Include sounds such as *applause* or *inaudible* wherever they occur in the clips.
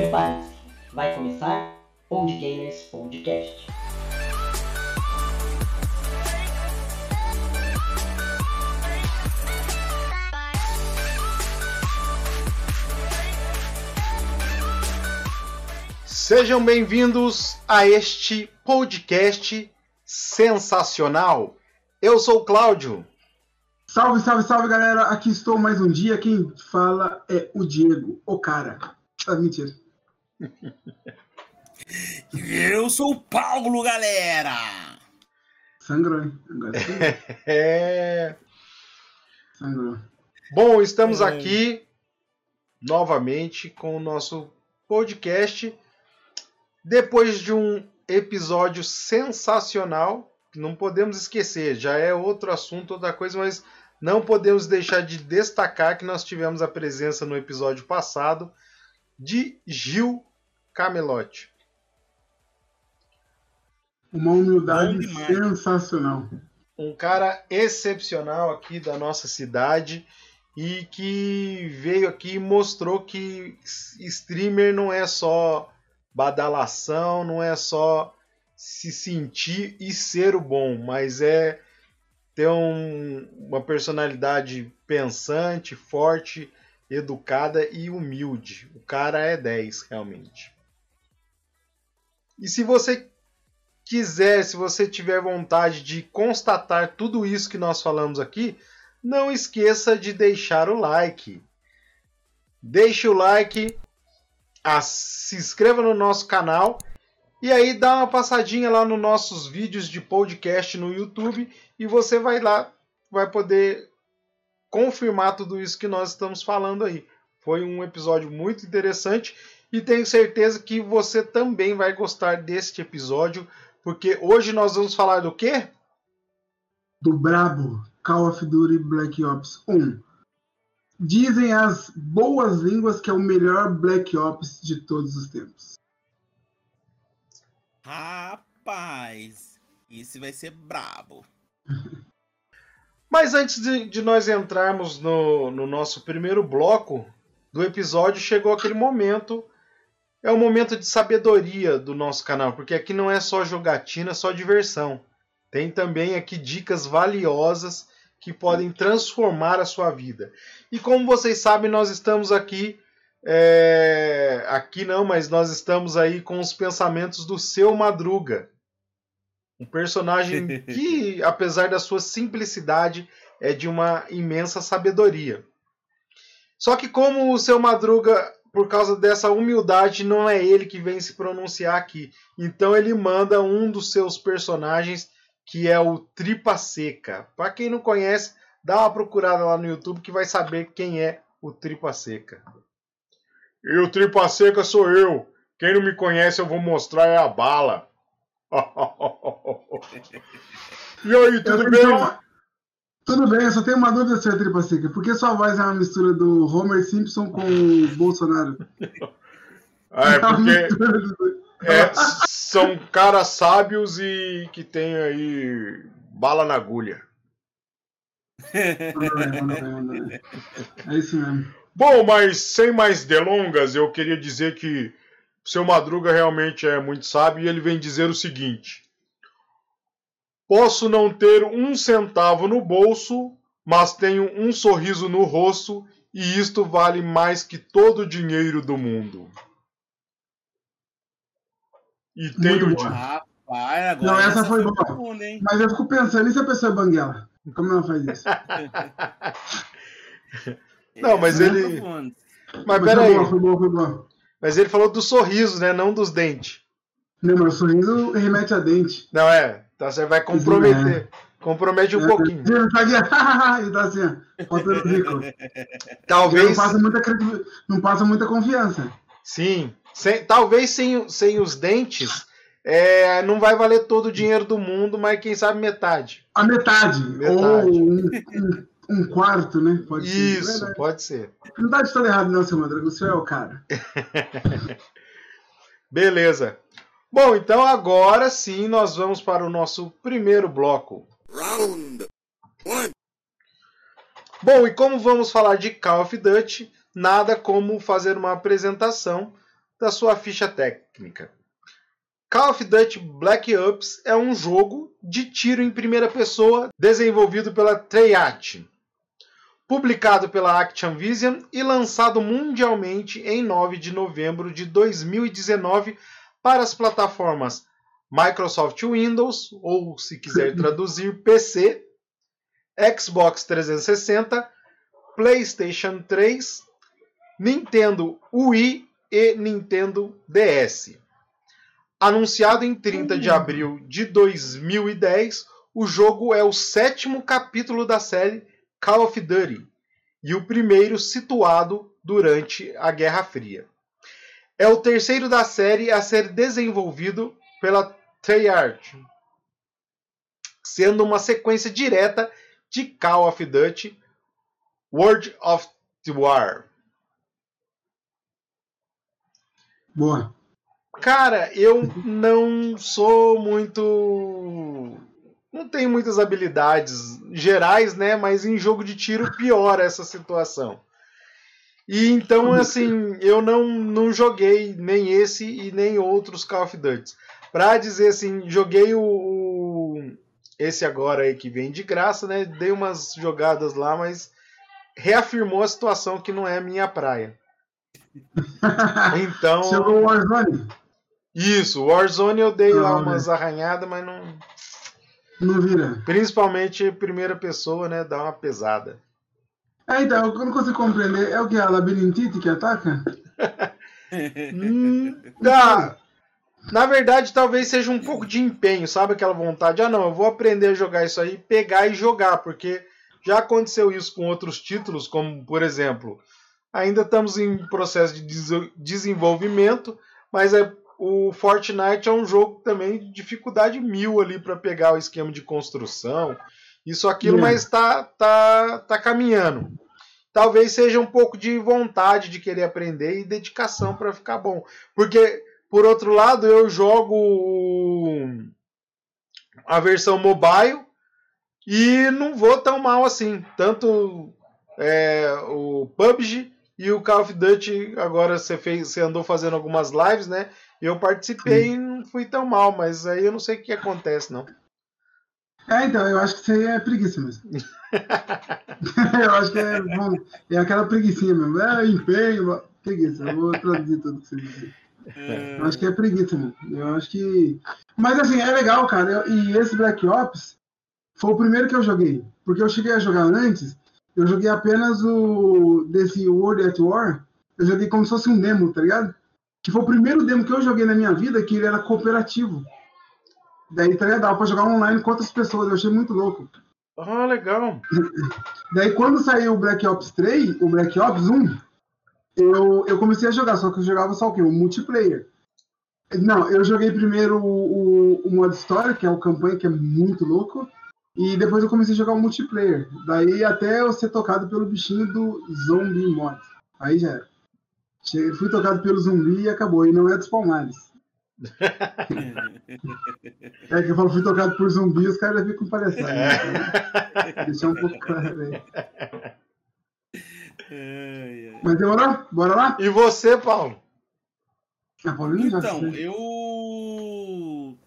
Prepare-se, vai começar Old Gamers Podcast. Sejam bem-vindos a este podcast sensacional. Eu sou o Cláudio. Salve, salve, salve, galera. Aqui estou mais um dia. Quem fala é o Diego, o cara. Ah, mentira. *laughs* Eu sou o Paulo, galera. Sangrou, hein? Agora. *laughs* É... Sangrou. Bom, estamos É. aqui novamente com o nosso podcast. Depois de um episódio sensacional, não podemos esquecer, já é outro assunto, outra coisa, mas não podemos deixar de destacar que nós tivemos a presença no episódio passado de Gil Camelote. Uma humildade sensacional. um cara excepcional aqui da nossa cidade e que veio aqui e mostrou que streamer não é só badalação, não é só se sentir e ser o bom, mas é ter um- uma personalidade pensante, forte, educada e humilde. O cara é 10, realmente. E se você quiser, se você tiver vontade de constatar tudo isso que nós falamos aqui, não esqueça de deixar o like. Deixe o like, se inscreva no nosso canal e aí dá uma passadinha lá nos nossos vídeos de podcast no YouTube e você vai lá, vai poder confirmar tudo isso que nós estamos falando aí. Foi um episódio muito interessante e tenho certeza que você também vai gostar deste episódio porque hoje nós vamos falar do quê? Do brabo Call of Duty Black Ops 1. Dizem as boas línguas que é o melhor Black Ops de todos os tempos. Rapaz, esse vai ser brabo. *laughs* Mas antes de, de nós entrarmos no, no nosso primeiro bloco do episódio, chegou aquele momento. É o momento de sabedoria do nosso canal, porque aqui não é só jogatina, só diversão. Tem também aqui dicas valiosas que podem transformar a sua vida. E como vocês sabem, nós estamos aqui. é, Aqui não, mas nós estamos aí com os pensamentos do seu Madruga. Um personagem *laughs* que, apesar da sua simplicidade, é de uma imensa sabedoria. Só que como o seu Madruga, por causa dessa humildade, não é ele que vem se pronunciar aqui. Então ele manda um dos seus personagens, que é o Tripa Seca. Para quem não conhece, dá uma procurada lá no YouTube que vai saber quem é o Tripa Seca. E o Tripa Seca sou eu. Quem não me conhece, eu vou mostrar é a bala. *laughs* e aí, tudo Eu bem? tenho- Tudo bem, eu só tenho uma dúvida. Tripa Seca. Por que sua voz é uma mistura do Homer Simpson com o Bolsonaro? Ah, é uma *laughs* porque é, são caras sábios e que tem aí bala na agulha. É isso mesmo. Bom, mas sem mais delongas, eu queria dizer que seu Madruga realmente é muito sábio e ele vem dizer o seguinte: Posso não ter um centavo no bolso, mas tenho um sorriso no rosto e isto vale mais que todo o dinheiro do mundo. E tenho. Rapaz, agora Não, essa foi boa. hein? Mas eu fico pensando, e se a pessoa é banguela? Como ela faz isso? *laughs* Não, mas ele- é profunda. Mas Mas peraí, Foi boa, foi boa, foi boa. mas ele falou do sorriso, né? Não dos dentes. Não, mas o sorriso remete a dente. Não é? Tá, você vai comprometer. Compromete um É, pouquinho. Ele tá aqui, ele *laughs* tá assim, ó, faltando rico. Ele não Talvez. passa muita, não passa muita confiança. Sim. Sem- talvez sem, sem os dentes. é, não vai valer todo o dinheiro do mundo, mas quem sabe metade. A metade, Metade. ou um, um- um quarto, né? Pode ser. Isso, Verdade. pode ser. Não tá de todo errado, não, seu Madruga. O senhor é o cara. *laughs* Beleza. Bom, então agora sim nós vamos para o nosso primeiro bloco. Round one. Bom, e como vamos falar de Call of Duty, nada como fazer uma apresentação da sua ficha técnica. Call of Duty Black Ops é um jogo de tiro em primeira pessoa desenvolvido pela Treyarch, publicado pela Activision e lançado mundialmente em 9 de novembro de 2019 para as plataformas Microsoft Windows, ou se quiser traduzir, PC, Xbox 360, PlayStation 3, Nintendo Wii e Nintendo DS. Anunciado em 30 de abril de 2010, o jogo é o sétimo capítulo da série Call of Duty e o primeiro situado durante a Guerra Fria. É o terceiro da série a ser desenvolvido pela Treyarch, sendo uma sequência direta de Call of Duty World of War. Boa. Cara, eu não sou muito. Não tenho muitas habilidades gerais, né? Mas em jogo de tiro piora essa situação. E então, assim, eu não, não joguei nem esse e nem outros Call of Duty. Pra dizer assim, joguei o, o, esse agora aí que vem de graça, né? Dei umas jogadas lá, mas reafirmou a situação que não é minha praia. Então. *laughs* Chegou o Warzone? Isso, Warzone eu dei lá Ah, umas arranhadas, mas não. Não vira. Principalmente primeira pessoa, né? Dá uma pesada. É, então, eu não consigo compreender. É o que? A labirintite que ataca? *laughs* Hum, dá. Na verdade, talvez seja um pouco de empenho, sabe? Aquela vontade. Ah, não, eu vou aprender a jogar isso aí, pegar e jogar, porque já aconteceu isso com outros títulos, como por exemplo, ainda estamos em processo de des- desenvolvimento, mas é, o Fortnite é um jogo também de dificuldade mil ali para pegar o esquema de construção, isso, aquilo, É. mas tá, tá, tá caminhando. Talvez seja um pouco de vontade de querer aprender e dedicação para ficar bom. Porque, por outro lado, eu jogo a versão mobile e não vou tão mal assim. Tanto é, o PUBG e o Call of Duty, agora você, fez, você andou fazendo algumas lives, né? Eu participei e não fui tão mal, mas aí eu não sei o que acontece, não. É, então, eu acho que isso aí é preguiça mesmo. *laughs* eu acho que é, bom, é aquela preguiçinha mesmo. É empenho, preguiça. Eu vou traduzir tudo que você disse. Eu acho que é preguiça mesmo. Eu acho que. Mas assim, é legal, cara. Eu- e esse Black Ops foi o primeiro que eu joguei. Porque eu cheguei a jogar antes, eu joguei apenas o desse World at War. Eu joguei como se fosse um demo, tá ligado? Que foi o primeiro demo que eu joguei na minha vida que ele era cooperativo. Daí tá dava pra jogar online com outras pessoas. Eu achei muito louco. Ah, legal. *laughs* Daí quando saiu o Black Ops 3, o Black Ops 1, eu, eu comecei a jogar, só que eu jogava só o quê? O multiplayer. Não, eu joguei primeiro o, o, o modo história, que é o campanha, que é muito louco, e depois eu comecei a jogar o multiplayer. Daí até eu ser tocado pelo bichinho do zombie mod. Aí já era. Cheguei- Fui tocado pelo zumbi e acabou. E não é dos palmares. É que eu falo, fui tocado por zumbi, os caras já ficam palhaçada. Né? Deixar um pouco claro aí. Mas demorou? Bora lá? E você, Paulo? A Paulinho Então, eu.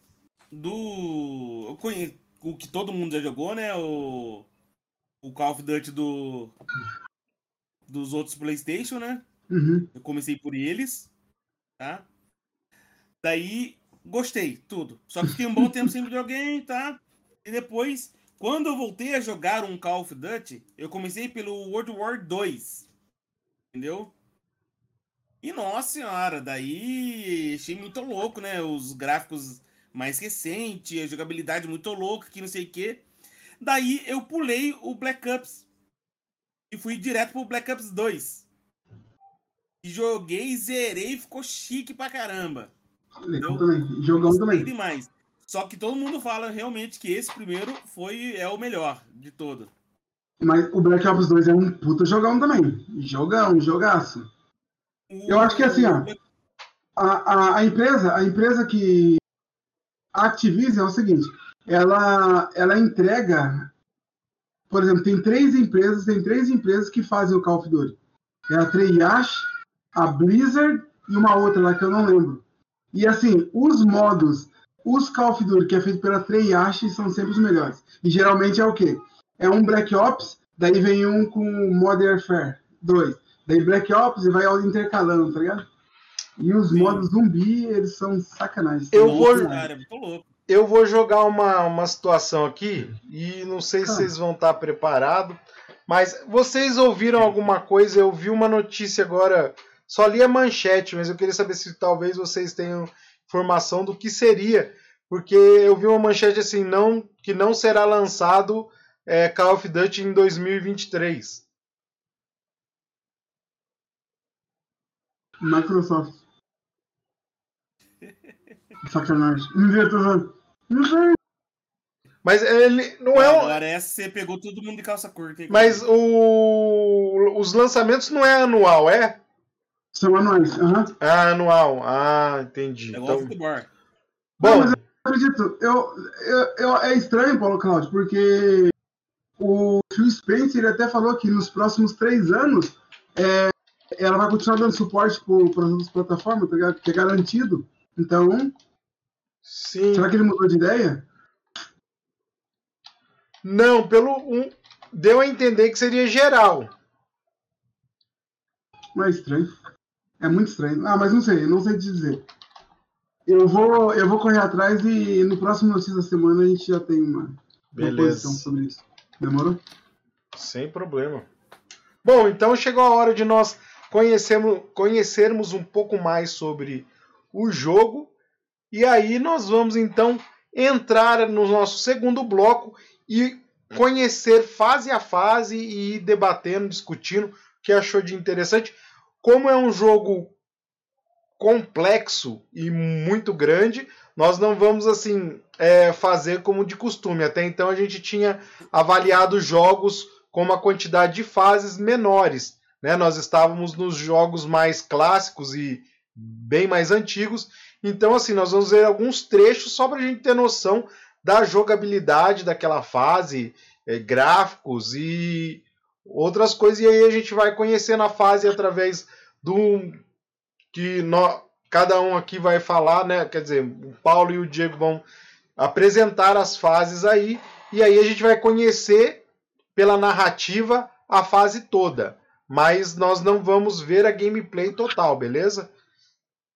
Do. Eu conheço o que todo mundo já jogou, né? O. O Call of Duty do. Dos outros PlayStation, né? Uhum. Eu comecei por eles, tá? Daí, gostei, tudo. Só que fiquei um bom tempo sem videogame, tá? E depois, quando eu voltei a jogar um Call of Duty, eu comecei pelo World War 2. Entendeu? E nossa senhora, daí achei muito louco, né? Os gráficos mais recentes, a jogabilidade muito louca, que não sei o quê. Daí eu pulei o Black Ops. E fui direto pro Black Ops 2. E joguei, zerei, ficou chique pra caramba. Legal também. Jogão Gostei também. demais. Só que todo mundo fala realmente que esse primeiro foi é o melhor de todo. Mas o Black Ops 2 é um puta jogão também. Jogão, jogaço. Eu acho que assim, ó. A, a, a empresa, a empresa que. Activision é o seguinte: ela, ela entrega. Por exemplo, tem três empresas, tem três empresas que fazem o Call of Duty. É a Treyarch, a Blizzard e uma outra lá que eu não lembro. E assim, os modos, os Call of Duty que é feito pela Treyarch são sempre os melhores. E geralmente é o quê? É um Black Ops, daí vem um com Modern Warfare 2. Daí Black Ops e vai intercalando, tá ligado? E os Sim. modos zumbi, eles são sacanagem. Eu vou- Cara, é. Eu vou jogar uma, uma situação aqui e não sei se Ah. vocês vão estar preparados, mas vocês ouviram alguma coisa? Eu vi uma notícia agora, só li a manchete, mas eu queria saber se talvez vocês tenham informação do que seria, porque eu vi uma manchete assim, não que não será lançado é, Call of Duty em 2023. Microsoft. Sacanagem. Não tô falando. Não sei. Mas ele não é Agora essa você pegou todo mundo de calça curta. hein, mas o, os lançamentos não é anual, é? São anuais. Aham. Ah, anual. Ah, entendi. É Então, futebol. bom, mas acredito, eu, eu, eu- é estranho, Paulo Cláudio, porque o Phil Spencer ele até falou que nos próximos três anos é, ela vai continuar dando suporte para as plataformas, tá ligado? Que é garantido. Então, sim. será que ele mudou de ideia? Não, pelo um, deu a entender que seria geral. Não é estranho. É muito estranho. Ah, mas não sei, não sei te dizer. Eu vou, eu vou correr atrás e no próximo Notícia da Semana a gente já tem uma, posição sobre isso. Demorou? Sem problema. Bom, então chegou a hora de nós conhecermos, conhecermos um pouco mais sobre o jogo. E aí nós vamos então entrar no nosso segundo bloco e conhecer fase a fase e ir debatendo, discutindo o que achou de interessante. Como é um jogo complexo e muito grande, nós não vamos assim é, fazer como de costume. Até então a gente tinha avaliado jogos com uma quantidade de fases menores. Né? Nós estávamos nos jogos mais clássicos e bem mais antigos. Então, assim, nós vamos ver alguns trechos só para a gente ter noção da jogabilidade daquela fase, eh, gráficos e outras coisas. E aí a gente vai conhecendo a fase através do que cada um aqui vai falar, né? Quer dizer, o Paulo e o Diego vão apresentar as fases aí. E aí a gente vai conhecer pela narrativa a fase toda. Mas nós não vamos ver a gameplay total, beleza?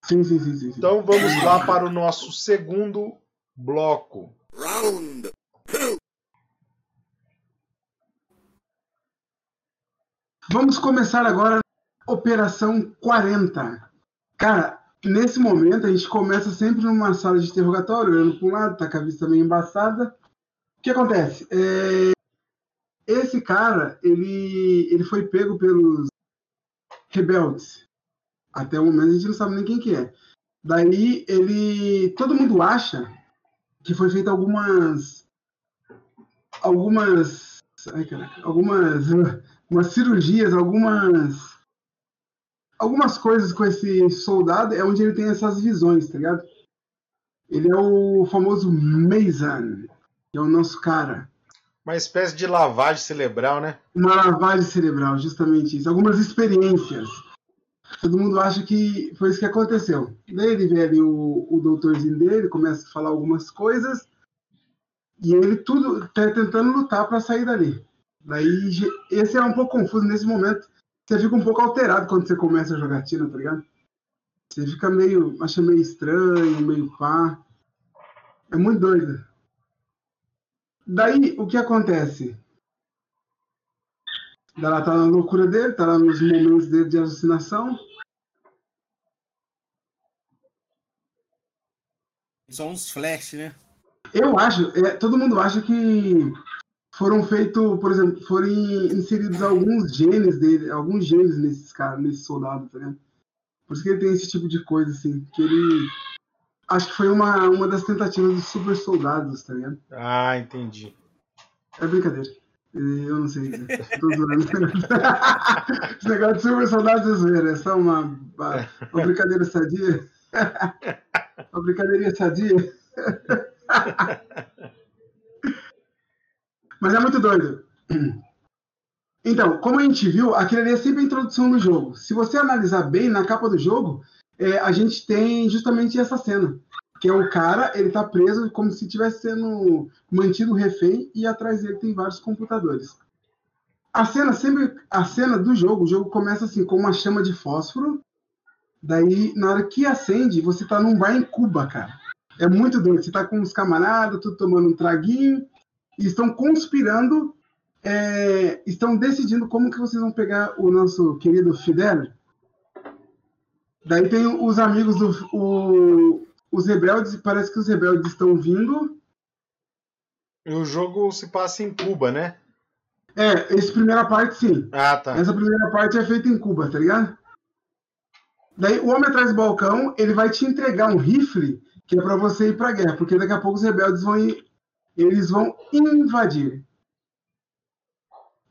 Sim, sim, sim, sim. sim. Então vamos lá para o nosso segundo bloco. Round Vamos começar agora Operação 40. Cara, nesse momento a gente começa sempre numa sala de interrogatório, olhando para um lado, tá com a vista meio embaçada. O que acontece? É, Esse cara, ele, ele foi pego pelos rebeldes. Até o momento a gente não sabe nem quem que é. Daí ele. Todo mundo acha que foi feita algumas. Algumas. Ai, caraca, algumas. Umas cirurgias, algumas. Algumas coisas com esse soldado é onde ele tem essas visões, tá ligado? Ele é o famoso Mason, que é o nosso cara. Uma espécie de lavagem cerebral, né? Uma lavagem cerebral, justamente isso. Algumas experiências. Todo mundo acha que foi isso que aconteceu. Daí ele vê ali o, o doutorzinho dele, começa a falar algumas coisas, e ele tudo tá tentando lutar para sair dali. Daí esse é um pouco confuso nesse momento. Você fica um pouco alterado quando você começa a jogatina, tá ligado? Você fica meio, acha meio estranho, meio pá. É muito doido. Daí o que acontece? Ela tá na loucura dele, tá lá nos momentos dele de alucinação. Só uns flash, né? Eu acho, é, todo mundo acha que foram feitos, por exemplo, foram inseridos alguns genes dele, alguns genes nesses caras, nesse soldado, tá ligado? Por isso que ele tem esse tipo de coisa, assim, que ele. Acho que foi uma, uma das tentativas dos super soldados, tá ligado? Ah, entendi. É brincadeira. Eu não sei. Tô zoando. *laughs* Esse negócio de super soldados é zoeira. É só uma, uma, uma brincadeira sadia. *laughs* Uma brincadeirinha sadia. *laughs* Mas é muito doido. *clears throat* Então, como a gente viu, aquilo ali é sempre a introdução do jogo. Se você analisar bem na capa do jogo, é, a gente tem justamente essa cena. Que é o cara, ele tá preso como se estivesse sendo mantido refém e atrás dele tem vários computadores. A cena sempre, a cena do jogo, o jogo começa assim com uma chama de fósforo. Daí, na hora que acende, você tá num bar em Cuba, cara. É muito doido. Você tá com os camaradas, tudo tomando um traguinho, estão conspirando, é, estão decidindo como que vocês vão pegar o nosso querido Fidel. Daí tem os amigos do. o- os rebeldes, parece que os rebeldes estão vindo. E o jogo se passa em Cuba, né? É, essa primeira parte sim. Ah, tá. Essa primeira parte é feita em Cuba, tá ligado? Daí o homem atrás do balcão, ele vai te entregar um rifle que é pra você ir pra guerra, porque daqui a pouco os rebeldes vão ir, eles vão invadir.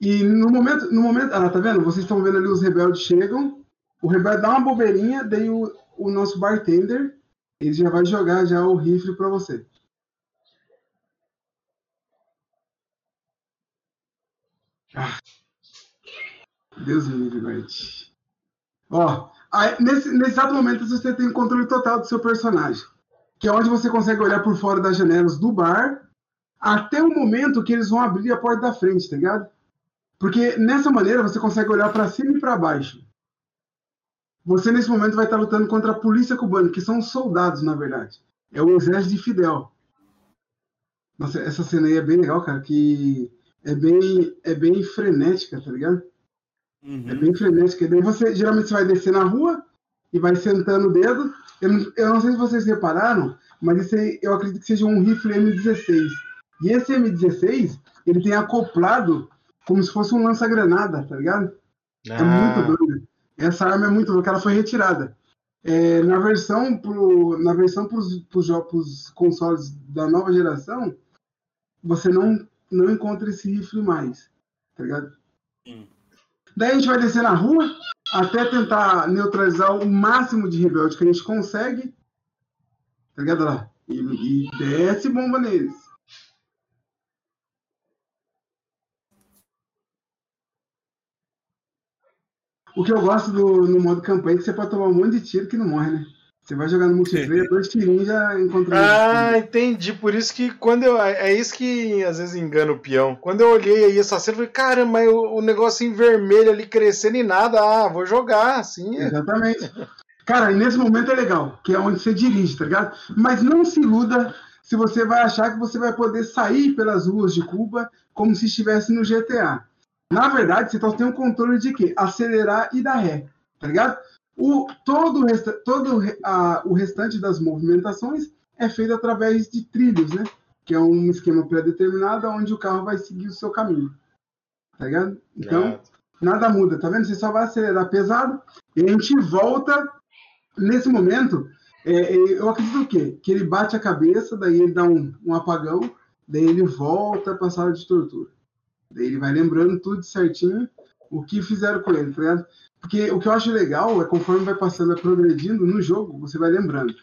E no momento, no momento, ah, tá vendo? Vocês estão vendo ali os rebeldes chegam, o rebelde dá uma bobeirinha, daí o, o nosso bartender, ele já vai jogar já o rifle pra você. Ah. Deus me livre, guarde. Ó, aí, nesse, nesse exato momento você tem o controle total do seu personagem. Que é onde você consegue olhar por fora das janelas do bar até o momento que eles vão abrir a porta da frente, tá ligado? Porque nessa maneira você consegue olhar para cima e para baixo. Você nesse momento vai estar lutando contra a polícia cubana, que são soldados, na verdade. É o exército de Fidel. Nossa, essa cena aí é bem legal, cara, que é bem, é bem frenética, tá ligado? Uhum. É bem frenética. Daí você geralmente você vai descer na rua e vai sentando o dedo. Eu não, eu não sei se vocês repararam, mas esse aí, eu acredito que seja um rifle M16. E esse M16, ele tem acoplado como se fosse um lança-granada, tá ligado? É Ah, muito doido. Essa arma é muito doida, ela foi retirada. É, na versão pro, na versão pros, pros, pros consoles da nova geração, você não, não encontra esse rifle mais, tá ligado? Sim. Daí a gente vai descer na rua até tentar neutralizar o máximo de rebelde que a gente consegue, tá ligado lá? E, e desce bomba neles. O que eu gosto do, no modo campanha é que você pode tomar um monte de tiro que não morre, né? Você vai jogar no multiplayer, dois tirinhos já encontrou. Ah, entendi. Por isso que quando eu. É isso que às vezes engana o peão. Quando eu olhei aí essa cena, eu falei, caramba, o, o negócio em vermelho ali crescendo e nada. Ah, vou jogar, assim. é. Exatamente. Cara, e nesse momento é legal, que é onde você dirige, tá ligado? Mas não se iluda se você vai achar que você vai poder sair pelas ruas de Cuba como se estivesse no GTA. Na verdade, você só tem um controle de quê? Acelerar e dar ré, tá ligado? O, todo o, resta, todo a- o restante das movimentações é feito através de trilhos, né? Que é um esquema pré-determinado onde o carro vai seguir o seu caminho. Tá ligado? Então, nada muda, tá vendo? Você só vai acelerar pesado e a gente volta nesse momento. é, é, eu acredito o quê? Que ele bate a cabeça, daí ele dá um, um apagão, daí ele volta para a sala de tortura. Daí ele vai lembrando tudo certinho o que fizeram com ele, tá ligado? Porque o que eu acho legal é conforme vai passando, vai progredindo no jogo, você vai lembrando.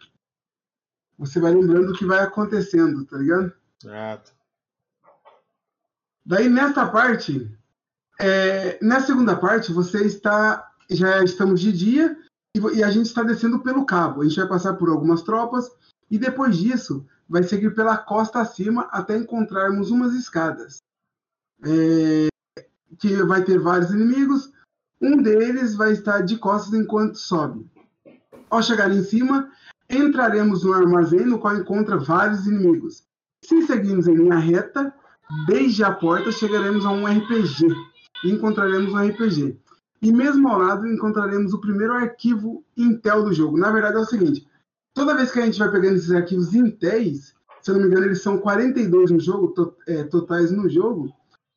Você vai lembrando o que vai acontecendo, tá ligado? tá. Daí nessa parte, é, na segunda parte, você está, já estamos de dia e, e a gente está descendo pelo cabo. A gente vai passar por algumas tropas e depois disso vai seguir pela costa acima até encontrarmos umas escadas. É, que vai ter vários inimigos. Um deles vai estar de costas enquanto sobe. Ao chegar em cima, entraremos no armazém no qual encontra vários inimigos. Se seguirmos em linha reta, desde a porta chegaremos a um RPG e encontraremos um RPG. E mesmo ao lado encontraremos o primeiro arquivo Intel do jogo. Na verdade é o seguinte, toda vez que a gente vai pegando esses arquivos Intéis, se eu não me engano eles são 42 no jogo, to- é, totais no jogo,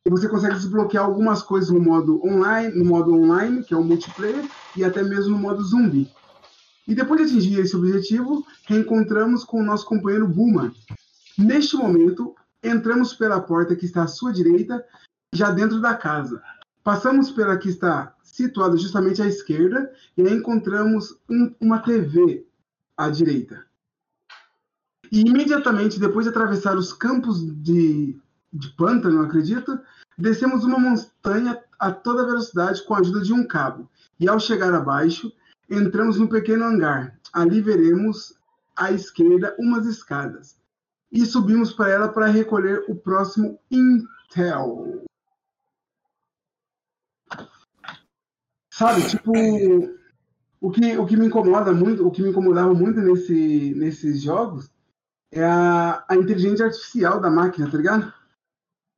e você consegue desbloquear algumas coisas no modo online, no modo online, que é o multiplayer, e até mesmo no modo zumbi. E depois de atingir esse objetivo, reencontramos com o nosso companheiro Buma. Neste momento, entramos pela porta que está à sua direita, já dentro da casa. Passamos pela que está situada justamente à esquerda e aí encontramos um- uma TV à direita. E imediatamente depois de atravessar os campos de, de pântano, acredito, descemos uma montanha a toda velocidade com a ajuda de um cabo. E ao chegar abaixo, entramos no pequeno hangar. Ali veremos à esquerda umas escadas. E subimos para ela para recolher o próximo Intel. Sabe, tipo, o que, o que me incomoda muito, o que me incomodava muito nesse, nesses jogos é a, a inteligência artificial da máquina, tá ligado?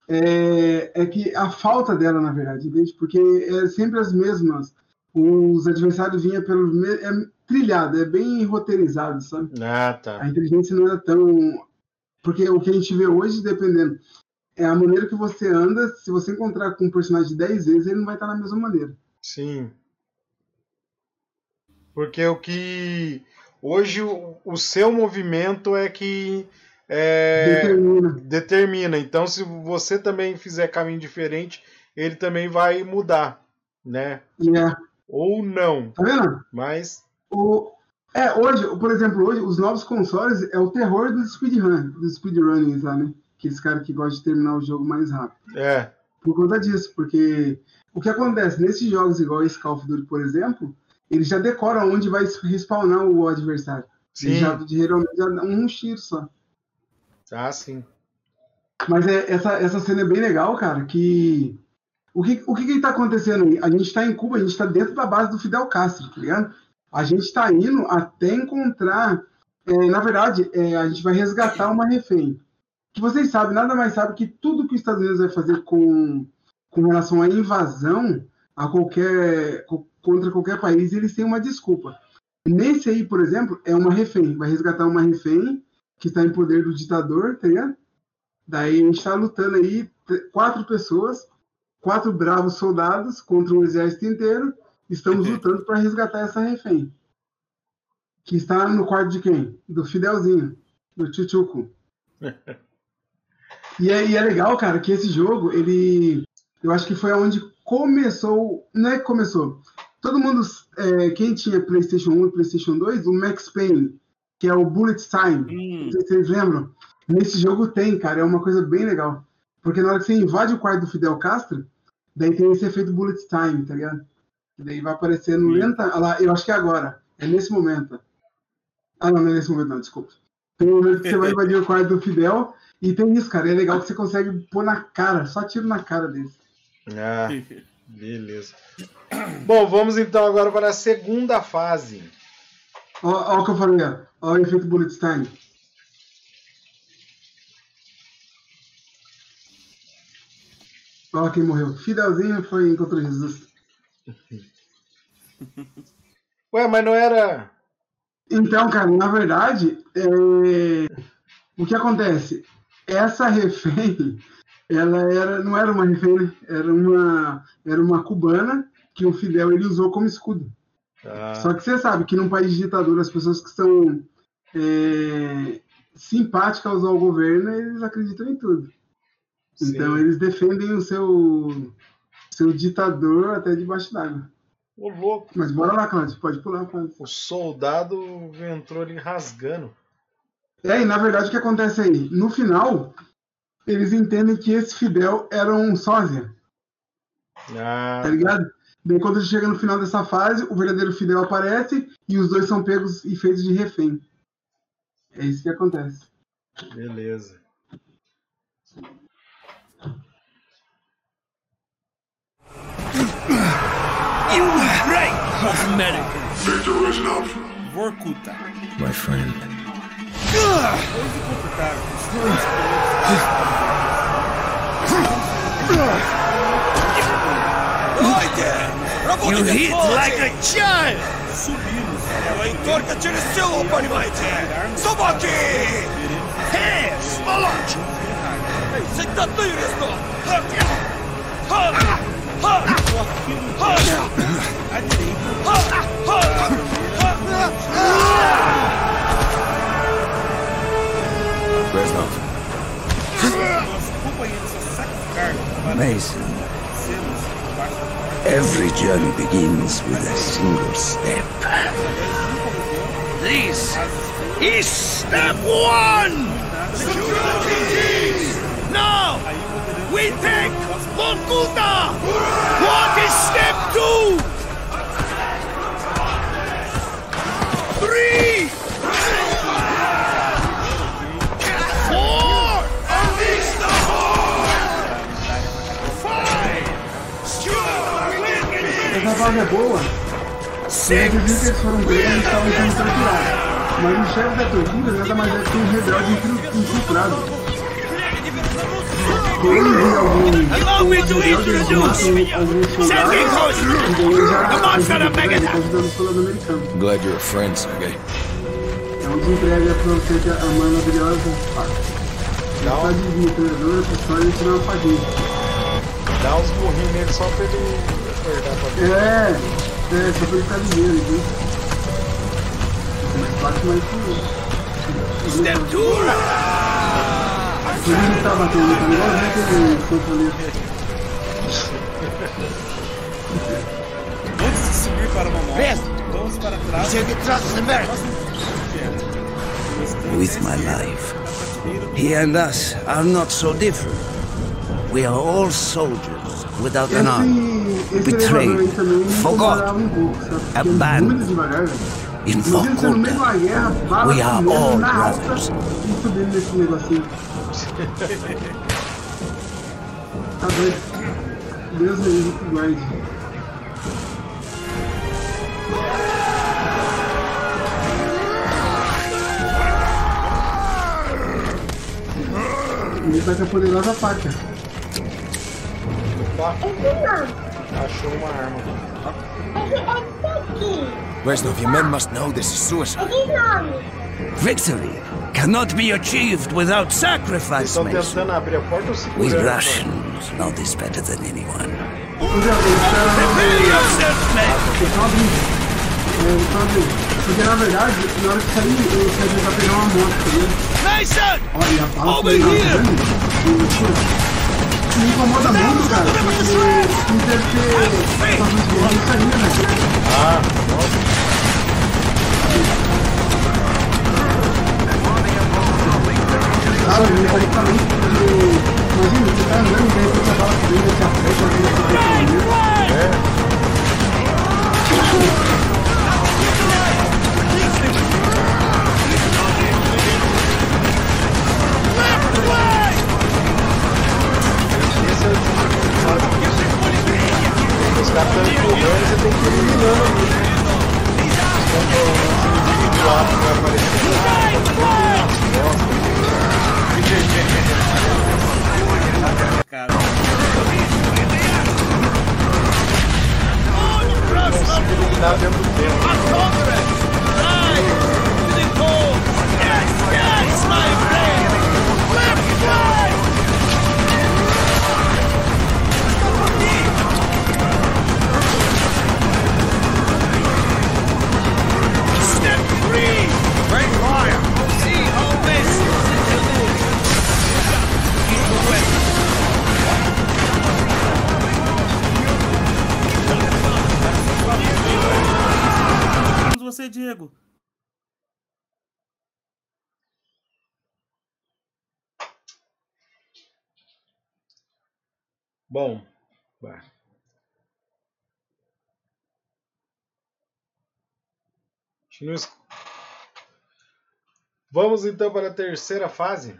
É, é que a falta dela, na verdade, entende? Porque é sempre as mesmas. Os adversários vinham pelo. É trilhado, é bem roteirizado, sabe? Ah, tá. A inteligência não era tão. Porque o que a gente vê hoje, dependendo, é a maneira que você anda. Se você encontrar com um personagem 10 vezes, ele não vai estar na mesma maneira. Sim. Porque o que. Hoje o, o seu movimento é que é, Determina. determina. Então, se você também fizer caminho diferente, ele também vai mudar, né? É. Ou não. Tá vendo? Mas. O, é, hoje, por exemplo, hoje, os novos consoles é o terror dos speedrun, dos speedrunnings lá, né? Aqueles caras que gostam de terminar o jogo mais rápido. É. Por conta disso, porque o que acontece nesses jogos igual esse Call of Duty, por exemplo, ele já decora onde vai respawnar o adversário. Ele Sim. já geralmente já dá um tiro só. Ah, sim. Mas é, essa, essa cena é bem legal, cara, que... O que, o que que tá acontecendo aí? A gente tá em Cuba, a gente tá dentro da base do Fidel Castro, tá ligado? A gente tá indo até encontrar... é, na verdade, é, a gente vai resgatar uma refém. Que vocês sabem, nada mais sabe que tudo que os Estados Unidos vai fazer com, com relação à invasão a qualquer, co- contra qualquer país, eles têm uma desculpa. Nesse aí, por exemplo, é uma refém. Vai resgatar uma refém que está em poder do ditador, tá ligado? Daí a gente está lutando aí, quatro pessoas, quatro bravos soldados contra um exército inteiro. Estamos lutando para resgatar essa refém. Que está no quarto de quem? Do Fidelzinho, do Chuchuco. *laughs* E é, e é legal, cara, que esse jogo, ele. Eu acho que foi onde começou. Não é que começou. Todo mundo. é, quem tinha PlayStation 1 e PlayStation 2, o Max Payne, que é o Bullet Time. Hum, Não sei se vocês lembram. Nesse jogo tem, cara, é uma coisa bem legal. Porque na hora que você invade o quarto do Fidel Castro, daí tem esse efeito bullet time, tá ligado? E daí vai aparecendo Sim. lenta. Ah lá, eu acho que é agora. É nesse momento. Ah, não, não é nesse momento, não, desculpa. Tem um momento que você vai invadir o quarto do Fidel e tem isso, cara. É legal que você consegue pôr na cara, só tiro na cara dele. Ah, *laughs* beleza. Bom, vamos então agora para a segunda fase. Ó o que eu falei. Ó o efeito bullet time. Ó quem morreu. Fidelzinho foi encontrou Jesus. *laughs* Ué, mas não era. Então, cara, na verdade, é, o que acontece? Essa refém, ela era, não era uma refém, né? era uma, era uma cubana que o Fidel ele usou como escudo. Ah, Só que você sabe que num país de ditadura, as pessoas que são é, simpáticas ao governo, eles acreditam em tudo. sim. Então, eles defendem o seu, seu ditador até debaixo d'água. O louco. Mas bora lá, Cláudio, pode pular, Cláudio. O soldado entrou ali rasgando. É, e na verdade o que acontece aí? No final, eles entendem que esse Fidel era um sósia, Ah, tá ligado? Daí quando chega no final dessa fase, o verdadeiro Fidel aparece e os dois são pegos e feitos de refém. É isso que acontece. beleza. You right, American. Vorkuta. My friend. Depois You hit like a child. subimos Только через силу, понимаете? Собаки! Эй, сволочь! Всегда ты резно! só que every journey begins with a single step. This is step one! Now, we take Volkuta! Boa, que eles foram presos e estavam sendo torturados. Mas o chefe da tortura nada mais é que um rebelde infil- infiltrado. Ele matam alguns soldados. Tá ajudando os soldados americanos. Glad you're a friend, Sergey. É um desemprego pra você ter a maravilhosa faca. Dá, Tá um- de vinho, treinador, pistola e tirar uma dá uns burrinhos nele só pra ele É, é, só viu? Mais fácil, mais que Step tá batendo, tá. Antes de subir para uma moto, vamos para trás. With my life. He and us are not so different. We are all soldiers without an arm. Betrayed, elevador aí também me forgot, incomodava um pouco, sabe? Porque é abandoned. In bala we are all brothers. *laughs* Tá. Deus me livre que guarde. Ele tá com a poderosa faca. Opa, achou uma arma. Reznov, your men must know this is suicide. victory cannot be achieved without sacrifice, estão Mason. tentando abrir a porta ou We? Russians know this better than anyone. Eles já- eles já- Prepare yourself, men. Eles estão abrindo. É, eles estão abrindo. Porque na verdade, na hora que sair, eu quero tentar pegar uma moto, tá? Mason! Olha, a bala Over foi lá, here! tá E, Me incomoda muito, cara, porque não deve ter guerra isso aí, né? Ah, nossa. Cara, me incomoda muito, porque... Imagina, você tá andando, repente a bala vem, te afeta, vem, te afeta, Os caras estão empurrando e você tem que ir eliminando ali. Quando os inimigos lá vai aparecer. Cara, Consigo eliminar dentro do tempo. Você, Diego. Bom, vai. Continua es- Vamos então para a terceira fase.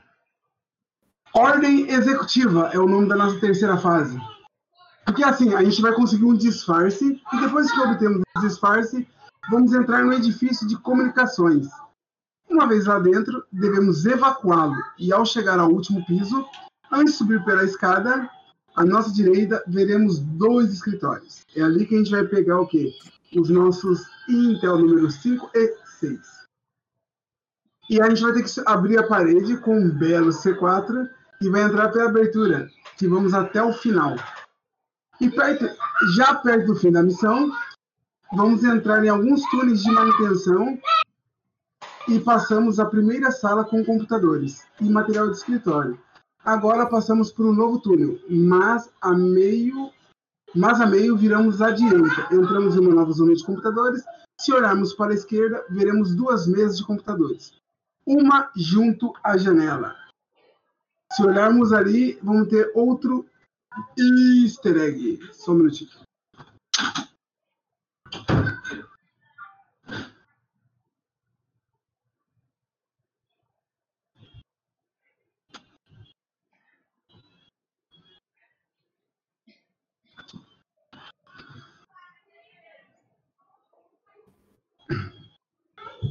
Ordem Executiva é o nome da nossa terceira fase. Porque assim, a gente vai conseguir um disfarce e depois que obtemos o disfarce, vamos entrar no edifício de comunicações. Uma vez lá dentro, devemos evacuá-lo e ao chegar ao último piso, antes de subir pela escada, à nossa direita veremos dois escritórios. É ali que a gente vai pegar o quê? Os nossos Intel número 5 e 6. E a gente vai ter que abrir a parede com um belo C4 e vai entrar pela abertura, que vamos até o final. E perto, já perto do fim da missão, vamos entrar em alguns túneis de manutenção e passamos a primeira sala com computadores e material de escritório. Agora passamos por um novo túnel, mas a meio, mas a meio viramos à direita. Entramos em uma nova zona de computadores. Se olharmos para a esquerda, veremos duas mesas de computadores uma junto à janela. Se olharmos ali, vamos ter outro easter egg. Só um minutinho.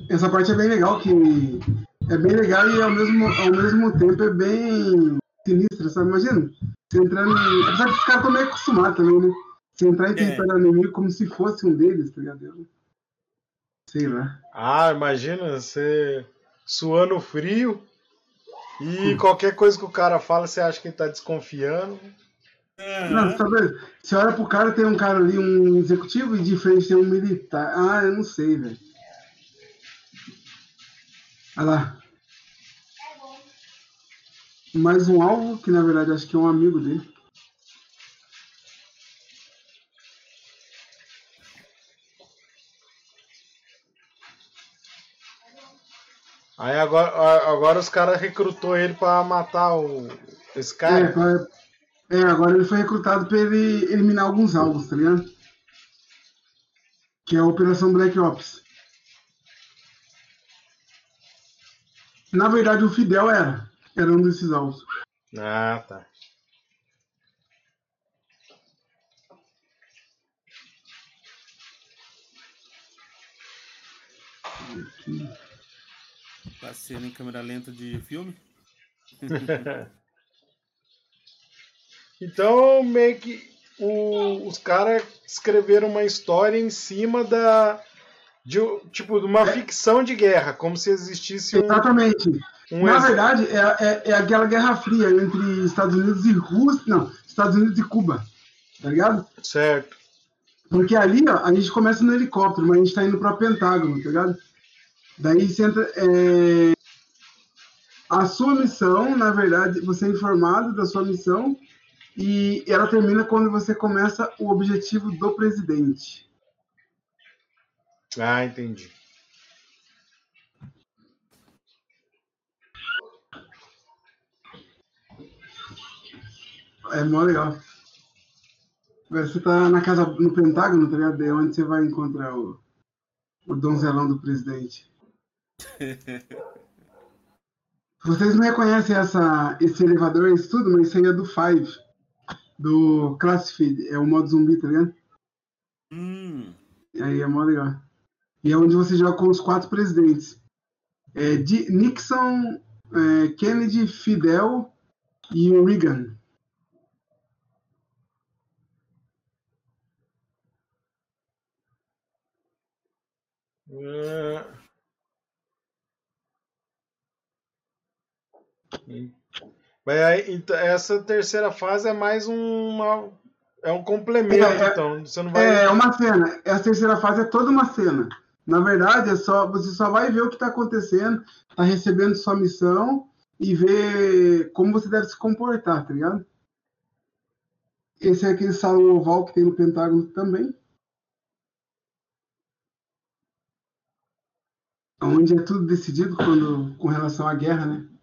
Essa parte é bem legal que é bem legal e ao mesmo, ao mesmo tempo é bem sinistra, sabe? Imagina, você entrando em. Apesar que os caras estão meio acostumados também, né? Você entrar em território inimigo como se fosse um deles, tá ligado? Sei lá. Ah, imagina você suando frio e qualquer coisa que o cara fala, você acha que ele tá desconfiando. Não, você, tá vendo? você olha pro cara, tem um cara ali, um executivo, e de frente tem um militar. Ah, eu não sei, velho. Olha lá. Mais um alvo, que na verdade acho que é um amigo dele. Aí agora, agora os caras recrutou ele pra matar o, esse É, cara. agora, é, agora ele foi recrutado pra ele eliminar alguns alvos, tá ligado? Que é a Operação Black Ops. Na verdade, o Fidel era. Era um desses alvos. Ah, tá. Tá sendo em câmera lenta de filme. *laughs* Então, meio que o- os caras escreveram uma história em cima da. De, tipo, de uma ficção de guerra, como se existisse um. Exatamente. um Na verdade, é, é, é aquela Guerra Fria entre Estados Unidos e Rússia. Não, Estados Unidos e Cuba. Tá ligado? Certo. Porque ali, ó, a gente começa no helicóptero, mas a gente tá indo pra Pentágono, tá ligado? Daí você entra. é, A sua missão, na verdade, você é informado da sua missão e ela termina quando você começa o objetivo do presidente. Ah, entendi. É mó legal. Agora Você tá na casa, no Pentágono, tá ligado? É onde você vai encontrar o, o donzelão do presidente. *laughs* Vocês não reconhecem essa, esse elevador, isso tudo, mas isso aí é do Five, do Classified, é o modo zumbi, tá ligado? Hum. E aí é mó legal. E é onde você joga com os quatro presidentes. É, Di- Nixon, é, Kennedy, Fidel e Reagan. Ah. Mas aí, então, essa terceira fase é mais uma. É um complemento, É, é- então. Você não vai. É uma cena. Essa terceira fase é toda uma cena. Na verdade, é só você só vai ver o que está acontecendo, tá recebendo sua missão e ver como você deve se comportar, tá ligado? Esse é aquele salão oval que tem no Pentágono também. Onde é tudo decidido quando, com relação à guerra, né?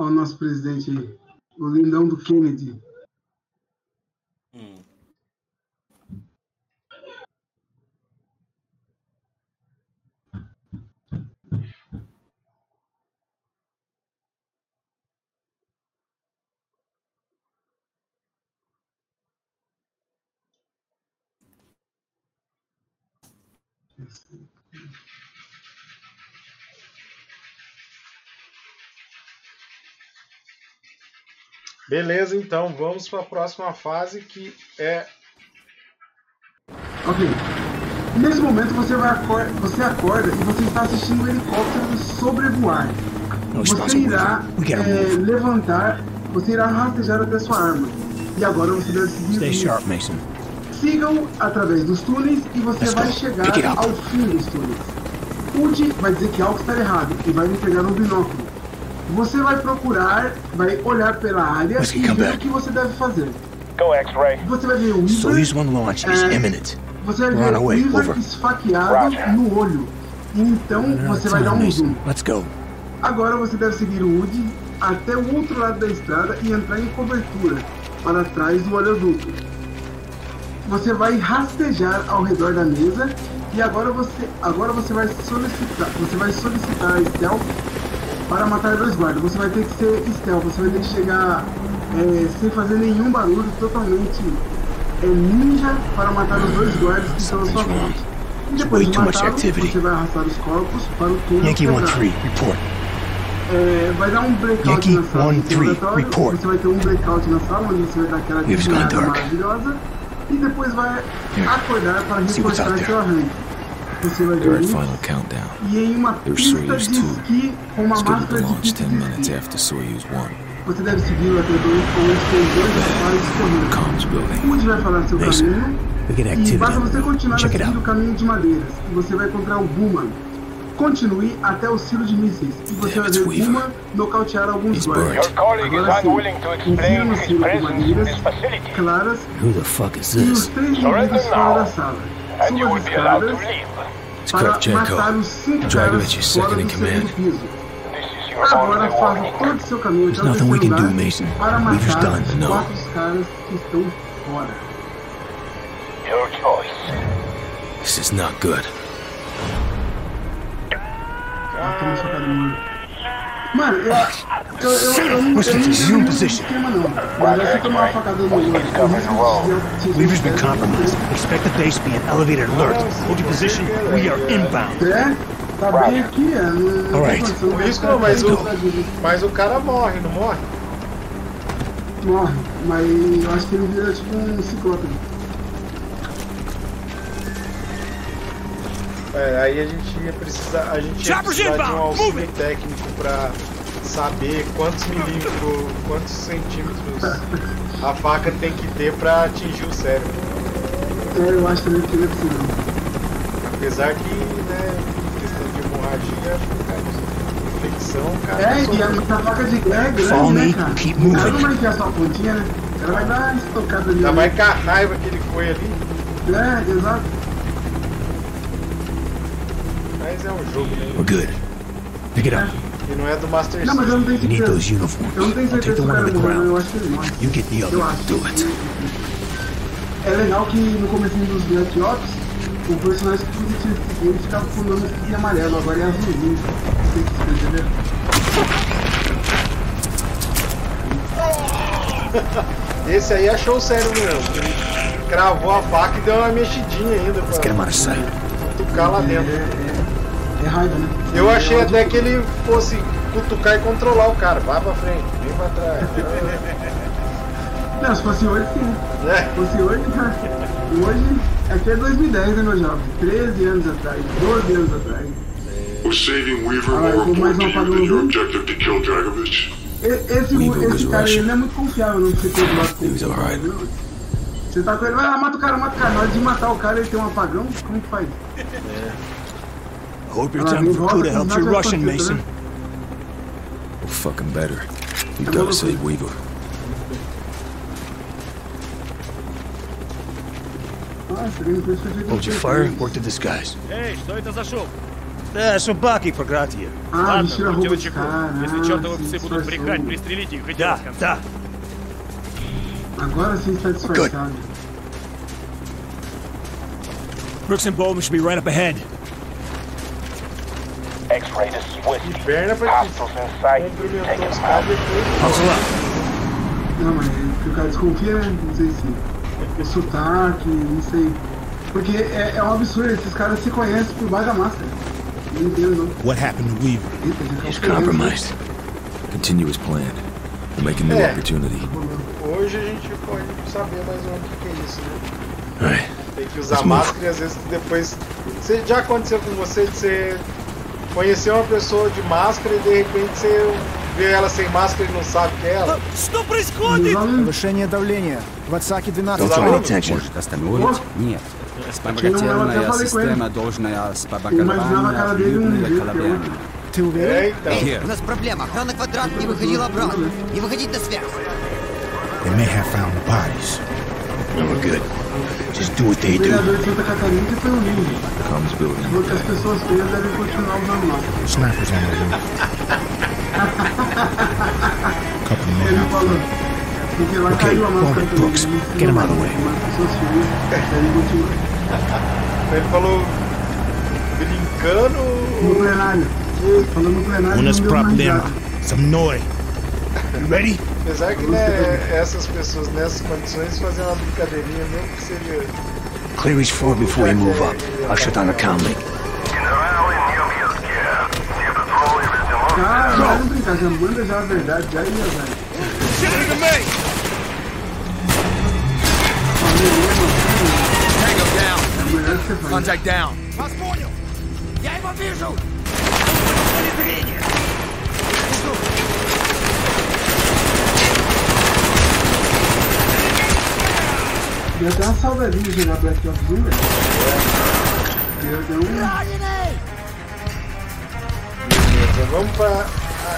Olha o nosso presidente aí. O lindão do Kennedy. Hum. Beleza, então vamos para a próxima fase que é. Ok. Nesse momento você, vai acor você acorda e você está assistindo um helicóptero sobrevoar. Você irá gotta eh, levantar, você irá rastejar até sua arma. E agora você deve seguir. Stay o- sharp, Mason. Sigam através dos túneis e você Let's vai go. chegar ao fim dos túneis. Woody vai dizer que algo está errado e vai lhe pegar um binóculo. Você vai procurar, vai olhar pela área e ver back. o que você deve fazer. Go X-Ray. Você vai ver o Weaver, Soyuz 1 launch is Uh, imminent. você vai ver o. Weaver Over. esfaqueado Roger. no olho. E então você vai dar um Mason. zoom. Let's go. Agora você deve seguir o Woody até o outro lado da estrada e entrar em cobertura, para trás do oleoduto. Você vai rastejar ao redor da mesa e agora você, agora você vai solicitar, você vai solicitar a stealth para matar dois guardas. Você vai ter que ser stealth, você vai ter que chegar é, sem fazer nenhum barulho, totalmente é, ninja para matar os dois guardas que estão à sua frente. E depois de activity. você vai arrastar os corpos para o túnel Yankee quebrado. 1-3, report. É, vai dar um breakout Yankee na sala one de three, laboratório. report. Você vai ter um breakout na sala onde você vai dar aquela dark. maravilhosa e depois vai acordar para there. seu arranque. Luz final countdown. e em uma pista Soyuz de two. esqui com uma Scheduled máscara to de launch pista 10 de minutes esqui. after Soyuz 1. Você deve até dois onde tem dois. Wood vai falar seu Mason, caminho e basta você continuar a Check it seguir o out. caminho de madeiras e você vai encontrar o Boomer. Continue até o silo de mísseis e você Damn, vai it's ver. Boomer nocautear alguns guardas. burned. Your colleague Agora is sim, unwilling to confia explain no silo com in madeiras claras Who the fuck is e os this? três inimigos fora da sala. and you Suba will as be allowed to escadas. It's Kravchenko, is second in command. There's nothing we can do, Mason. We've just done enough. Your choice. This is not good. Mano, eu, eu, eu, eu, não- eu, tenho in muito position. Weaver's been compromised. Expect the base to be an elevated alert. Hold your position. We are inbound. É? Tá bem aqui, é. Alright. condição, O vai risco ficar não, mas o, mas o cara morre, não morre? Morre, mas eu acho que ele vira tipo um ciclope. É, aí a gente ia precisar, a gente ia precisar de um auxílio técnico pra saber quantos milímetros, quantos centímetros a faca tem que ter pra atingir o cérebro. É, eu acho também que ele é possível. Apesar que, né, questão de hemorragia, acho que cara, infecção, cara. É, e a muita faca de guerra é grande, né, cara? moving. não vai enfiar só a pontinha, né? Ela vai dar uma estocada ali. Ainda mais com a raiva que ele foi ali. É, exato. Mas é um jogo, né? We're good. Pick it up. E não é do Master Não, mas eu não tenho need certeza. those uniforms. Eu não tenho certeza the se o one cara on the morreu, eu ground. acho que ele morre. You get the other. Do it. É legal que no começo dos Black Ops, o personagem que tudo tinha que seguir, ele ficava com o nome em amarelo, agora é azulzinho. Não sei se você entendeu. *laughs* Esse aí achou o cérebro mesmo. Ele cravou a faca e deu uma mexidinha ainda pra out of sight. cutucar lá dentro. É raiva, né? Eu achei até que ele fosse cutucar e controlar o cara. Vai pra frente, vem pra trás. *laughs* Não, se fosse hoje, sim. né? Se fosse hoje, cara. Hoje, aqui é 2010, né, meu jovem? 13 anos atrás, 12 anos atrás. Was saving Weaver well, important mais to you than your objective to kill Dragovich? Esse, esse cara ele não é muito confiável, não, pra você ter do lado não. Você tá com ele, vai lá, mata o cara, mata o cara. Na hora de matar o cara, ele tem um apagão, como que faz? Hope your Ah, time me for Kuda volta, helps não your vai Russian, acontecer, Mason. né? Well, fucking better. We Come gotta on, save please. Weaver. Nossa, ele não fez perfeito. Hold your fire, work the disguise. Эй, что это за шум? Да, собаки програтия. Ah, Ладно, vestir a будьте roupa de начеку. cara. Если ah, чертовы se псы будут disfarçou. брехать, пристрелите их и Да, дело с концом. да. Agora sim está disfarçado. Brooks and Bowman should be right up ahead. X-ray, this is Whiskey. Perna pra que Hostiles in sight. Take cumprimentou them os out. caras depois. Hustle up. Não, mas é que o cara desconfia, né? Não sei se. O sotaque, não sei. Porque é, é um absurdo, esses caras se conhecem por baixo da máscara. Não entendo, não. What happened to Weaver? He's tá compromised. Continue as planned. We'll make a new Yeah. opportunity. Hoje a gente pode saber mais ou menos o que que é isso, né? Tem que usar Let's move. máscara e às vezes depois. Você, já aconteceu com você de você conhecer uma pessoa de máscara e de repente você vê ela sem máscara e não sabe que é ela? Что происходит? Повышение давления. В отсаке 12. Don't pay attention. Может остановить? Нет. Спомогательная система должна Eu imaginava a cara dele um jeito que é outro. Ты уверен? É, então. У нас проблема. Охрана квадрат не выходила обратно. Не выходить на связь. They may have found the bodies. No, we're good. Just do what they O do. vereador de Santa Catarina que foi um ninja. Comms building. Falou que as pessoas feias devem continuar usando máscara. Snipers on the roof. Couple more Ele out. falou. Porque lá Ok, caiu a máscara Bowman, também. Brooks, Eles get him não out of the usam, way. Mas as pessoas feias devem continuar. Ele falou brincando. No plenário. Falando no plenário, Unas não deu uma problema. risada. Some noise. You ready? Apesar que, né, essas pessoas nessas condições fazem uma brincadeirinha, mesmo que seja. Clear his floor before we move up. I'll shut down the comm link. Cara, vamos brincar, já manda já a verdade, já ia, velho. Tango down. É o melhor que você faz. Contact down. Я его вижу! Deu até uma saudadinha de jogar Black Ops 1, velho. Deu, deu um... Beleza, vamos pra a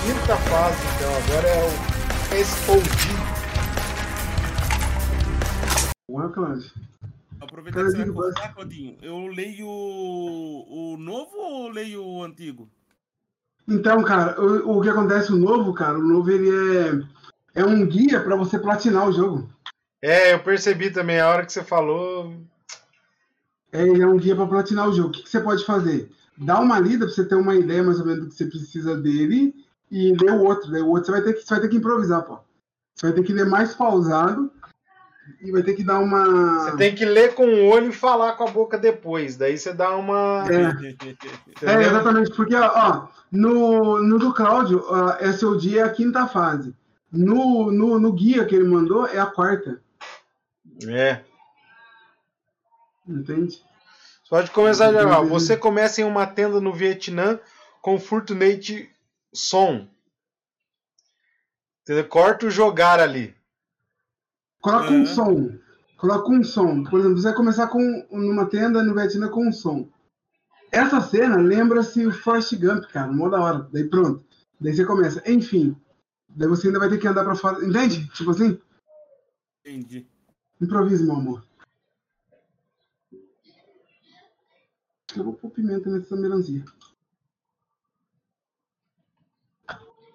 quinta fase então. Agora é o SOG. Welcome. Aproveitar que você vai contar, Codinho. Eu leio o, o novo ou leio o antigo? Então, cara, o, o que acontece o novo, cara, o novo ele é, é um guia pra você platinar o jogo. É, eu percebi também a hora que você falou. É, ele é um guia pra platinar o jogo. O que, que você pode fazer? Dá uma lida pra você ter uma ideia mais ou menos do que você precisa dele e ler o outro. Ler o outro você vai ter que, você vai ter que improvisar, pô. Você vai ter que ler mais pausado e vai ter que dar uma. Você tem que ler com o olho e falar com a boca depois. Daí você dá uma. É. É, exatamente, porque ó, no, no do Cláudio, ó, SOD é a quinta fase. No, no, no guia que ele mandou é a quarta. É. Entende? Você pode começar a jogar. Você começa em uma tenda no Vietnã com Fortunate Som. Entendeu? Corta o jogar ali. Coloca um som. Coloca um som. Por exemplo, você vai começar com numa tenda no Vietnã com um som. Essa cena lembra-se o Forrest Gump, cara, mó da hora. Daí pronto. Daí você começa. Enfim. Daí você ainda vai ter que andar pra fora. Entende? Tipo assim? Entendi. Improvise, meu amor. Eu vou pôr pimenta nessa melancia.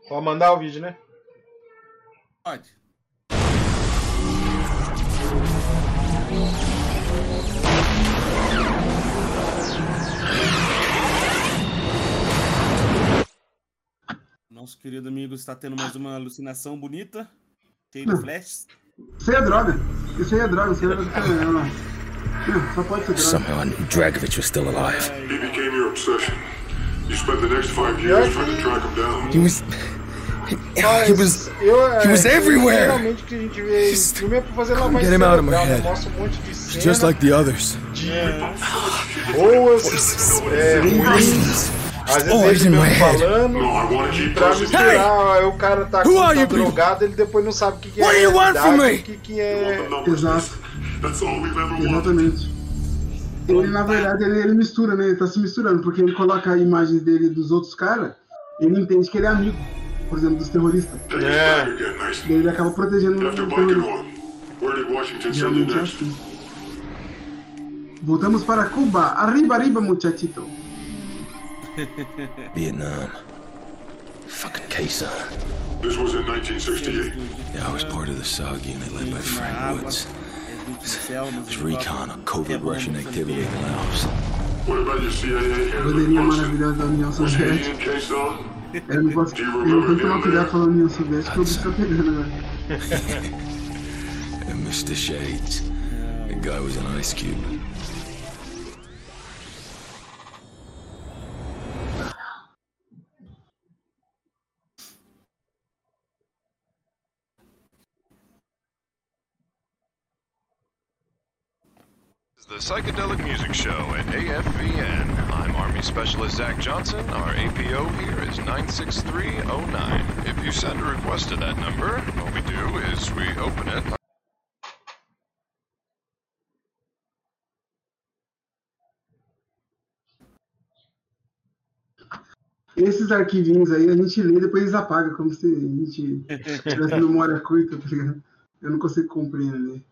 Pode mandar o vídeo, né? Pode. Nosso querido amigo está tendo mais uma alucinação bonita, cheia de flashes. Aí é droga. Isso aí é droga. Isso aí é droga. Não, não. Só pode ser droga. Somehow I knew Dragovich was still alive. He became your obsession. You spent the next five years trying to track him down. He was. He was. Eu, He was everywhere. Geralmente o que a gente vê em filme é pra fazer lavagem Get him out of my head. Mostra um monte de cena. Just like the others. boas, é, ruins. Às vezes Always ele in my mesmo head. falando, pra misturar, aí o cara tá, tá drogado, ele depois não sabe o que, que What é do you want from realidade, me? o que, que é... Exato. That's all we've ever wanted. Exatamente. Ele, na verdade, ele, ele mistura, né? Ele tá se misturando, porque ele coloca imagens dele dos outros caras, ele entende que ele é amigo, por exemplo, dos terroristas. Nice. Daí ele acaba protegendo o terrorista. É assim. Voltamos para Cuba. Arriba, arriba, muchachito. *laughs* Vietnam. Fucking K-Sun. This was in 1968. Yeah, I was part of the SOG unit led by Frank Woods. It was recon on covert Russian activity in Laos. What about your CIA handler? Bandeirinha maravilhosa da União Was he Soviética. in K-Zone? Eu não posso. Eu tenho que tomar cuidado falando União Soviética, que bicho tá pegando, velho. And Mr. *laughs* Shades. The guy was an ice cube. The Psychedelic Music Show at AFVN. I'm Army Specialist Zach Johnson. Our APO here is 96309. If you send a request to that number, what we do is we open it. Esses arquivinhos aí a gente lê e depois eles apaga, como se a gente *laughs* tivesse memória curta, tá ligado? Eu não consigo compreender.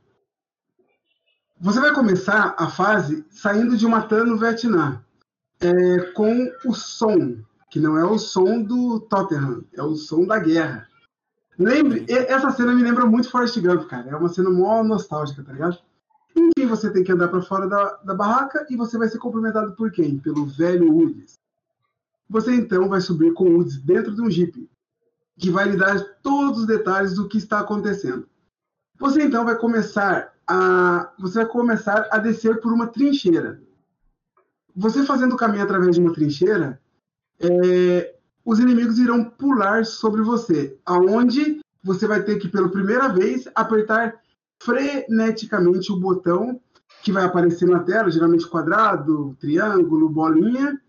Você vai começar a fase saindo de uma TAN no Vietnã, é, com o som, que não é o som do Tottenham, é o som da guerra. Lembre, essa cena me lembra muito Forrest Gump, cara. É uma cena mó nostálgica, tá ligado? Enfim, você tem que andar pra fora da, da barraca e você vai ser cumprimentado por quem? Pelo velho Willis. Você então vai subir com o Woods dentro de um Jeep, que vai lhe dar todos os detalhes do que está acontecendo. Você então vai começar a você vai começar a descer por uma trincheira. Você fazendo o caminho através de uma trincheira, é, os inimigos irão pular sobre você, aonde você vai ter que pela primeira vez apertar freneticamente o botão que vai aparecer na tela, geralmente quadrado, triângulo, bolinha,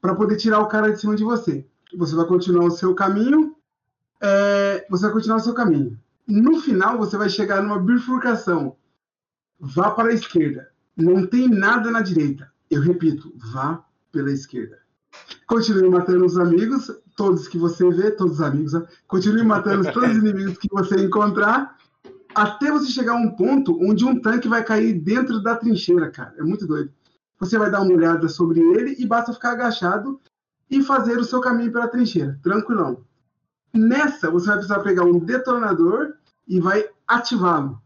para poder tirar o cara de cima de você. Você vai continuar o seu caminho. É, você vai continuar o seu caminho. No final, você vai chegar numa bifurcação. Vá para a esquerda. Não tem nada na direita. Eu repito, vá pela esquerda. Continue matando os amigos, todos que você vê, todos os amigos. né? Continue matando todos os inimigos que você encontrar, até você chegar a um ponto onde um tanque vai cair dentro da trincheira, cara. É muito doido. Você vai dar uma olhada sobre ele e basta ficar agachado e fazer o seu caminho pela trincheira, tranquilão. Nessa, você vai precisar pegar um detonador e vai ativá-lo.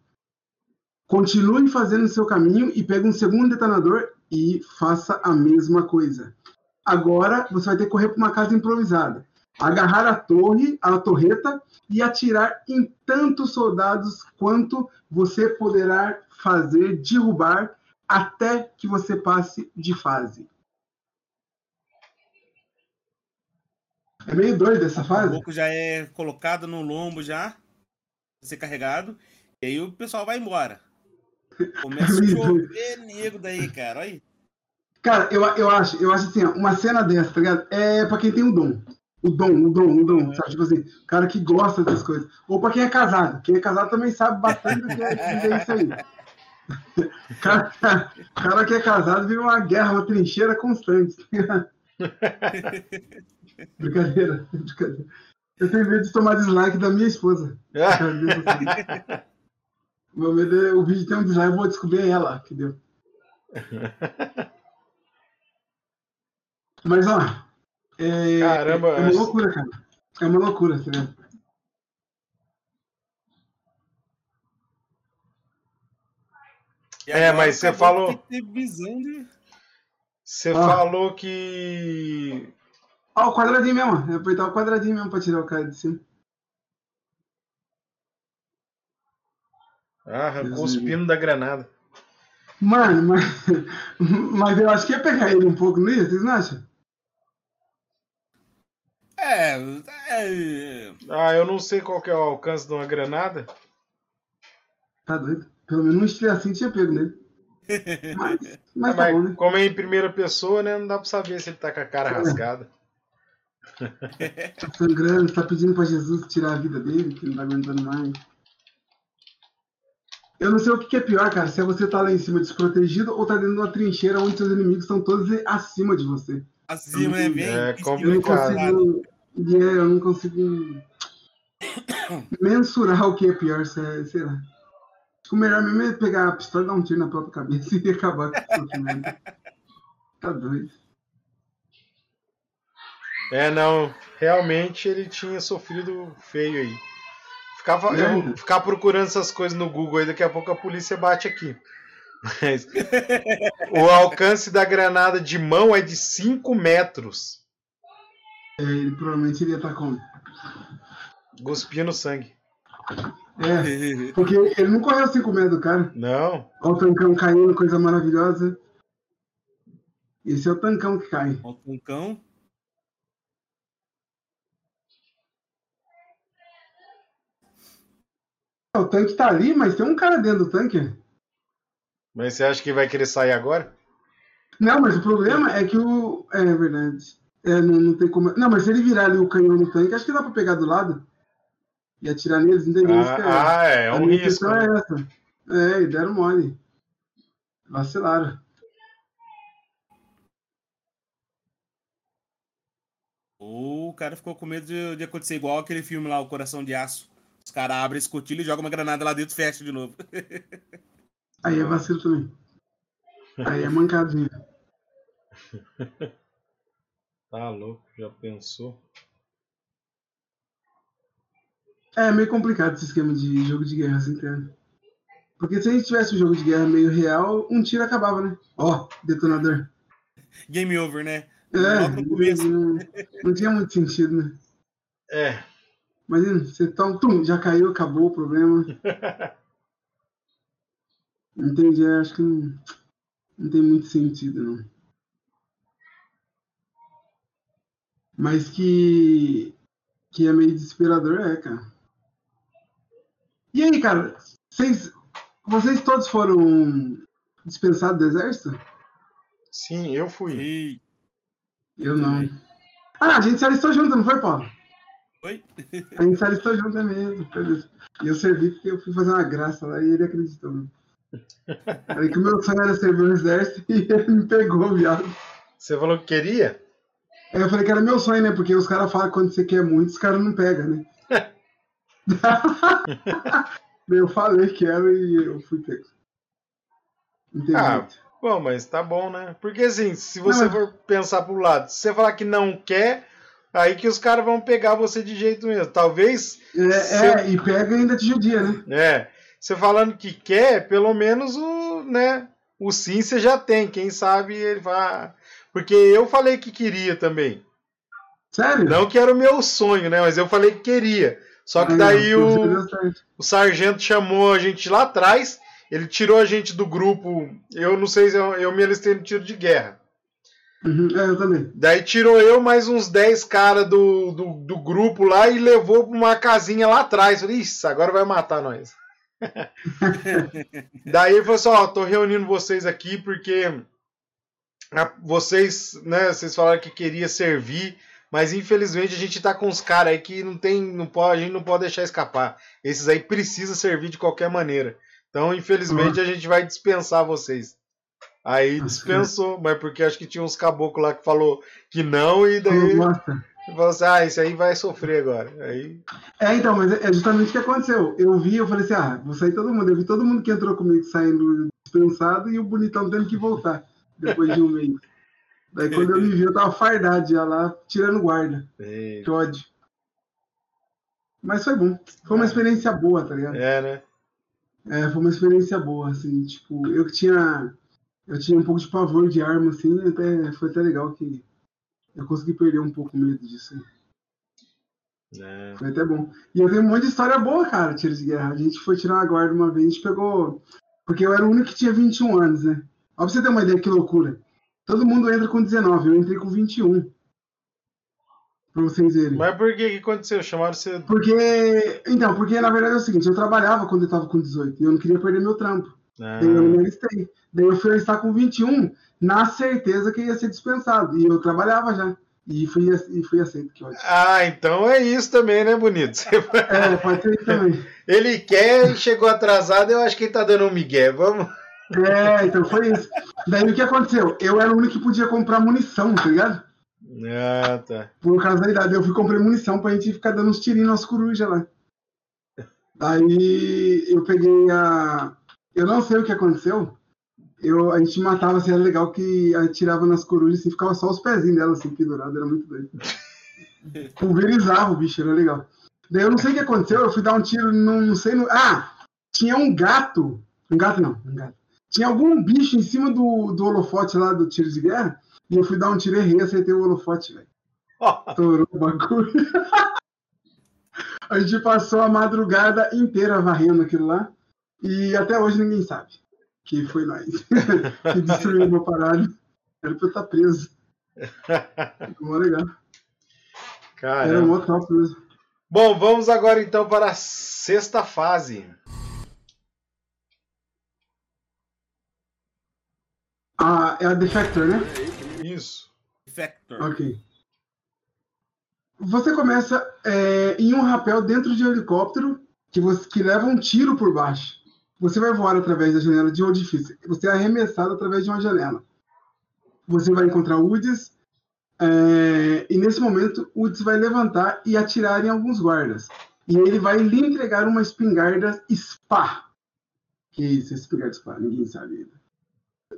Continue fazendo o seu caminho e pega um segundo detonador e faça a mesma coisa. Agora, você vai ter que correr para uma casa improvisada. Agarrar a torre, a torreta e atirar em tantos soldados quanto você poderá fazer derrubar até que você passe de fase. É meio doido essa O fase. pouco já é colocado no lombo já, ser carregado, e aí o pessoal vai embora. Começa a chover nego daí, cara. Olha aí. Cara, eu, eu acho, eu acho assim, ó, uma cena dessa, tá ligado? É pra quem tem o dom. O dom, o dom, o dom, sabe? Tipo assim, cara que gosta dessas coisas. Ou pra quem é casado. Quem é casado também sabe bastante do que é, que é isso aí. *laughs* Cara, cara que é casado vive uma guerra, uma trincheira constante. tá ligado? *laughs* brincadeira, brincadeira. Eu tenho medo de tomar dislike da minha esposa. *laughs* Meu medo é o vídeo ter um dislike, eu vou descobrir ela que deu. *laughs* Mas, ó. É, Caramba, é uma loucura, cara. É uma loucura, tá? E É, mas você falou- que tem que ter visão de. Você Ah. falou que. Ó, o quadradinho mesmo. É apertar o quadradinho mesmo pra tirar o cara de cima. Ah, arrancou os pinos da granada. Mano, mas, mas eu acho que ia pegar ele um pouco, não ia? Vocês não acham? É, é. Ah, eu não sei qual que é o alcance de uma granada. Tá doido. Pelo menos um estilo assim tinha pego nele. *laughs* Mas, mas tá Mas bom, né? como é em primeira pessoa, né? Não dá pra saber se ele tá com a cara É. rasgada. *laughs* Tá sangrando, tá pedindo pra Jesus tirar a vida dele, que não tá aguentando mais. Eu não sei o que é pior, cara. Se é você tá lá em cima desprotegido ou tá dentro de uma trincheira onde seus inimigos estão todos acima de você. Acima, né? Bem É Eu não complicado. consigo. é, eu não consigo *coughs* mensurar o que é pior, sei sei lá. Acho que o melhor mesmo é pegar a pistola e dar um tiro na própria cabeça *laughs* e acabar com o sofrimento. Tá doido. É, não. Realmente ele tinha sofrido feio aí. Ficava, É. eu ficar procurando essas coisas no Google aí, daqui a pouco a polícia bate aqui. *laughs* Mas o alcance da granada de mão é de 5 metros. É, ele provavelmente iria estar com. Cuspindo sangue. É, *laughs* porque ele não correu 5 metros do cara. Não. Olha o tancão caindo, coisa maravilhosa. Esse é o tancão que cai. Ó, o cão. O tanque tá ali, mas tem um cara dentro do tanque. Mas você acha que vai querer sair agora? Não, mas o problema é que o. É verdade. É, não, não tem como. Não, mas se ele virar ali o canhão no tanque, acho que dá pra pegar do lado e atirar neles, entendeu? Isso que Ah, ah, é, é a um minha risco. questão é essa. É, e deram mole. Vacilaram. O cara ficou com medo de, de acontecer igual aquele filme lá, O Coração de Aço. Os caras abrem a escotilha e jogam uma granada lá dentro e fecha de novo. *laughs* Aí é vacilo também. Aí é mancadinha. *laughs* Tá louco, já pensou? É meio complicado esse esquema de jogo de guerra assim, cara. Porque se a gente tivesse um jogo de guerra meio real, um tiro acabava, né? Ó, detonador. Game over, né? É, não, não tinha muito sentido, né? É. Imagina, você toma, tum, já caiu, acabou o problema. *laughs* Entendi, é, acho que não, não tem muito sentido, não. Mas que, que é meio desesperador, é, cara. E aí, cara, vocês, vocês todos foram dispensados do exército? Sim, eu fui. Eu não. Ah, a gente se alistou junto, não foi, Paulo? Oi? A gente se alistou junto é mesmo. mesmo. E eu servi porque eu fui fazer uma graça lá e ele acreditou. né? Aí que o meu sonho era servir no exército e ele me pegou, viado. Você falou que queria? Aí eu falei que era meu sonho, né? Porque os caras falam que quando você quer muito, os caras não pegam, né? *laughs* Eu falei que era e eu fui pego. Entendi. Ah, bom, mas tá bom, né? Porque assim, se você Não, for pensar pro lado, se você falar que não quer, aí que os caras vão pegar você de jeito mesmo. Talvez. É, é, e pega ainda te judia, né? É. Você falando que quer, pelo menos o, né? O sim você já tem. Quem sabe ele vai. Porque eu falei que queria também. Sério? Não que era o meu sonho, né? Mas eu falei que queria. Só que Aí, daí ó, você o, o sargento chamou a gente lá atrás. Ele tirou a gente do grupo. Eu não sei se eu, eu me alistei no tiro de guerra. Uhum, é, eu também. Daí tirou eu mais uns 10 caras do, do, do grupo lá e levou pra uma casinha lá atrás. Falei, isso, agora vai matar nós. *laughs* Daí ele falou assim: Ó, tô reunindo vocês aqui porque a- vocês, né, vocês falaram que queria servir, mas infelizmente a gente tá com uns caras aí que não tem, não pode, a gente não pode deixar escapar. Esses aí precisa servir de qualquer maneira. Então, infelizmente, a gente vai dispensar vocês. Aí dispensou, mas porque acho que tinha uns caboclos lá que falou que não, e daí falou assim: ah, isso aí vai sofrer agora. Aí, É, então, mas é justamente o que aconteceu. Eu vi, eu falei assim, ah, vou sair todo mundo. Eu vi todo mundo que entrou comigo saindo dispensado e o bonitão tendo que voltar depois de um mês. Daí quando eu me vi, eu tava fardado já lá, tirando guarda. Ei. Que ódio. Mas foi bom. Foi uma experiência boa, tá ligado? é, né? É, foi uma experiência boa, assim, tipo, eu que tinha. Eu tinha um pouco de pavor de arma, assim, até, foi até legal que eu consegui perder um pouco o medo disso. É. Foi até bom. E eu tenho um monte de história boa, cara, tiro de guerra. A gente foi tirar uma guarda uma vez, a gente pegou. Porque eu era o único que tinha 21 anos, né? Ó, pra você ter uma ideia que loucura. Todo mundo entra com 19, eu entrei com 21. Pra vocês verem. Mas por que que aconteceu? Chamaram você. Porque. Então, porque na verdade é o seguinte, eu trabalhava quando eu tava com 18 e eu não queria perder meu trampo. Ah, Daí eu não me alistei. Daí eu fui alistar com 21, na certeza que ia ser dispensado. E eu trabalhava já. E fui, e fui aceito, que ótimo. Ah, então é isso também, né, bonito? Você- *laughs* É, pode ser isso também. Ele quer e chegou atrasado, eu acho que ele tá dando um migué. Vamos. É, então foi isso. Daí o que aconteceu? Eu era o único que podia comprar munição, tá ligado? Ah, tá. Por causa da idade. Eu fui comprar munição pra gente ficar dando uns tirinhos nas corujas lá. Aí eu peguei a. Eu não sei o que aconteceu. Eu, a gente matava, assim, era legal que atirava nas corujas assim, ficava só os pezinhos dela assim, pendurado, era muito doido. *laughs* Pulverizava o bicho, era legal. Daí eu não sei o que aconteceu, eu fui dar um tiro, não, não sei. No... Ah! Tinha um gato. Um gato não, um gato. Tinha algum bicho em cima do, do holofote lá do tiro de guerra. E eu fui dar um tiro e errei, acertei o holofote, velho. *laughs* Estourou o bagulho. *laughs* a gente passou a madrugada inteira varrendo aquilo lá. E até hoje ninguém sabe que foi nós *laughs* que destruiu meu parado. Era pra eu estar preso. Ficou mó legal. Era Caramba. mó top mesmo. Bom, vamos agora então para a sexta fase. Ah, é a Defector, né? Isso. Factor. Ok. Você começa é, em um rapel dentro de um helicóptero que, você, que leva um tiro por baixo. Você vai voar através da janela de um edifício. Você é arremessado através de uma janela. Você vai encontrar Woods. é, e nesse momento, Woods vai levantar e atirar em alguns guardas. E ele vai lhe entregar uma espingarda SPA. Que isso, espingarda SPA? Ninguém sabe ainda.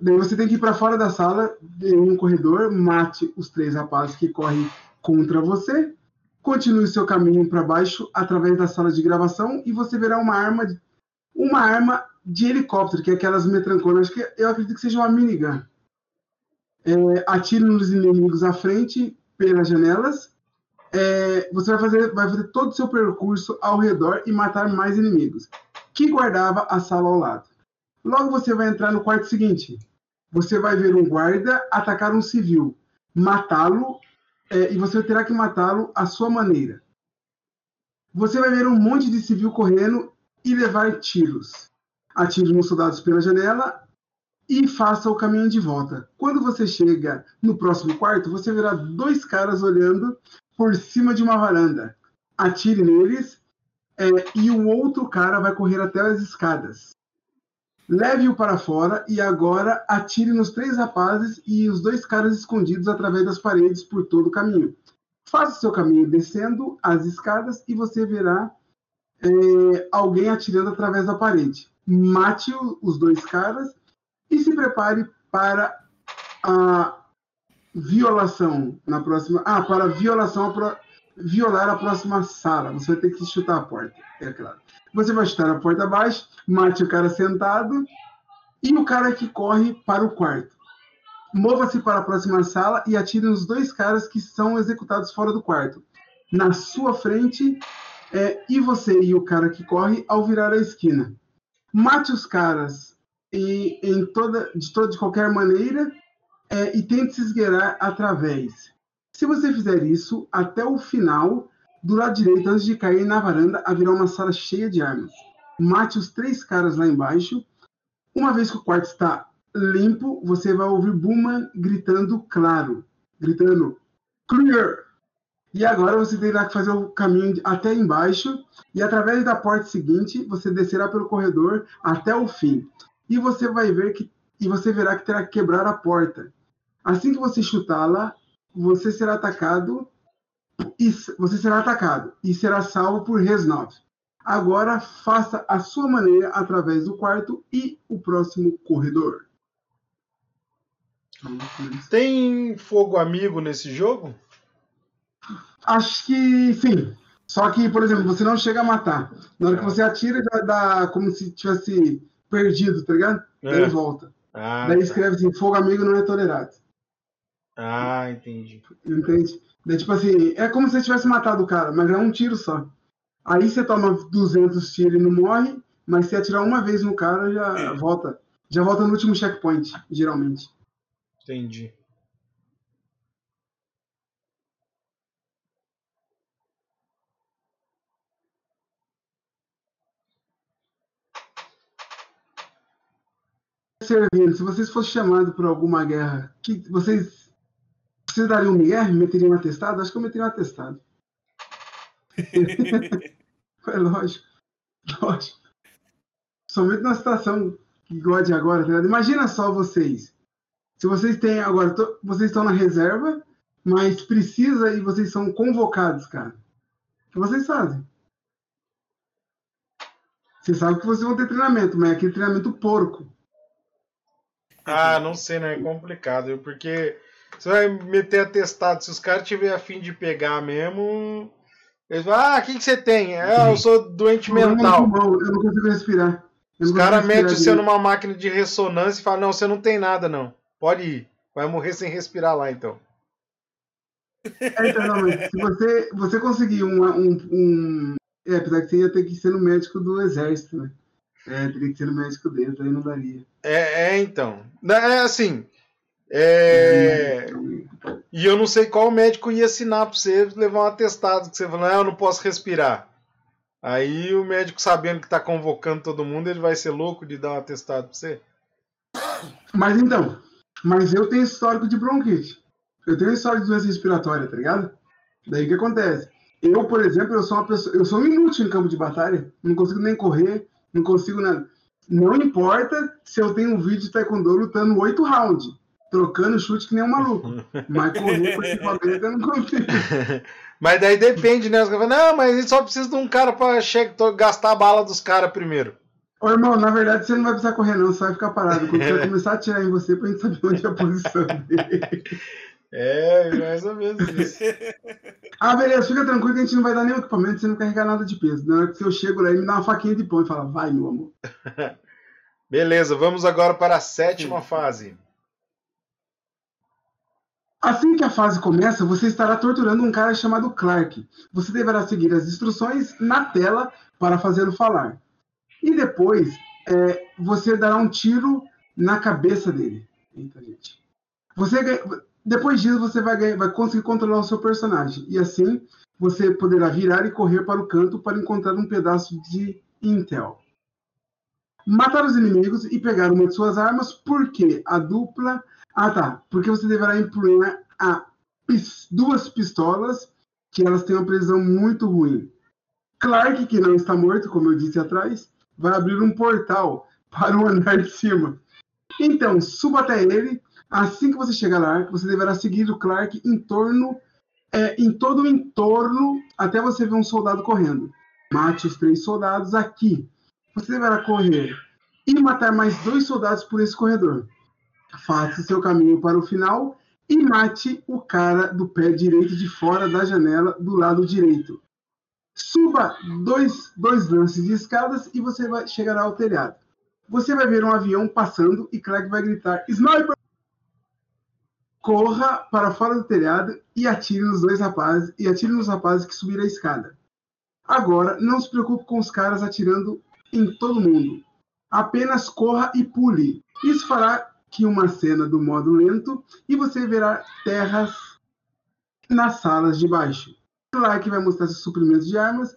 Daí você tem que ir para fora da sala, em um corredor, mate os três rapazes que correm contra você, continue seu caminho para baixo através da sala de gravação e você verá uma arma, uma arma de helicóptero, que é aquelas metranconas, que eu acredito que seja uma minigun. é, atire nos inimigos à frente pelas janelas. É, você vai fazer, vai fazer todo o seu percurso ao redor e matar mais inimigos, que guardava a sala ao lado. Logo você vai entrar no quarto seguinte. Você vai ver um guarda atacar um civil, matá-lo, é, e você terá que matá-lo à sua maneira. Você vai ver um monte de civil correndo e levar tiros. Atire nos soldados pela janela e faça o caminho de volta. Quando você chega no próximo quarto, você verá dois caras olhando por cima de uma varanda. Atire neles é, e o outro cara vai correr até as escadas. Leve-o para fora e agora atire nos três rapazes e os dois caras escondidos através das paredes por todo o caminho. Faça seu caminho descendo as escadas e você verá é, alguém atirando através da parede. Mate os dois caras e se prepare para a violação na próxima. Ah, para violação a pro, violar a próxima sala. Você vai ter que chutar a porta, é claro. Você vai chutar a porta abaixo, mate o cara sentado e o cara que corre para o quarto. Mova-se para a próxima sala e atire nos dois caras que são executados fora do quarto. Na sua frente, é, e você e o cara que corre ao virar a esquina. Mate os caras e, em toda, de, toda, de qualquer maneira é, e tente se esgueirar através. Se você fizer isso, até o final, do lado direito, antes de cair na varanda, haverá uma sala cheia de armas. Mate os três caras lá embaixo. Uma vez que o quarto está limpo, você vai ouvir Booman gritando claro, gritando clear. E agora você terá que fazer o caminho até embaixo e através da porta seguinte você descerá pelo corredor até o fim. E você vai ver que e você verá que terá que quebrar a porta. Assim que você chutá-la, você será atacado e você será atacado e será salvo por Resnov. Agora faça a sua maneira através do quarto e o próximo corredor. Tem fogo amigo nesse jogo? Acho que sim. Só que, por exemplo, você não chega a matar. Na hora que você atira, já dá como se tivesse perdido, tá ligado? É. Daí volta. Ah, Daí tá. escreve assim: fogo amigo não é tolerado. Ah, entendi. Entende? Daí, tipo assim, é como se você tivesse matado o cara, mas é um tiro só. Aí você toma 200 tiros e não morre, mas se atirar uma vez no cara, já é. *clears throat* volta. Já volta no último checkpoint, geralmente. Entendi. Servindo, se vocês fossem chamados por alguma guerra, que vocês, vocês dariam um guerra? Meteriam um atestado? Acho que eu meteria um atestado. *laughs* é lógico. Lógico. Somente na situação igual de agora, tá Imagina só vocês. Se vocês têm agora, vocês estão na reserva, mas precisa e vocês são convocados, cara. O que vocês fazem? Você sabe que vocês vão ter treinamento, mas é aquele treinamento porco. Ah, não sei, né? É complicado, porque você vai meter atestado. Se os caras tiverem afim de pegar mesmo, eles vão, ah, o que, que você tem? É, eu sou doente mental. Eu não consigo respirar. os caras metem você numa máquina de ressonância e falam, não, você não tem nada, não. Pode ir. Vai morrer sem respirar lá, então. É, então, não, mas se você, você conseguir um, um, um... É, apesar que você ia ter que ser no médico do exército, né? É, teria que ser no médico dentro, aí não daria. É, é então. É assim. É... E eu não sei qual médico ia assinar pra você levar um atestado que você falou, ah, eu não posso respirar. Aí o médico, sabendo que tá convocando todo mundo, ele vai ser louco de dar um atestado pra você? Mas então, mas eu tenho histórico de bronquite. Eu tenho histórico de doença respiratória, tá ligado? Daí o que acontece? Eu, por exemplo, eu sou uma pessoa, eu sou um inútil em campo de batalha, não consigo nem correr, não consigo nada. Não importa se eu tenho um vídeo de taekwondo lutando oito rounds, trocando chute que nem um maluco. Mas correr com esse bagulho eu não consigo. *laughs* mas daí depende, né? Os caras falam, não, mas a gente só precisa de um cara pra gastar a bala dos caras primeiro. Ô, irmão, na verdade você não vai precisar correr, não, você vai ficar parado. Quando você vai *laughs* começar a atirar em você pra gente saber onde é a posição dele. *laughs* É, mais ou menos isso. *laughs* ah, beleza, fica tranquilo que a gente não vai dar nenhum equipamento, você não carregar nada de peso. Na hora que eu chego lá, ele me dá uma faquinha de pão e fala, vai, meu amor. *laughs* beleza, vamos agora para a sétima Sim. fase. Assim que a fase começa, você estará torturando um cara chamado Clark. Você deverá seguir as instruções na tela para fazê-lo falar. E depois, é, você dará um tiro na cabeça dele. Eita, gente. Você, depois disso, você vai, ganhar- vai conseguir controlar o seu personagem. E assim, você poderá virar e correr para o canto para encontrar um pedaço de Intel. Matar os inimigos e pegar uma de suas armas, porque a dupla. Ah, tá. Porque você deverá empunhar a pis- duas pistolas, que elas têm uma precisão muito ruim. Clark, que não está morto, como eu disse atrás, vai abrir um portal para o andar de cima. Então, suba até ele. Assim que você chegar lá, você deverá seguir o Clark em torno, é, em todo o entorno, até você ver um soldado correndo. Mate os três soldados aqui. Você deverá correr e matar mais dois soldados por esse corredor. Faça seu caminho para o final e mate o cara do pé direito de fora da janela do lado direito. Suba dois, dois lances de escadas e você vai chegará ao telhado. Você vai ver um avião passando e Clark vai gritar: Sniper! Corra para fora do telhado e atire nos dois rapazes e atire nos rapazes que subiram a escada. Agora, não se preocupe com os caras atirando em todo mundo. Apenas corra e pule. Isso fará que uma cena do modo lento e você verá terras nas salas de baixo. Clark vai mostrar seus suprimentos de armas.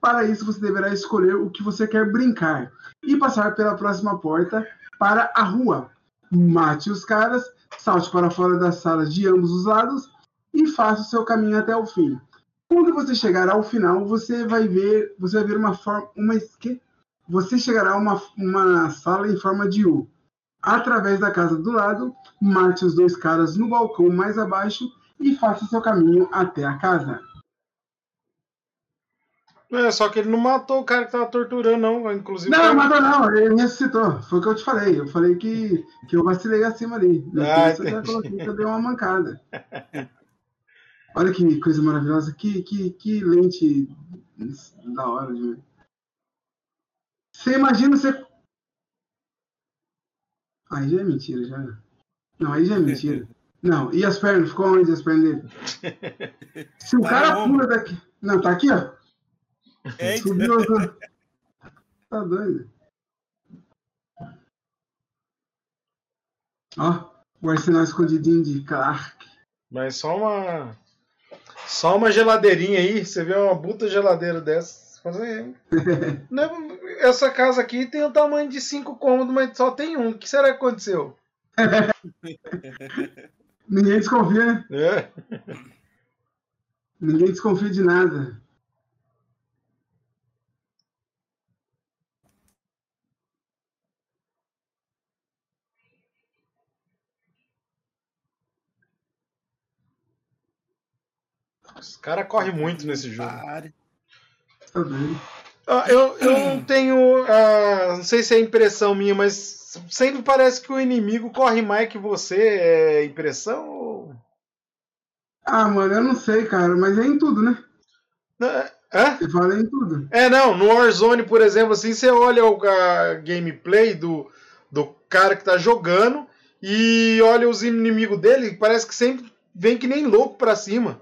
Para isso, você deverá escolher o que você quer brincar e passar pela próxima porta para a rua. Mate os caras, salte para fora das salas de ambos os lados e faça o seu caminho até o fim. Quando você chegar ao final, você vai ver, você vai ver uma forma, uma que? Você chegará a uma, uma sala em forma de U. Através da casa do lado, mate os dois caras no balcão mais abaixo e faça seu caminho até a casa. É, só que ele não matou o cara que tava torturando, não. Inclusive. Não, matou não, ele ressuscitou. Foi o que eu te falei. Eu falei que, que eu vacilei acima ali. Depois Ah, eu já entendi. coloquei que eu dei uma mancada. *laughs* Olha que coisa maravilhosa, que, que, que lente da hora de ver. Você imagina você. Aí já é mentira, já. Não, aí já é mentira. Não, e as pernas? Ficou onde as pernas dele? *laughs* Se o cara pula daqui. Não, tá aqui, ó. Eita. Subiu. Tá doido. Ó, o arsenal escondidinho de Clark. Mas só uma. Só uma geladeirinha aí. Você vê uma puta geladeira dessa. assim, *laughs* Não, essa casa aqui tem o tamanho de cinco cômodos, mas só tem um. O que será que aconteceu? *laughs* Ninguém desconfia, né? É. Ninguém desconfia de nada. Os caras correm muito nesse jogo. Tá doido. Ah, Eu, eu não tenho. ah, não sei se é impressão minha, mas sempre parece que o inimigo corre mais que você. É impressão? ou- Ah, mano, eu não sei, cara, mas é em tudo, né? Hã? Você fala em tudo. É, não. No Warzone, por exemplo, assim, você olha o a gameplay do, do cara que tá jogando e olha os inimigos dele, parece que sempre vem que nem louco pra cima.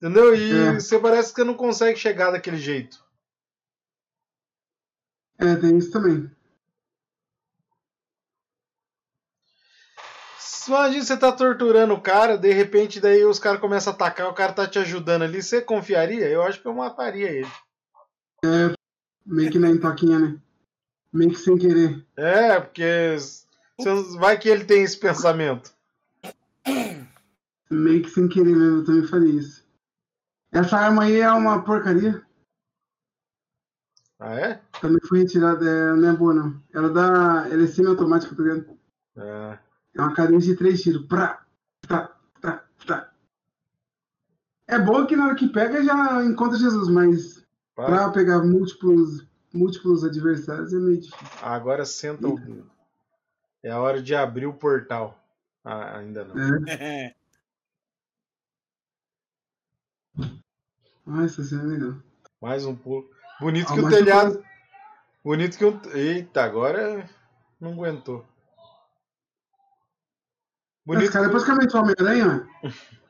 Entendeu? E É. você parece que não consegue chegar daquele jeito. É, tem isso também. Imagina você tá torturando o cara, de repente daí os caras começam a atacar, o cara tá te ajudando ali, você confiaria? Eu acho que eu mataria ele. É, meio que na toquinha, né? Meio que sem querer. É, porque vai que ele tem esse pensamento. Meio que sem querer mesmo, eu também faria isso. Essa arma aí é uma porcaria. Ah, é? Também foi retirada, é, não é boa não. Ela dá. Ela é semi-automática, tá ligado? É. É uma cadência de três tiros. Pra, tá, tá, tá. É bom que na hora que pega já encontra Jesus, mas pra pegar múltiplos, múltiplos adversários é meio difícil. Agora senta o. É a hora de abrir o portal. Ah, ainda não. É. *laughs* Nossa, isso é legal. Mais um pulo. Bonito Ah, que o telhado. Bonito que o. Eita, agora não aguentou. Esse cara é praticamente o Homem-Aranha.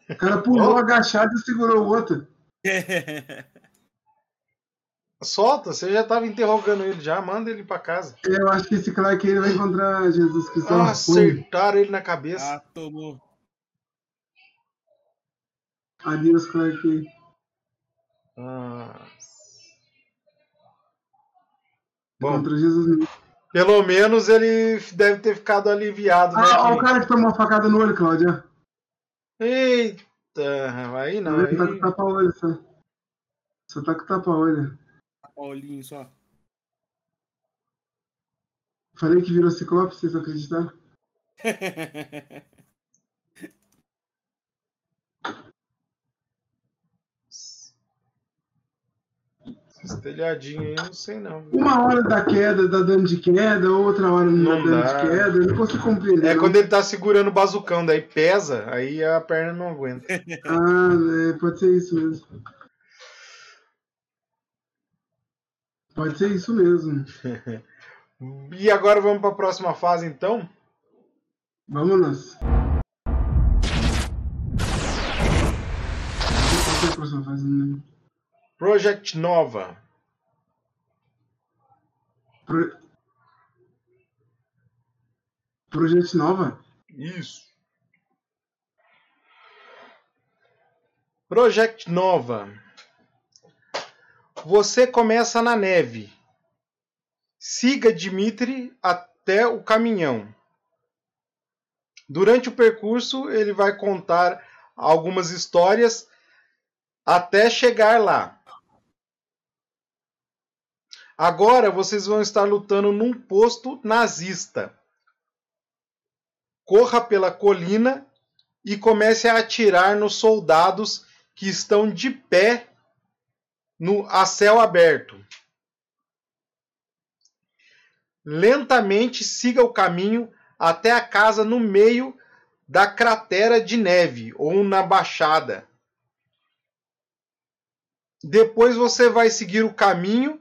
O cara *laughs* pulou agachado e segurou o outro. *laughs* Solta, você já tava interrogando ele já, manda ele pra casa. Eu acho que esse Clark ele vai encontrar Jesus Cristo. Ah, acertaram ele na cabeça. Ah, tomou. Adeus, Clark. Ah. Bom, pelo menos ele deve ter ficado aliviado, né? Ah, ó, o cara que tomou uma facada no olho, Cláudia. Eita, aí não. Tá com tapa-olho só. Só tá com tapa-olho. Paulinho só. Falei que virou ciclope, vocês acreditaram? *laughs* Esse telhadinho aí, não sei não. Uma hora da queda, dá dano de queda, outra hora não, Não dá dano dá. de queda. Eu não consigo compreender. É não. quando ele tá segurando o bazucão, daí pesa, aí a perna não aguenta. *laughs* Ah, é, pode ser isso mesmo. Pode ser isso mesmo. *laughs* E agora vamos pra próxima fase então? Vamos. Qual que é a próxima fase? né? Project Nova. Pro... Projeto Nova? Isso. Project Nova. Você começa na neve. Siga Dimitri até o caminhão. Durante o percurso, ele vai contar algumas histórias até chegar lá. Agora vocês vão estar lutando num posto nazista. Corra pela colina e comece a atirar nos soldados que estão de pé no a céu aberto. Lentamente siga o caminho até a casa no meio da cratera de neve ou na baixada. Depois você vai seguir o caminho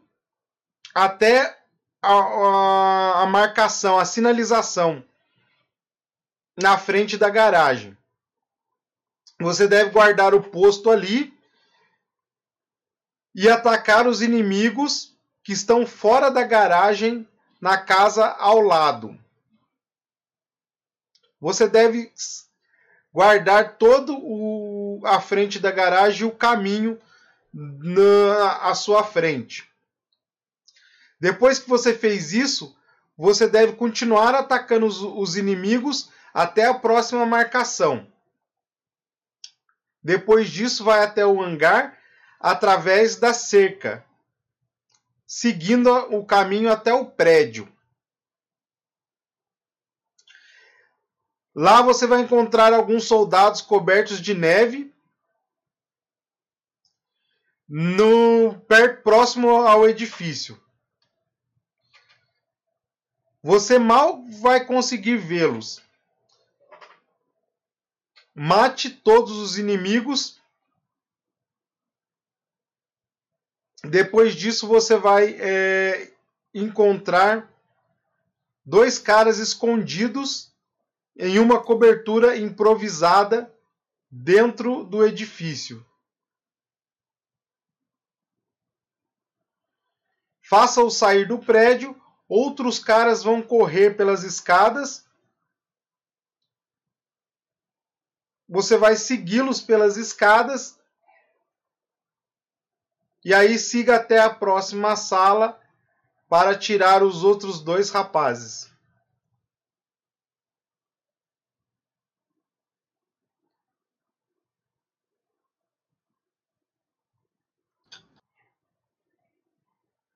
até a, a, a marcação, a sinalização na frente da garagem. Você deve guardar o posto ali e atacar os inimigos que estão fora da garagem na casa ao lado. Você deve guardar todo o, a frente da garagem e o caminho na à sua frente. Depois que você fez isso, você deve continuar atacando os, os inimigos até a próxima marcação. Depois disso, vai até o hangar através da cerca, seguindo o caminho até o prédio. Lá você vai encontrar alguns soldados cobertos de neve no perto próximo ao edifício. Você mal vai conseguir vê-los. Mate todos os inimigos. Depois disso, você vai é, encontrar dois caras escondidos em uma cobertura improvisada dentro do edifício. Faça-o sair do prédio. Outros caras vão correr pelas escadas. Você vai segui-los pelas escadas. E aí siga até a próxima sala para tirar os outros dois rapazes.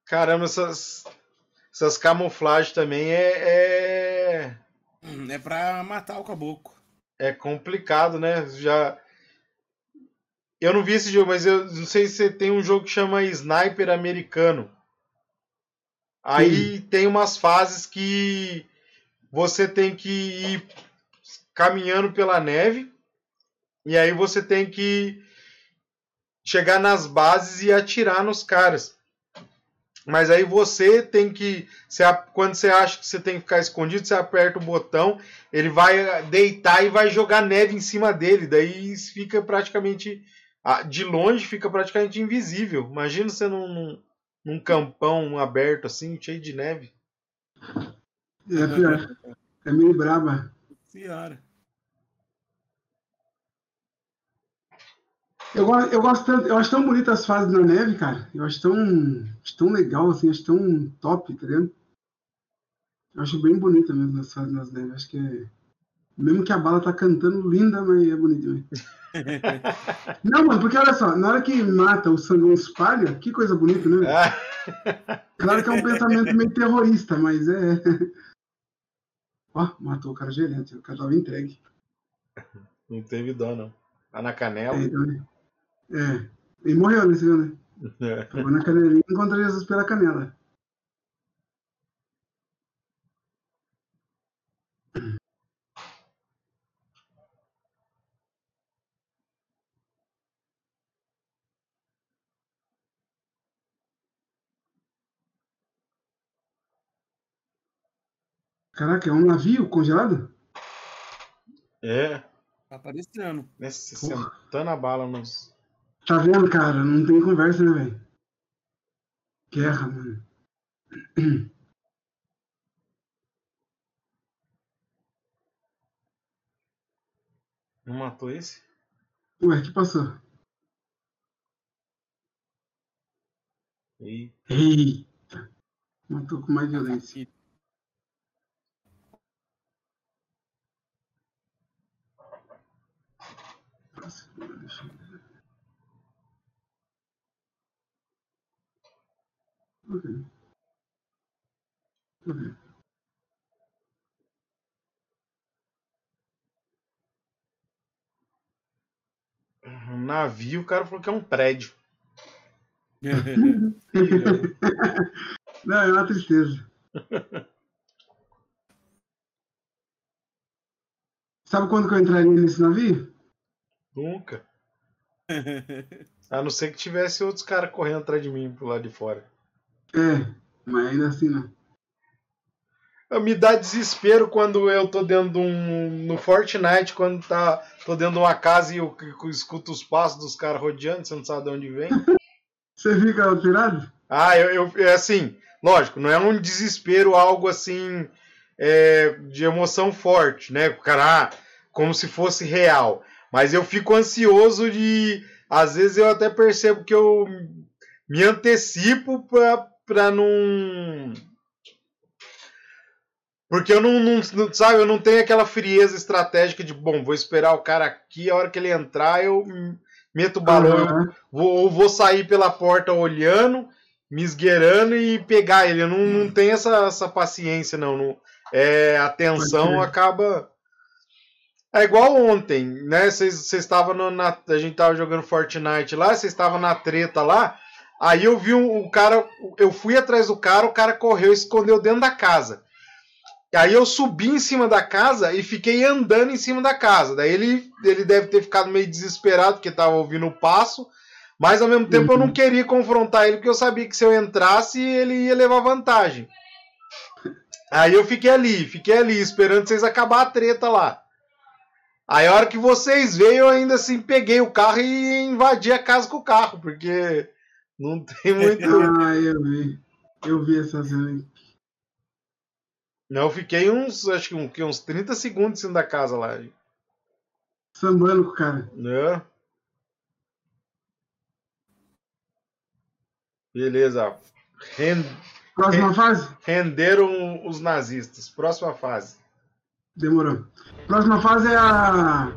Caramba, essas, essas camuflagens também é, é, É pra matar o caboclo. é complicado, né? Já eu não vi esse jogo, mas eu não sei se você tem um jogo que chama Sniper Americano. Aí tem umas fases que você tem que ir caminhando pela neve e aí você tem que chegar nas bases e atirar nos caras. Mas aí você tem que. Você, quando você acha que você tem que ficar escondido, você aperta o botão, ele vai deitar e vai jogar neve em cima dele. Daí fica praticamente. ah, De longe fica praticamente invisível. Imagina você num, num, campão aberto assim, cheio de neve. É pior. É meio braba. Senhora. Eu, eu gosto tanto, eu acho tão bonitas as fases na neve, cara. Eu acho tão, acho tão legal, assim, acho tão top, tá ligado? Eu acho bem bonita mesmo as fases nas neves. Acho que é. Mesmo que a bala tá cantando linda, mas é bonito. *laughs* Não, mano, porque olha só, na hora que mata o sangão espalha, que coisa bonita, né? Claro que é um pensamento meio terrorista, mas é. *laughs* Ó, matou o cara gerente, o cara tava entregue. Não teve dó, não. Tá na canela. É, então, é. E morreu nesse viu, né? É. Pegou na canelinha e encontrou Jesus pela canela. Caraca, é um navio congelado? É. Tá aparecendo. Nesse, sentando a bala nos. Tá vendo, cara? Não tem conversa, né, velho? Guerra, mano. *clears throat* Não matou esse? Ué, que passou? E Eita. Matou com mais violência. Nossa, deixa eu Ok. Ok. um navio, o cara falou que é um prédio. *laughs* Não, é uma tristeza. Sabe quando que eu entraria nesse navio? Nunca. A não ser que tivesse outros caras correndo atrás de mim pro lado de fora. É, mas ainda assim não. Me dá desespero quando eu tô dentro de um. No Fortnite, quando tá, tô dentro de uma casa e eu, eu escuto os passos dos caras rodeando, você não sabe de onde vem. *laughs* Você fica alterado? Ah, eu, eu é assim, lógico, não é um desespero, algo assim é, de emoção forte, né? O cara, ah, como se fosse real. Mas eu fico ansioso de. Às vezes eu até percebo que eu me antecipo pra, pra não. Porque eu não, não, sabe, eu não tenho aquela frieza estratégica de, bom, vou esperar o cara aqui, a hora que ele entrar eu meto o balão, eu Aham. vou, ou vou sair pela porta olhando, me esgueirando e pegar ele. Eu não, não tenho essa, essa paciência, não. não é, a tensão acaba. É igual ontem, né? Vocês estavam na. A gente tava jogando Fortnite lá, vocês estavam na treta lá. Aí eu vi um, o cara. Eu fui atrás do cara, o cara correu e escondeu dentro da casa. Aí eu subi em cima da casa e fiquei andando em cima da casa. Daí ele, ele deve ter ficado meio desesperado porque tava ouvindo o passo. Mas ao mesmo tempo eu não queria confrontar ele porque eu sabia que se eu entrasse ele ia levar vantagem. Aí eu fiquei ali, fiquei ali esperando vocês acabar a treta lá. Aí a hora que vocês veio eu ainda assim peguei o carro e invadi a casa com o carro, porque não tem muito. Ah, eu vi. Eu vi essa cena eu fiquei uns, acho que que uns 30 segundos em cima da casa lá. Sambando com o cara. Né? Beleza. Ren- Próxima ren- fase? Renderam os nazistas. Próxima fase. Demorou. Próxima fase é a.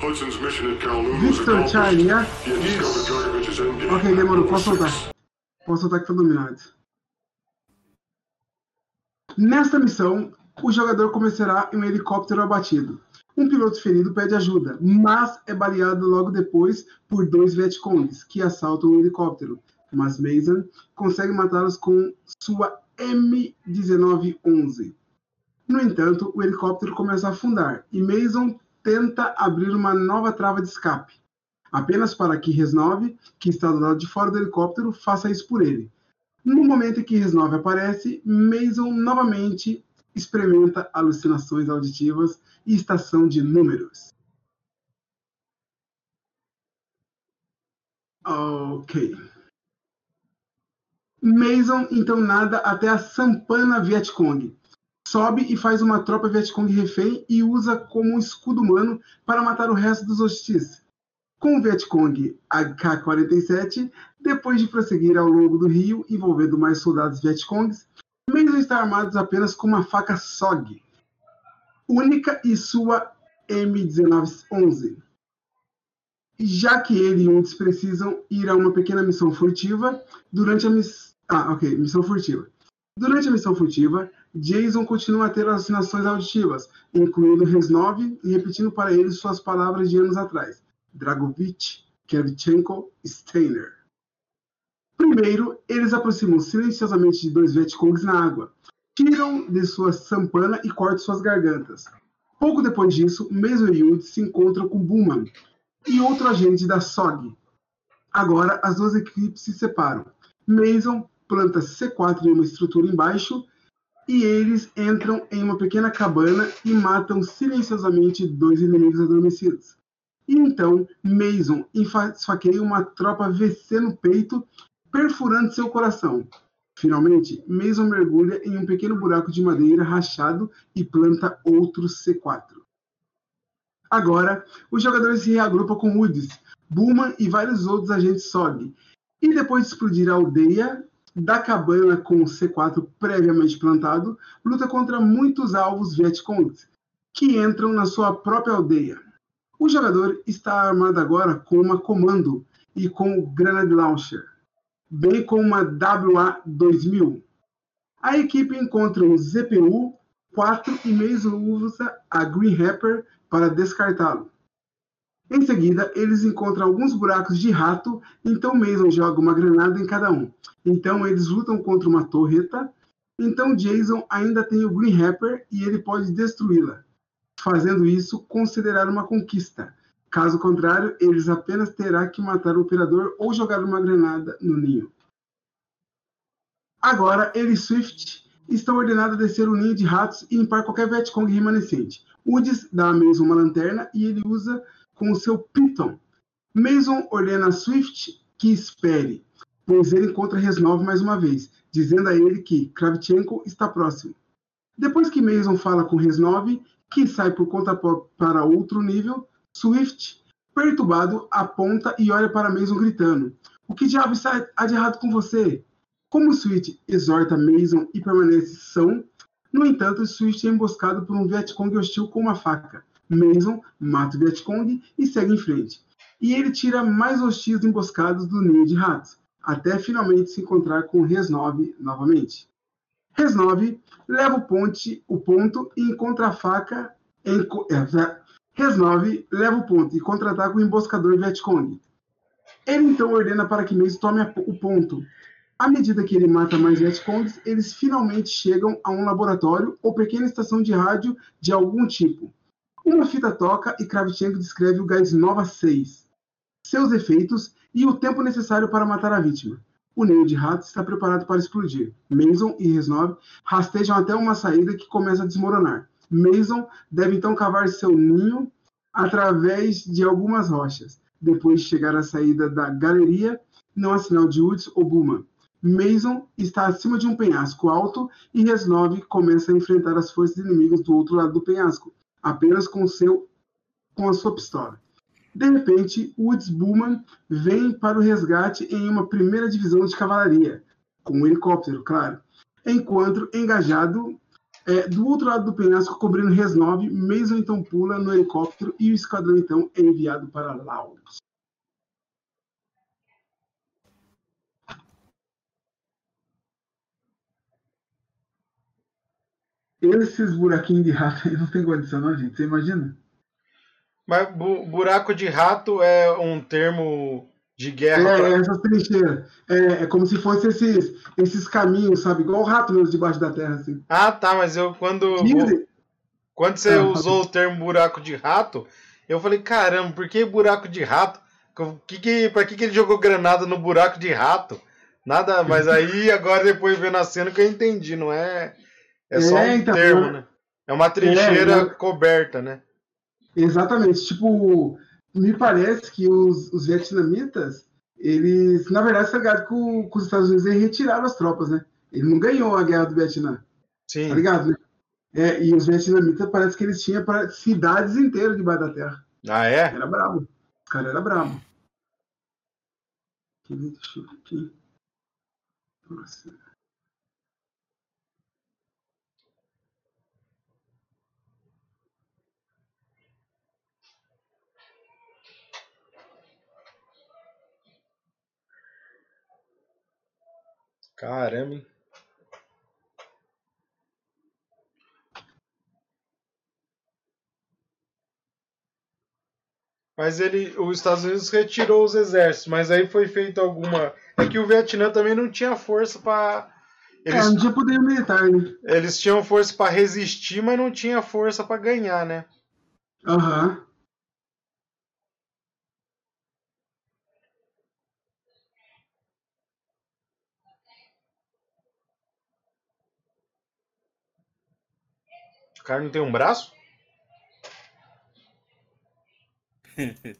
Hudson's mission at Kowloon was Victor accomplished. Charlie, né? He had discovered Dragovich's endgame. Ok, demorou. Posso soltar. Posso soltar que foi dominado. Nesta missão, o jogador começará em um helicóptero abatido. Um piloto ferido pede ajuda, mas é baleado logo depois por dois Vietcongs que assaltam o helicóptero. Mas Mason consegue matá-los com sua M1911. No entanto, o helicóptero começa a afundar e Mason tenta abrir uma nova trava de escape, apenas para que Resnove, que está do lado de fora do helicóptero, faça isso por ele. No momento em que Reznov aparece, Mason novamente experimenta alucinações auditivas e estação de números. Ok. Mason então nada até a Sampana Vietcong. Sobe e faz uma tropa Vietcong refém e usa como um escudo humano para matar o resto dos hostis. Com o Vietcong AK-47, depois de prosseguir ao longo do rio, envolvendo mais soldados Vietcongs, Mason está armado apenas com uma faca SOG, única e sua M1911 já que ele e Undes precisam ir a uma pequena missão furtiva durante a missão. Ah, ok, missão furtiva. Durante a missão furtiva, Jason continua a ter alucinações auditivas, incluindo Reznov e repetindo para ele suas palavras de anos atrás: Dragovich, Kevchenko, Steiner. Primeiro, eles aproximam silenciosamente de dois Vietcongs na água, tiram de sua sampana e cortam suas gargantas. Pouco depois disso, Mason e Yud se encontram com Buman, e outro agente da SOG. Agora, as duas equipes se separam. Mason planta C4 em uma estrutura embaixo e eles entram em uma pequena cabana e matam silenciosamente dois inimigos adormecidos. E então, Mason esfaqueia uma tropa VC no peito, perfurando seu coração. Finalmente, Mason mergulha em um pequeno buraco de madeira rachado e planta outro C4. Agora, os jogadores se reagrupam com Woods, Bulman e vários outros agentes SOG. E depois de explodir a aldeia da cabana com o C4 previamente plantado, luta contra muitos alvos Vietcongs, que entram na sua própria aldeia. O jogador está armado agora com uma comando e com o Grenade Launcher, bem como uma WA-2000. A equipe encontra um ZPU 4 e Mason usa a Green Rapper para descartá-lo. Em seguida, eles encontram alguns buracos de rato, então Mason joga uma granada em cada um. Então eles lutam contra uma torreta. Então Jason ainda tem o Green Rapper e ele pode destruí-la. Fazendo isso, considerar uma conquista. Caso contrário, eles apenas terá que matar o operador ou jogar uma granada no ninho. Agora, ele e Swift estão ordenados a descer o ninho de ratos e limpar qualquer Vietcong remanescente. Woods dá a Mason uma lanterna e ele usa com o seu Python. Mason ordena a Swift que espere, pois ele encontra Reznov mais uma vez, dizendo a ele que Kravchenko está próximo. Depois que Mason fala com Reznov, que sai por conta para outro nível, Swift, perturbado, aponta e olha para Mason gritando: O que diabo está de errado com você? Como Swift exorta Mason e permanece são, no entanto, Swift é emboscado por um Vietcong hostil com uma faca. Mason mata o Vietcong e segue em frente. E ele tira mais hostis emboscados do ninho de ratos, até finalmente se encontrar com Reznov novamente. Reznov leva o, ponte, o ponto e encontra a faca. Em, é, Reznov leva o ponto e contra-ataca o emboscador Vietcong. Ele então ordena para que Mason tome o ponto, à medida que ele mata mais Vietcongs, eles finalmente chegam a um laboratório ou pequena estação de rádio de algum tipo. Uma fita toca e Kravchenko descreve o gás Nova 6, seus efeitos e o tempo necessário para matar a vítima. O ninho de ratos está preparado para explodir. Mason e Reznov rastejam até uma saída que começa a desmoronar. Mason deve então cavar seu ninho através de algumas rochas. Depois de chegar à saída da galeria, não há sinal de Woods ou Buma. Mason está acima de um penhasco alto e Reznov começa a enfrentar as forças inimigas do outro lado do penhasco, apenas com, seu, com a sua pistola. De repente, Woods Bowman vem para o resgate em uma primeira divisão de cavalaria, com um helicóptero, claro. Enquanto, engajado é, do outro lado do penhasco, cobrindo Reznov, Mason então pula no helicóptero e o esquadrão então é enviado para Laos. Esses buraquinhos de rato aí *laughs* não tem condição, não, gente. Você imagina? Mas bu buraco de rato é um termo de guerra. É, pra... essas trincheiras. É, é como se fosse esses, esses caminhos, sabe? Igual o rato mesmo debaixo da terra, assim. Ah, tá, mas eu quando. Quando você ah, usou o termo buraco de rato, eu falei, caramba, por que buraco de rato? Que que, pra que, que ele jogou granada no buraco de rato? Nada, mas *laughs* aí agora depois vendo a cena que eu entendi, não é. É só É, um então, termo, é- né? É uma trincheira É, coberta, né? Exatamente. Tipo, me parece que os, os vietnamitas, eles, na verdade, que, o- que os Estados Unidos eles retiraram as tropas, né? Ele não ganhou a guerra do Vietnã. Sim. Tá ligado, né? É, e os vietnamitas parece que eles tinham pra- cidades inteiras debaixo da terra. Ah, é? Era brabo. Os caras eram brabo. Deixa eu ver aqui. Nossa. Caramba, hein? Mas ele, os Estados Unidos retirou os exércitos, mas aí foi feito alguma. É que o Vietnã também não tinha força para. É, Eles, não tinha poder militar, né? eles tinham força para resistir, mas não tinha força para ganhar, né? Aham. O cara não tem um braço? *laughs*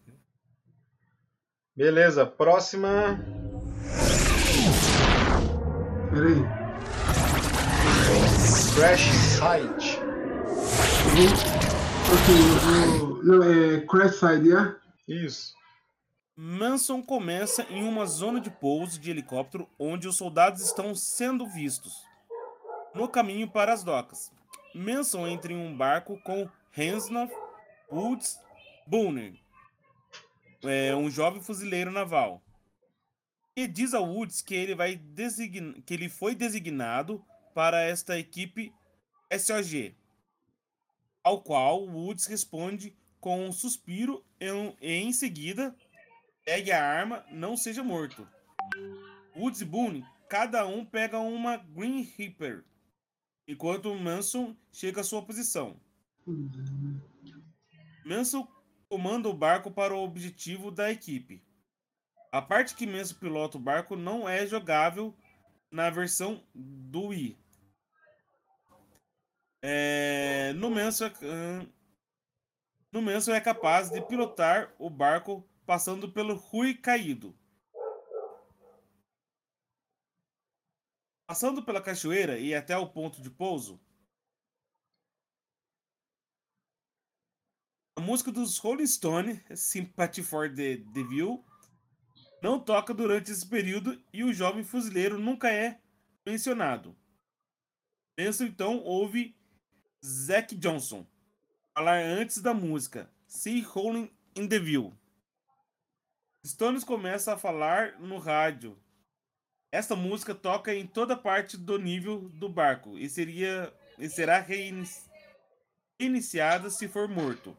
Beleza, próxima. Peraí. Crash Site. Ok. Não, é Crash Side, é? Isso. Manson começa em uma zona de pouso de helicóptero onde os soldados estão sendo vistos. No caminho para as docas, Manson entra em um barco com Hansnoff Woods Booner, é, um jovem fuzileiro naval. E diz a Woods que ele, vai design... que ele foi designado para esta equipe SOG, ao qual Woods responde com um suspiro e, e em seguida pegue a arma, não seja morto. Woods e Boone, cada um pega uma Green Reaper, enquanto Manson chega à sua posição. Manson comanda o barco para o objetivo da equipe. A parte que Manson pilota o barco não é jogável na versão do Wii. É, no Manson, é- no Manson é capaz de pilotar o barco passando pelo Rui Caído. Passando pela cachoeira e até o ponto de pouso, a música dos Rolling Stones, Sympathy for the Devil, não toca durante esse período e o jovem fuzileiro nunca é mencionado. Penso então ouve Zack Johnson falar antes da música See Rolling in the View. Stones começa a falar no rádio. Esta música toca em toda parte do nível do barco e seria e será reinici- reiniciada se for morto.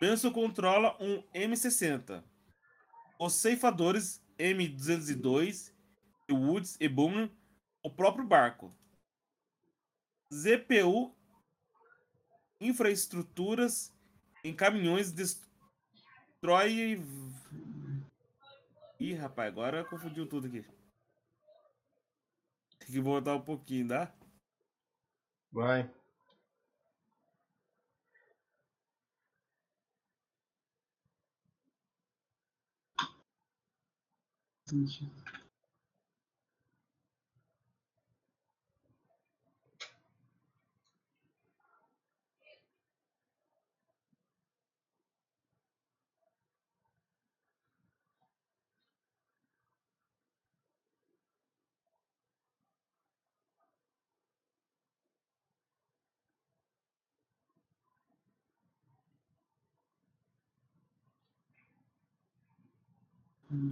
Benson controla um M60. Os ceifadores M202 e Woods e Boomer o próprio barco. ZPU infraestruturas em caminhões destrói. Ih, rapaz, agora confundiu tudo aqui. Tem que voltar um pouquinho, tá? Vai.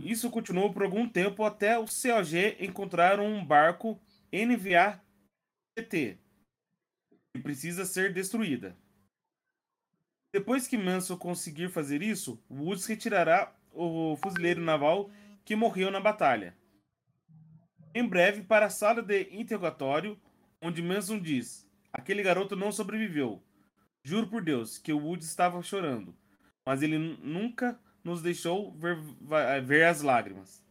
Isso continuou por algum tempo até o COG encontrar um barco NVA-TT que precisa ser destruída. Depois que Manson conseguir fazer isso, Woods retirará o fuzileiro naval que morreu na batalha. Em breve, para a sala de interrogatório, onde Manson diz: Aquele garoto não sobreviveu. Juro por Deus que o Woods estava chorando, mas ele nu- nunca nos deixou ver, va- ver as lágrimas.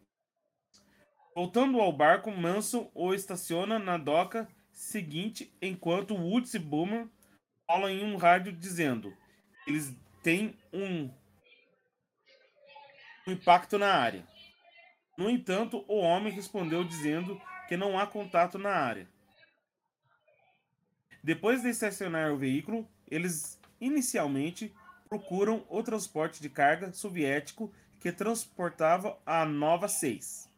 Voltando ao barco, Manson o estaciona na doca seguinte enquanto Woods e Boomer falam em um rádio dizendo que eles têm um impacto na área. No entanto, o homem respondeu dizendo que não há contato na área. Depois de estacionar o veículo, eles inicialmente procuram o transporte de carga soviético que transportava a Nova 6.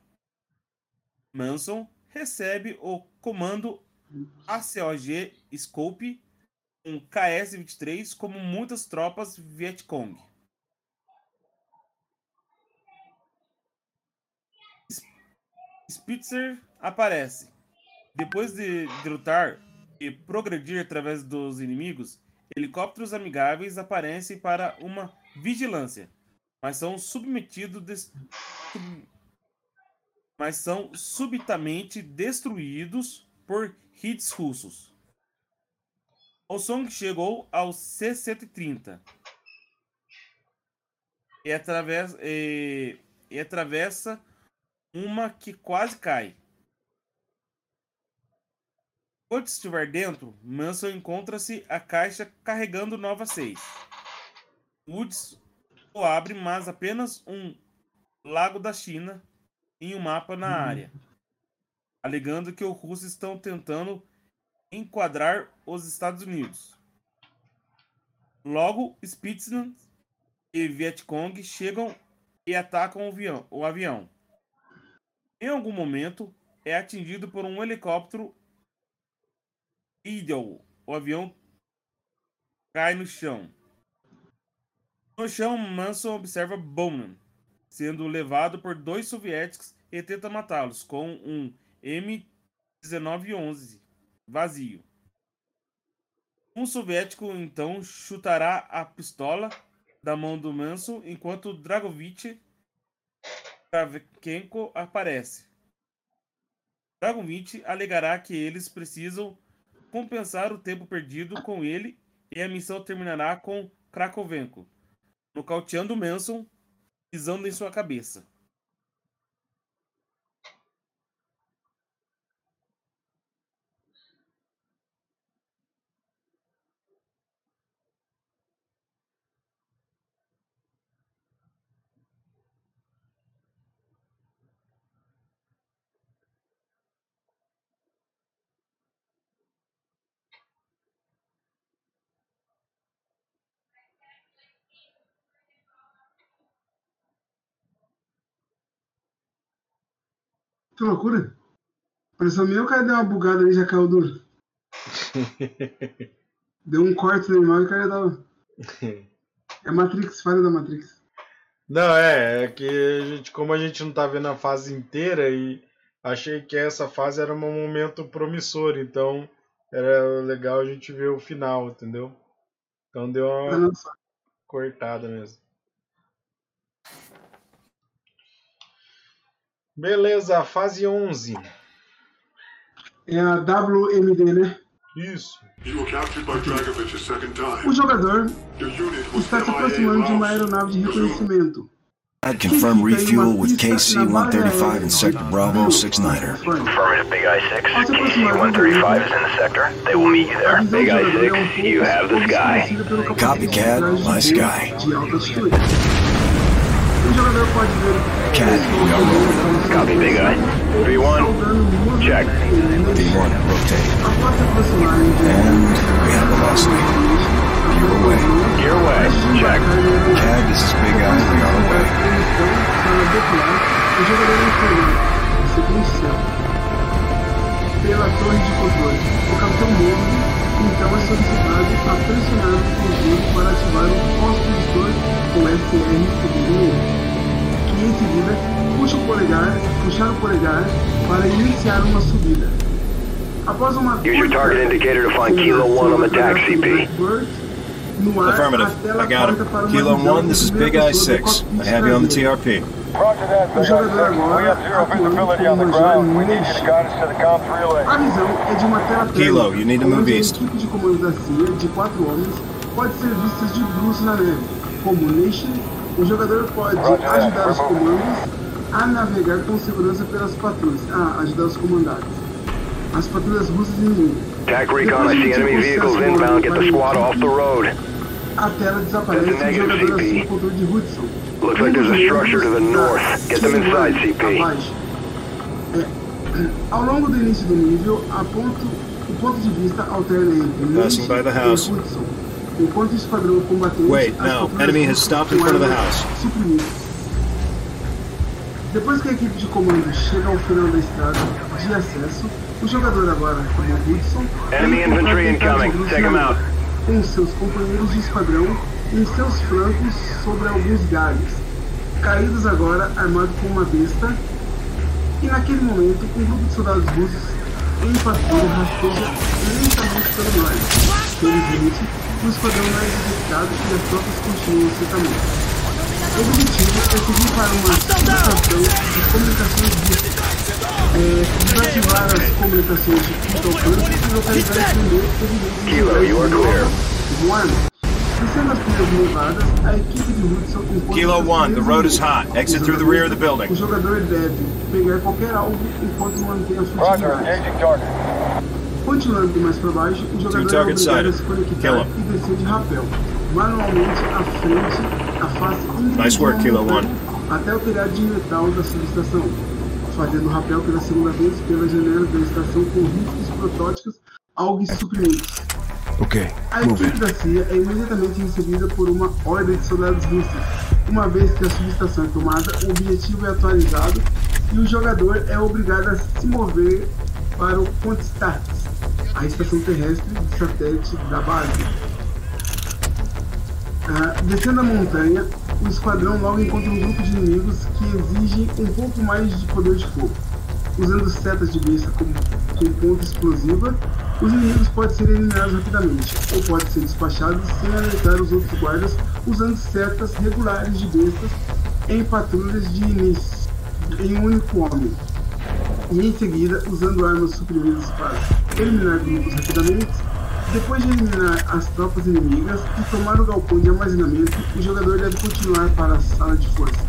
Manson recebe o comando ACOG Scope, um KS-23, como muitas tropas Vietcong. Spitzer aparece. Depois de, de lutar e progredir através dos inimigos, helicópteros amigáveis aparecem para uma vigilância, mas são submetidos mas são subitamente destruídos por hits russos. O Song chegou ao C-130 e atravessa, e, e atravessa uma que quase cai. Quando estiver dentro, Manson encontra-se a caixa carregando Nova 6. Woods o abre, mas apenas um lago da China em um mapa na área, alegando que os russos estão tentando enquadrar os Estados Unidos. Logo, Spitzer e Vietcong chegam e atacam. O avião. Em algum momento, é atingido por um helicóptero Eagle. O avião cai no chão. No chão, Manson observa Bowman sendo levado por dois soviéticos e tenta matá-los com um M1911 vazio. Um soviético então chutará a pistola da mão do Manson enquanto Dragovich Kravchenko aparece. Dragovich alegará que eles precisam compensar o tempo perdido com ele e a missão terminará com Krakovenko nocauteando Manson, pisando em sua cabeça. Que loucura. Pareceu meio que o cara deu uma bugada ali e já caiu duro. *laughs* Deu um corte no animal e o cara tava. É Matrix, falha da Matrix. Não, é, é que a gente, como a gente não tá vendo a fase inteira e achei que essa fase era um momento promissor, então era legal a gente ver o final, entendeu? Então deu uma cortada mesmo. Beleza, fase 11. É a WMD, né? Isso. You were captured by Dragovich a second time. O jogador está se aproximando de uma aeronave de reconhecimento. I'd confirm refuel with KC-135 in Sector Bravo 69er. Affirmative, Big Eye 6. KC-135 is in the sector. They will meet you there. Big Eye 6, you have the sky. Copy, Cat. My sky. Cat, we are rolling. Copy, Big Eye. V1, check. V1, rotate. após se aproximarem de And we have velocity. Gear away. Gear away, check. Cad, this is Big Eye. We are away. Então, para decolar, o jogador é informado, no segundo céu, pela torre de controle. O capitão morre, então o para ativar com que em seguida puxa o polegar, puxar o polegar para iniciar uma subida. Após uma Use your target indicator to find Kilo 1 on the TAC, CP. Affirmative. I got him. Kilo 1, this is Big Eye pessoa do 6. I have you on the. TRP. O jogador agora atuando como Major Nish. guidance to the COM 3 relay. A visão é de uma tela plana, Kilo, you need to move onde a east. equipe de comando da CIA, de quatro homens, pode ser vista de bruços na neve. Como Nation, o jogador pode Roger that, ajudar os comandos a navegar com segurança pelas patrulhas, a ajudar os comandantes. As patrulhas russas inimigas. TAC recon, I see enemy vehicles inbound. Get the squad off the road. A tela desaparece e o jogador assume o controle de Hudson. Looks like there's a structure to the north. Get them inside, CP. É, ao longo do início do nível, a ponto, o ponto de vista alterna entre Passing by the e house. Hudson, enquanto o esquadrão combatente Wait, no. Enemy has stopped in front of the house. Depois que a equipe de comando chega ao final da estrada de acesso, o jogador agora, como Hudson, Enemy infantry incoming. Take 'em na- out. com seus companheiros de esquadrão em seus flancos sobre alguns galhos, caídos agora armados com uma besta. E naquele momento, um grupo de soldados russos em patrulha rasteja lentamente pelo norte. Felizmente, o esquadrão não é detectado e as tropas continuam seu caminho. O objetivo é seguir para uma situação de comunicações via é, desativar as comunicações de alcance e localizar e prender evidências Kilo, you Kilo seus 1, the road is hot. Exit O through the jogador- rear of the building. O jogador deve pegar qualquer alvo enquanto mantém a furtividade. Continuando mais para baixo, o jogador é target obrigado a se conectar e descer de rapel, manualmente à frente, a face Nice work, Kilo One. até o telhado de metal da subestação, fazendo o rapel pela segunda vez pela janela da estação com rifles protótipos algo suprimentos. Okay, A equipe da CIA é imediatamente recebida por uma horda de soldados russos. Uma vez que a subestação é tomada, o objetivo é atualizado e o jogador é obrigado a se mover para o Pontstat, a estação terrestre de satélite da base. Ah, descendo a montanha, o esquadrão logo encontra um grupo de inimigos que exigem um pouco mais de poder de fogo. Usando setas de com, com ponta explosiva, os inimigos podem ser eliminados rapidamente, ou podem ser despachados sem alertar os outros guardas usando setas regulares de bestas em patrulhas de início, em um único homem. E em seguida, usando armas suprimidas para eliminar grupos rapidamente, depois de eliminar as tropas inimigas e tomar o galpão de armazenamento, o jogador deve continuar para a sala de força.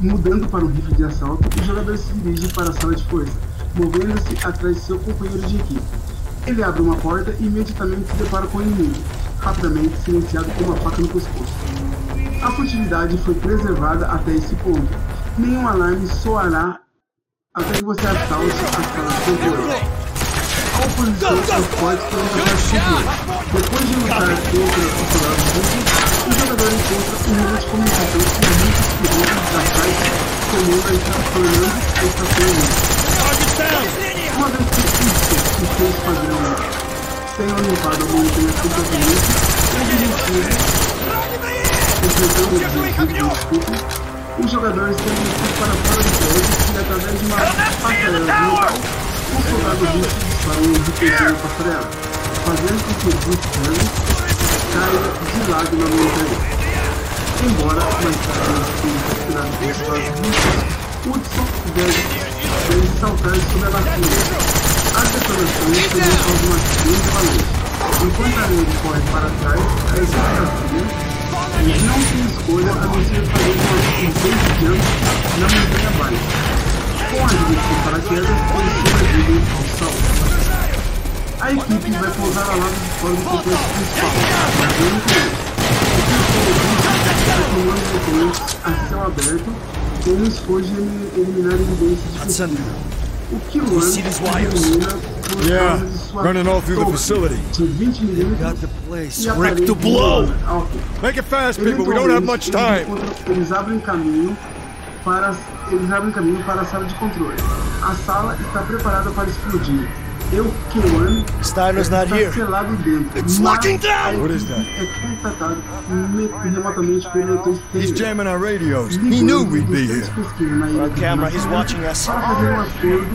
Mudando para um rifle de assalto, o jogador se dirige para a sala de força, movendo-se atrás de seu companheiro de equipe. Ele abre uma porta e imediatamente se depara com o inimigo, rapidamente silenciado com uma faca no pescoço. A furtividade foi preservada até esse ponto. Nenhum alarme soará até que você assalte a sala de controle. A oposição é forte para encontrar seguro. Depois de lutar contra os soldados russos, o jogador encontra um nível de comunicação com muitos pilotos da site comando a estação a estação. Uma vez que isso e seu esquadrão tenham limpado a montanha completamente, o objetivo, enfrentando o objetivo do desculpa, o jogador está emitido para fora do prédio e através de uma passarela metal, o soldado russo dispara um RPG na passarela, fazendo com que o Bruce caia de lado na montanha. Embora mais tarde tenha capturado pelos soldados russos, Hudson deve, deve saltar sobre a lacuna. As detonações também causam uma grande avalanche. Enquanto a neve corre para trás, a equipe da CIA não tem escolha a não ser fazer uma base jump na montanha abaixo. Com a ajuda de paraquedas, eles sobrevivem ao salto. A equipe vai pousar ao lado de fora do complexo principal, fazendo com isso. O comando de oponentes a céu aberto esforço de eliminar evidências de. O Kilo elimina por Yeah, running all through the facility. de 20 milímetros e a Rick parede to blow. Make it fast, people. We don't have much time. Eles abrem caminho para eles abrem caminho para a sala de controle. A sala está preparada para explodir. Eu, K1, Steiner's not está here. selado dentro. It's mas locking down. a What is equipe É contatado me- remotamente pelo leitor de He's TV. jamming our radios. He knew we'd be here. On camera, he's watching us. Para fazer um acordo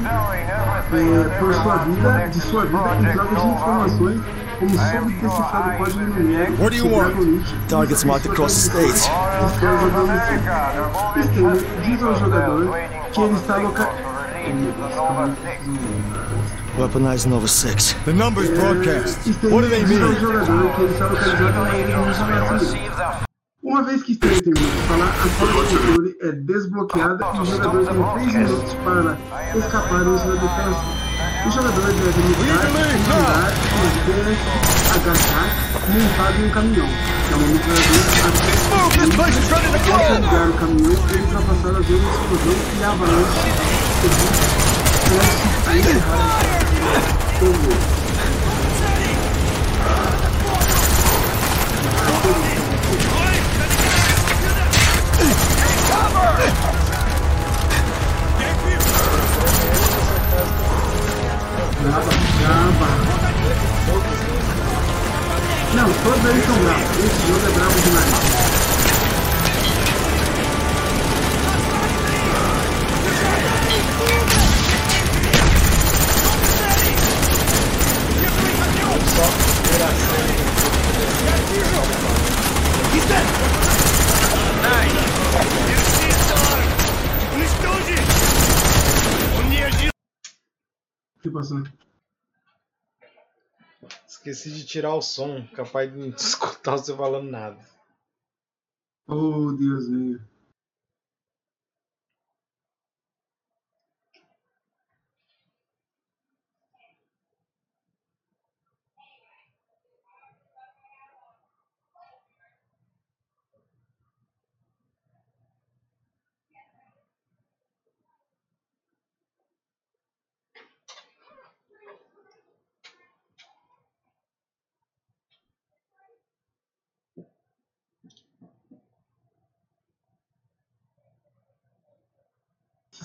é, por sua vida, de sua vida em troca de informações como sobre decifrar o código numérico. What do you want? Dragonite, Targets marked across the states. Disclose adolescente. Stanley diz ao jogador que ele está loca... Weaponized Nova 6. The numbers broadcast. What do they Stanley mean? Uma vez que esteja terminado de falar, a sala de controle é desbloqueada e o jogador tem 3 minutos para escapar do da operação. O jogador deve mudar, andar, correr, agachar, montado em um caminhão, que é uma metralhadora Após ligar o caminhão e ultrapassar a zona de explosão e a avalanche de encerrar o voo. Brava, brava. Não, todos eles são bravos. Esse jogo é bravo demais. Passou? Esqueci de tirar o som, capaz de não *laughs* escutar você falando nada. Oh, Deus meu.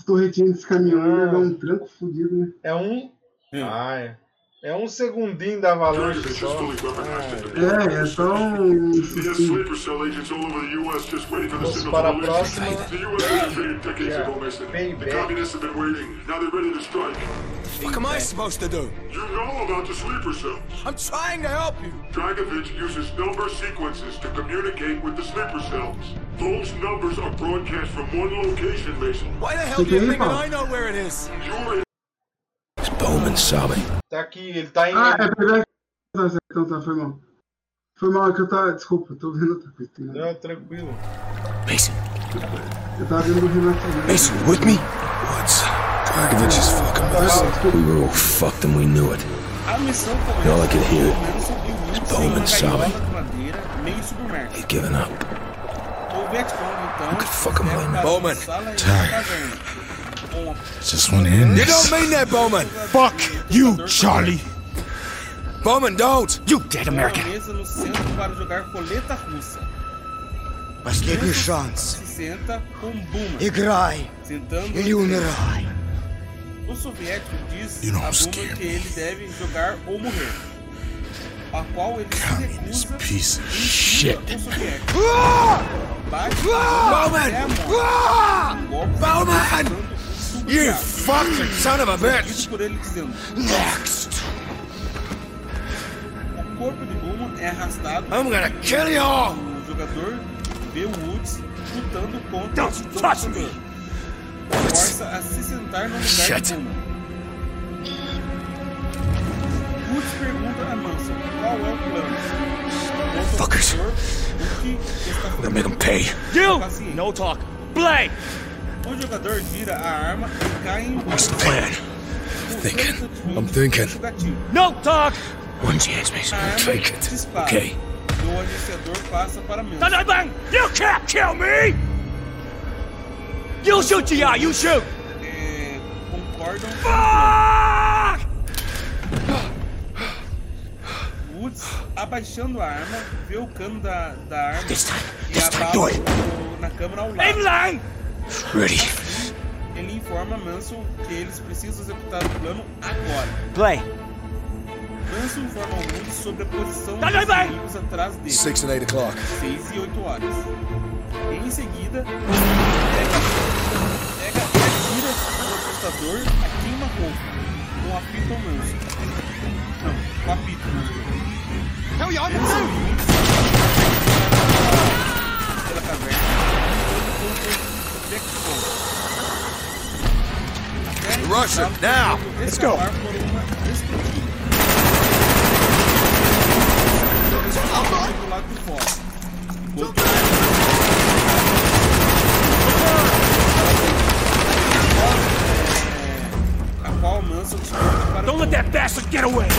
Torretinhas desse caminhão aí dá um tranco fodido, né? É um. Ah, é. É um segundinho da avalanche só. Ah, É, é só um the Vamos para a próxima. Yeah. Payback. What am I supposed to do? You know about the sleeper cells. I'm trying to help you. Dragovich uses number sequences to communicate with the sleeper cells. Those numbers are broadcast from one location, Mason. Why the hell do you think that I know where it is? You're It's Bowman sobbing. Tá aqui, ele tá em. Ah, é verdade. Tá certo, Então tá, foi mal. Foi mal é que eu tava. Desculpa, eu tô vendo outra coisa. tem nada. Não, tranquilo. Mason, Eu tava vendo o Renato. Mason, you with me? What's Dragovich is fucking with us. We were all fucked and we knew it. A missão And all I could hear começa pelo menos was em Bowman uma gaiola sobbing. de madeira meio submersa. He'd given up. O Vietcong, então, could fuck him leva right now. para Bowman. a sala Tired. a caverna, com a Just want to end You this. don't mean that, Bowman. Fuck you, Charlie. Bowman, don't. You dead uma American. mesa no centro para jogar roleta russa. Последний шанс. Se senta com Buma, Играй sentando или умирай. O soviético diz You don't a Buma scare que ele deve jogar ou morrer. A qual ele se Communist recusa piece of e shit. xinga o soviético. Ah! Bate Bowman! até Bowman! You fucking son of a bitch. Por ele dizendo Next. o corpo de Buma é arrastado I'm gonna kill you all. o jogador vê o Woods lutando contra Don't o touch computador. Força a se sentar no lugar Shit. de Buma. Woods pergunta a Manson qual é o plano. Fuckers. I'm gonna make him pay. You! No talk. Play. O jogador gira a arma e cai em What's the plan? Thinking. I'm thinking. No talk. One chance, Mason. Take it. dispara. Okay. E o agenciador passa para Manson. Bang, bang. You can't kill me. You shoot, GI. You shoot. É, concordam. Fuck. Woods, abaixando a arma, vê o cano da, da arma This time. e This time. abala Do it. o- na câmera ao lado. Aim Ready. Ele informa Manson que eles precisam executar o plano agora. Play. Manson informa o Woods sobre a posição dos inimigos atrás dele. Six and eight o'clock. 6 e 8 horas. Em seguida, pega, pega e atira no apostador a queima-roupa com a ao Manson. Não, com a I'm Manson through. e Woods pela caverna unpredictable. Okay. Russia, now! Let's go! Don't let that bastard get away!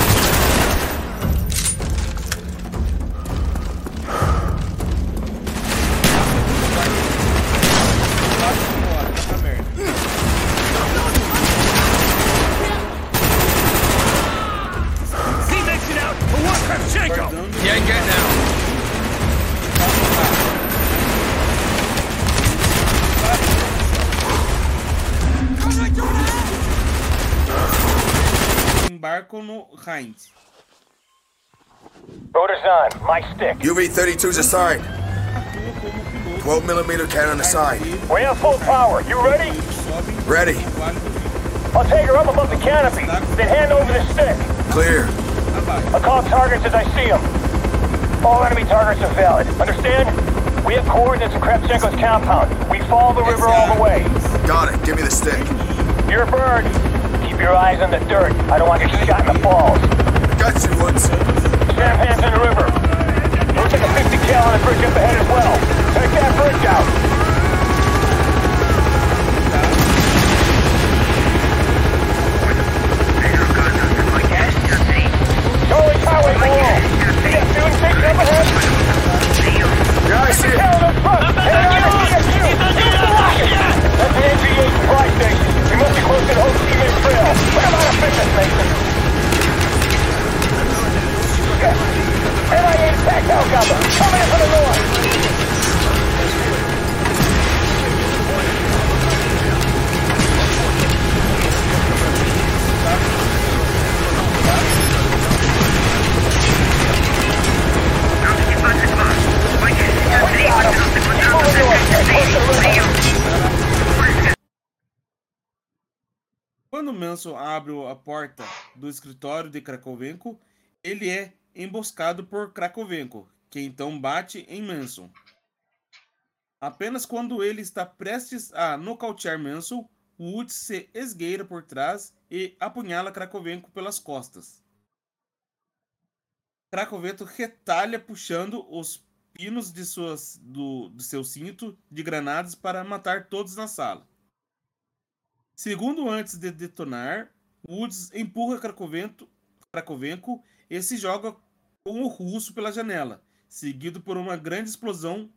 My stick. UV-32's assigned. 12 millimeter cannon on the side. We're on full power. You ready? Ready. I'll take her up above the canopy, then hand over the stick. Clear. I'll call targets as I see them. All enemy targets are valid. Understand? We have coordinates of Kravchenko's compound. We follow the river all the way. Got it. Give me the stick. You're a bird. Keep your eyes on the dirt. I don't want to get shot in the balls. Got you, Woods. Sampan's in the river. Looks like a 50 cal on the bridge up ahead as well. Take that bridge out. Charlie Highway below. See that fueling station up ahead? Yeah, Quando Manson abre a porta do escritório de Krakovenko, ele é emboscado por Krakovenko, que então bate em Manson. Apenas quando ele está prestes a nocautear Manson, Woods se esgueira por trás e apunhala Krakovenko pelas costas. Krakovenko retalha puxando os pinos de, suas, do, do seu cinto de granadas para matar todos na sala. Segundo antes de detonar, Woods empurra Krakovenko, Krakovenko e se joga com o russo pela janela, seguido por uma grande explosão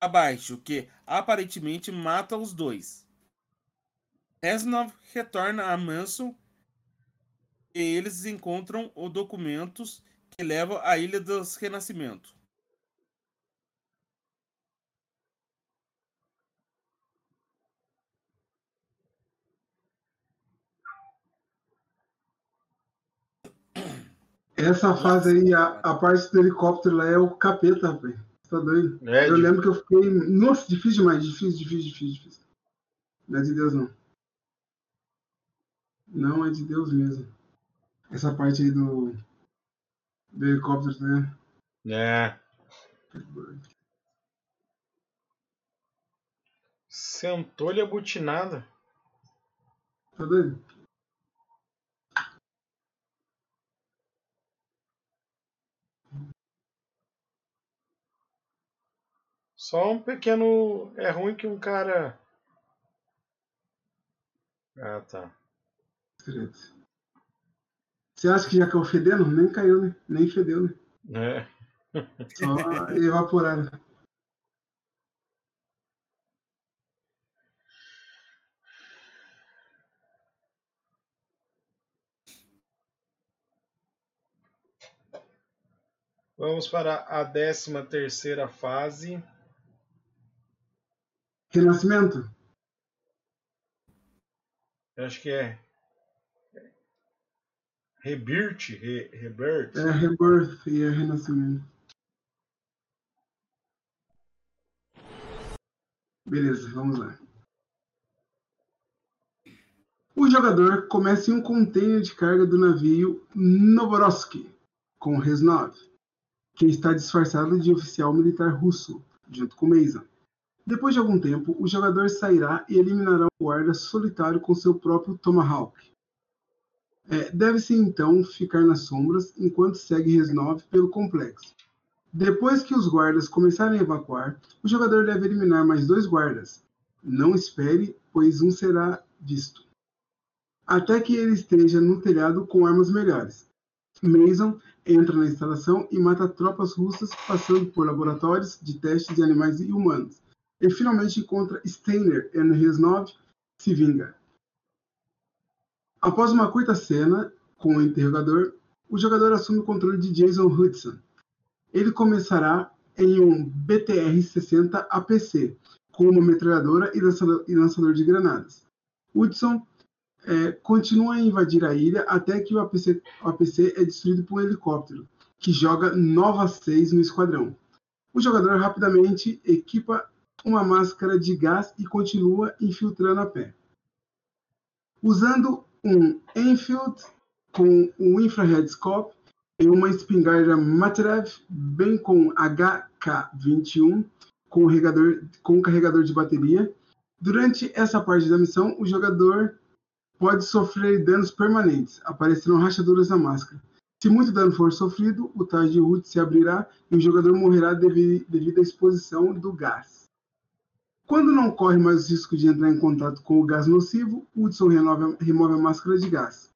abaixo, que aparentemente mata os dois. Reznov retorna a Manson e eles encontram os documentos que levam à Ilha dos Renascimento. Essa fase aí, a, a parte do helicóptero lá é o capeta, rapaz. Tá doido? É, eu de- lembro que eu fiquei. Nossa, difícil demais, difícil, difícil, difícil, difícil. Não é de Deus, não. Não é de Deus mesmo. Essa parte aí do. Do helicóptero, né? É. Sentou-lhe a butinada. Tá doido? Só um pequeno. É ruim que um cara. Ah, tá. Você acha que já caiu fedendo? Nem caiu, né? Nem fedeu, né? É. Só *laughs* evaporaram. Vamos para a 13 terceira fase. Renascimento? Eu Acho que é. Rebirth? Re, Rebirth? É Rebirth e é Renascimento. Beleza, vamos lá. O jogador começa em um container de carga do navio Novorossky, com Reznov, que está disfarçado de oficial militar russo, junto com Mason. Depois de algum tempo, o jogador sairá e eliminará um guarda solitário com seu próprio Tomahawk. É, Deve-se então ficar nas sombras enquanto segue Reznov pelo complexo. Depois que os guardas começarem a evacuar, o jogador deve eliminar mais dois guardas. Não espere, pois um será visto. até que ele esteja no telhado com armas melhores. Mason entra na instalação e mata tropas russas, passando por laboratórios de testes de animais e humanos. Ele finalmente encontra Steiner e Reznov se vinga. Após uma curta cena com o interrogador, o jogador assume o controle de Jason Hudson. Ele começará em um BTR-60 APC, com uma metralhadora e lançador, e lançador de granadas. Hudson é, continua a invadir a ilha até que o APC, o APC é destruído por um helicóptero, que joga Nova 6 no esquadrão. O jogador rapidamente equipa uma máscara de gás e continua infiltrando a pé. Usando um Enfield com um infrared scope e uma espingarda Materev, bem com HK-21 com, carregador, com carregador de bateria. Durante essa parte da missão, o jogador pode sofrer danos permanentes, aparecerão rachaduras na máscara. Se muito dano for sofrido, o tais de root se abrirá e o jogador morrerá devido à exposição do gás. Quando não corre mais o risco de entrar em contato com o gás nocivo, Hudson remove, a máscara de gás.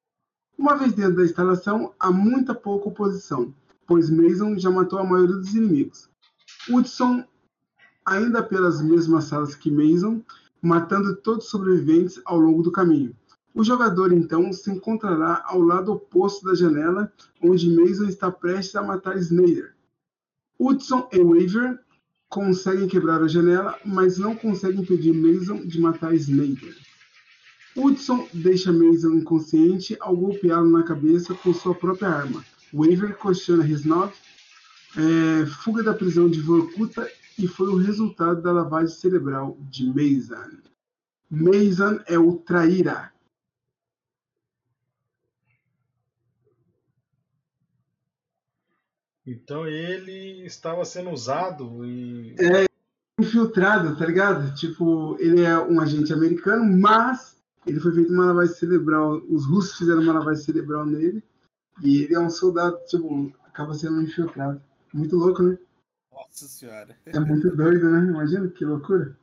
Uma vez dentro da instalação, há muita pouca oposição, pois Mason já matou a maioria dos inimigos. Hudson, ainda pelas mesmas salas que Mason, matando todos os sobreviventes ao longo do caminho. O jogador então se encontrará ao lado oposto da janela, onde Mason está prestes a matar Snyder. Hudson e Waver conseguem quebrar a janela, mas não conseguem impedir Mason de matar Snyder. Hudson deixa Mason inconsciente ao golpeá-lo na cabeça com sua própria arma. Waver questiona Reznov, é, fuga da prisão de Vorkuta e foi o resultado da lavagem cerebral de Mason. Mason é o traíra. Então ele estava sendo usado e. É infiltrado, tá ligado? Tipo, ele é um agente americano, mas ele foi feito uma lavagem cerebral. Os russos fizeram uma lavagem cerebral nele. E ele é um soldado, tipo, acaba sendo infiltrado. Muito louco, né? Nossa senhora. É muito doido, né? Imagina que loucura.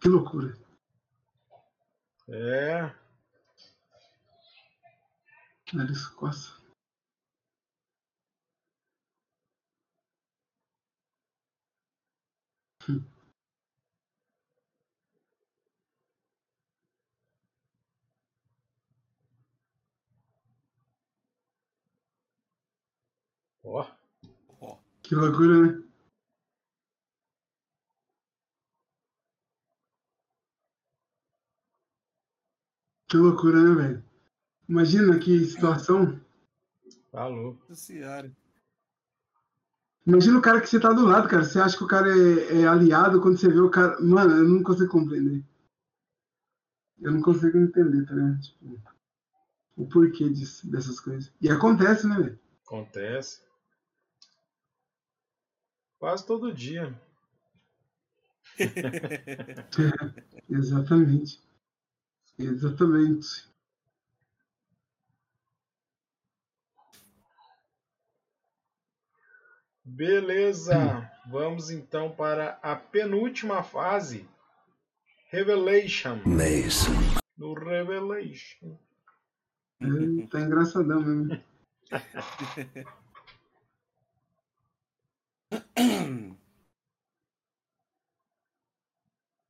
Que loucura. É. Nariz coça. Hum. Ó. Que loucura, né? Que loucura, né, velho? Imagina que situação. Falou. Senhora. Imagina o cara que você tá do lado, cara. Você acha que o cara é, é aliado quando você vê o cara. Mano, eu não consigo compreender. Eu não consigo entender, tá ligado? Tipo, o porquê disso, dessas coisas. E acontece, né, velho? Acontece. Quase todo dia. *laughs* Exatamente. Exatamente. Beleza, vamos então para a penúltima fase, Revelation. Mason. No Revelation. É, tá engraçadão mesmo.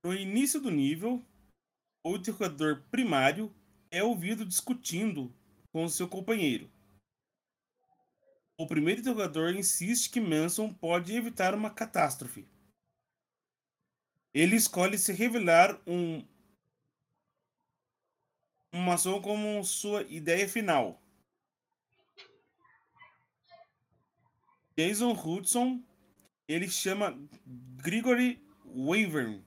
No início do nível, o interrogador primário é ouvido discutindo com seu companheiro. O primeiro interrogador insiste que Manson pode evitar uma catástrofe. Ele escolhe se revelar um uma maçom como sua ideia final. Jason Hudson, ele chama Grigory Wavern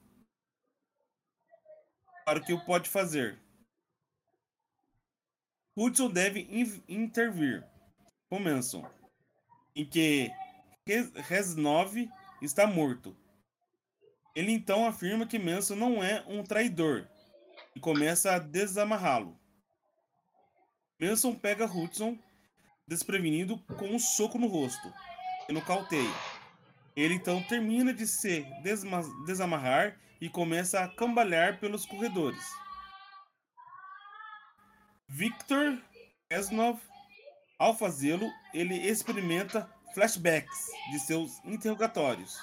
para o que o pode fazer. Hudson deve intervir com Manson, em que Reznov está morto. Ele então afirma que Manson não é um traidor e começa a desamarrá-lo. Manson pega Hudson desprevenido com um soco no rosto e no cauteia. Ele então termina de se desamarrar e começa a cambalear pelos corredores. Victor Reznov, ao fazê-lo, ele experimenta flashbacks de seus interrogatórios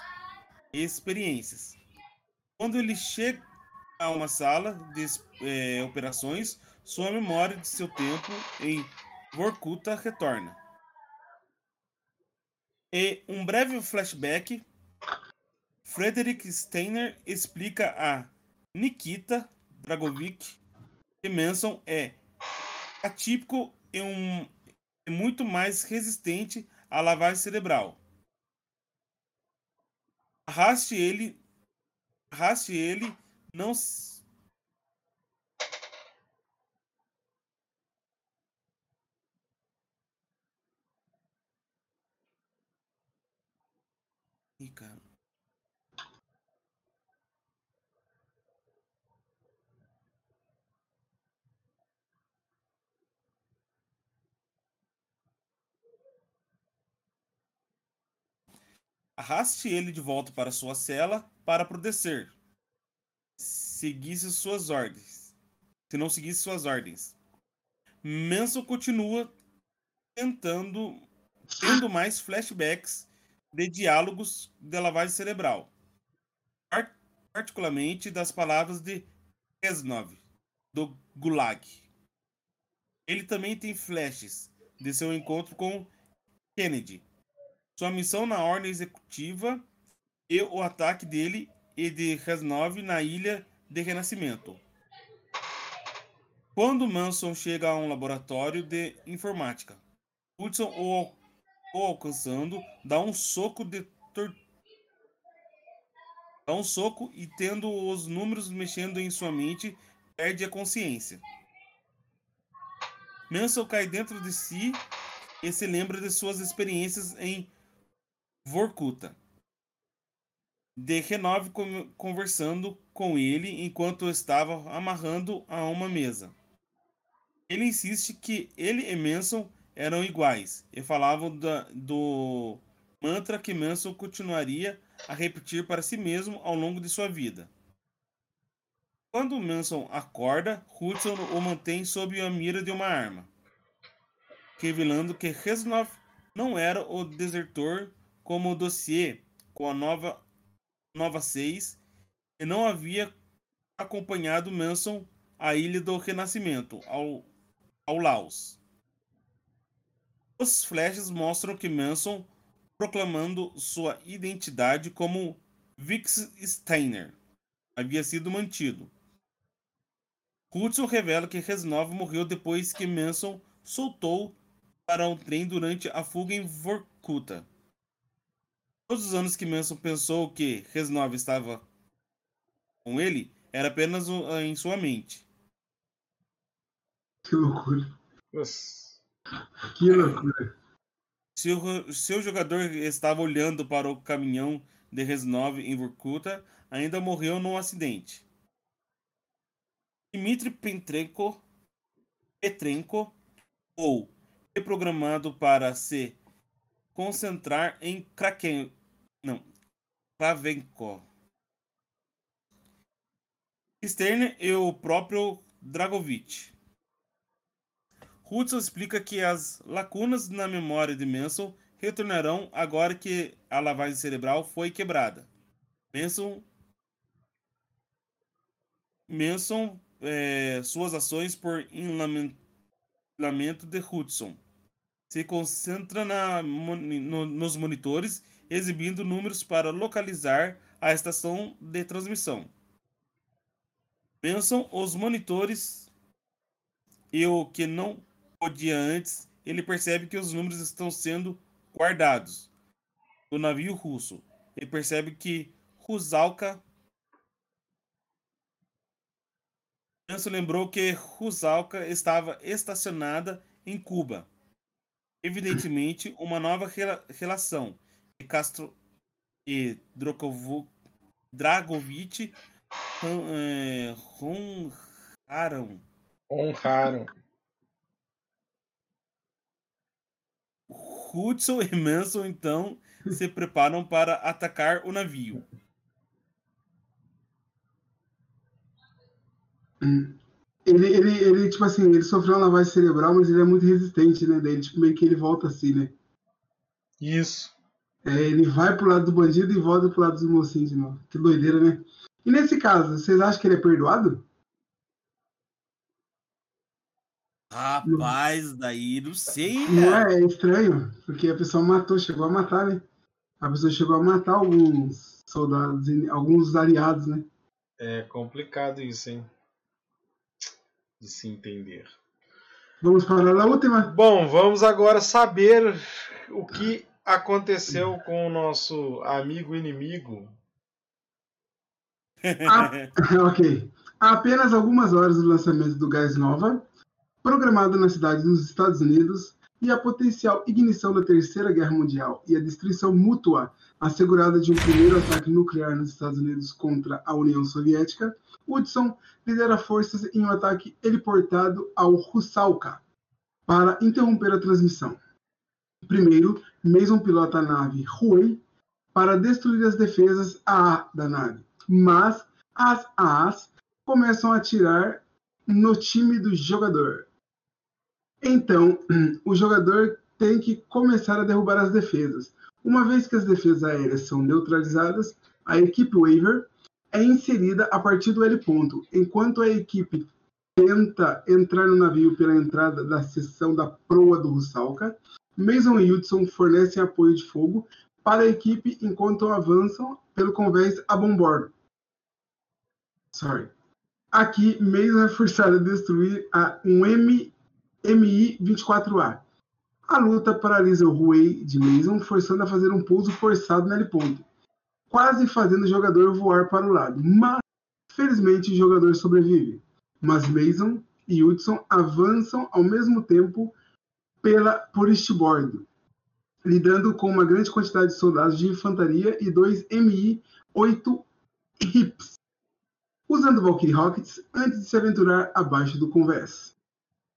e experiências. Quando ele chega a uma sala de é, operações, sua memória de seu tempo em Vorkuta retorna. E um breve flashback, Frederick Steiner explica a Nikita Dragovic que Manson é atípico e um, é muito mais resistente à lavagem cerebral. Arraste ele, arraste ele não Ih, cara. Arraste ele de volta para sua cela para proteger. Seguisse suas ordens. Se não seguisse suas ordens. Manson continua tentando tendo mais flashbacks de diálogos de lavagem cerebral, particularmente das palavras de Reznov, do Gulag. Ele também tem flashes de seu encontro com Kennedy, sua missão na ordem executiva e o ataque dele e de Reznov na ilha de Renascimento. Quando Manson chega a um laboratório de informática, Hudson o o alcançando, dá um soco de tor... dá um soco e tendo os números mexendo em sua mente, perde a consciência. Manson cai dentro de si e se lembra de suas experiências em Vorkuta. De Renove conversando com ele enquanto estava amarrando a uma mesa. Ele insiste que ele e Manson eram iguais e falavam da, do mantra que Manson continuaria a repetir para si mesmo ao longo de sua vida. Quando Manson acorda, Hudson o mantém sob a mira de uma arma, revelando que Reznov não era o desertor como o dossiê com a nova, nova 6 e não havia acompanhado Manson à Ilha do Renascimento, ao, ao Laos. Os flashes mostram que Manson proclamando sua identidade como Vix Steiner havia sido mantido. Hudson revela que Reznov morreu depois que Manson soltou para um trem durante a fuga em Vorkuta. Todos os anos que Manson pensou que Reznov estava com ele, era apenas em sua mente. Que loucura. Nossa. Que loucura. Se o seu jogador estava olhando para o caminhão de Reznov em Vorkuta, ainda morreu num acidente. Dmitry Petrenko, Petrenko ou reprogramado para se concentrar em Kraken, não, Kravenko. Stern e o próprio Dragovich. Hudson explica que as lacunas na memória de Manson retornarão agora que a lavagem cerebral foi quebrada. Manson, Manson é, suas ações por enlamento de Hudson. Se concentra na, no, nos monitores, exibindo números para localizar a estação de transmissão. Manson, os monitores e o que não dia antes, ele percebe que os números estão sendo guardados do navio russo. Ele percebe que Rusalka. Manso lembrou que Rusalka estava estacionada em Cuba. Evidentemente, uma nova rela relação de Castro e Drokovo, Dragovich eh, honraram. Honraram. Hudson e Manson então se preparam para atacar o navio. Ele, ele, ele, tipo assim, ele sofreu uma lavagem cerebral, mas ele é muito resistente, né? Daí, ele, tipo, meio que ele volta assim, né? Isso. É, ele vai pro lado do bandido e volta pro lado dos mocinhos de novo. Que doideira, né? E nesse caso, vocês acham que ele é perdoado? Rapaz, daí não sei, Não cara. é, é estranho, porque a pessoa matou, chegou a matar, né? A pessoa chegou a matar alguns soldados, alguns aliados, né? É complicado isso, hein? De se entender. Vamos para a última? Bom, vamos agora saber o que aconteceu com o nosso amigo inimigo. Ah, *laughs* ok. Há apenas algumas horas do lançamento do Gás Nova, programado na cidade dos Estados Unidos, e a potencial ignição da Terceira Guerra Mundial e a destruição mútua assegurada de um primeiro ataque nuclear nos Estados Unidos contra a União Soviética, Hudson lidera forças em um ataque heliportado ao Rusalka para interromper a transmissão. Primeiro, Mason pilota a nave Huey para destruir as defesas AA da nave, mas as AAs começam a atirar no time do jogador. Então, *clears throat* o jogador tem que começar a derrubar as defesas. Uma vez que as defesas aéreas são neutralizadas, a equipe Waiver é inserida a partir do L ponto, enquanto a equipe tenta entrar no navio pela entrada da seção da proa do Rusalka. Mason e Hudson fornecem apoio de fogo para a equipe enquanto avançam pelo convés a bombordo. Sorry. Aqui, Mason é forçado a destruir a, um M, MI-24A. A luta paralisa o Huey de Mason, forçando a fazer um pouso forçado nele ponto, quase fazendo o jogador voar para o lado. Mas, felizmente, o jogador sobrevive. Mas Mason e Hudson avançam ao mesmo tempo pela, por este bordo, lidando com uma grande quantidade de soldados de infantaria e dois MI-8 HIPs, usando Valkyrie Rockets antes de se aventurar abaixo do convés.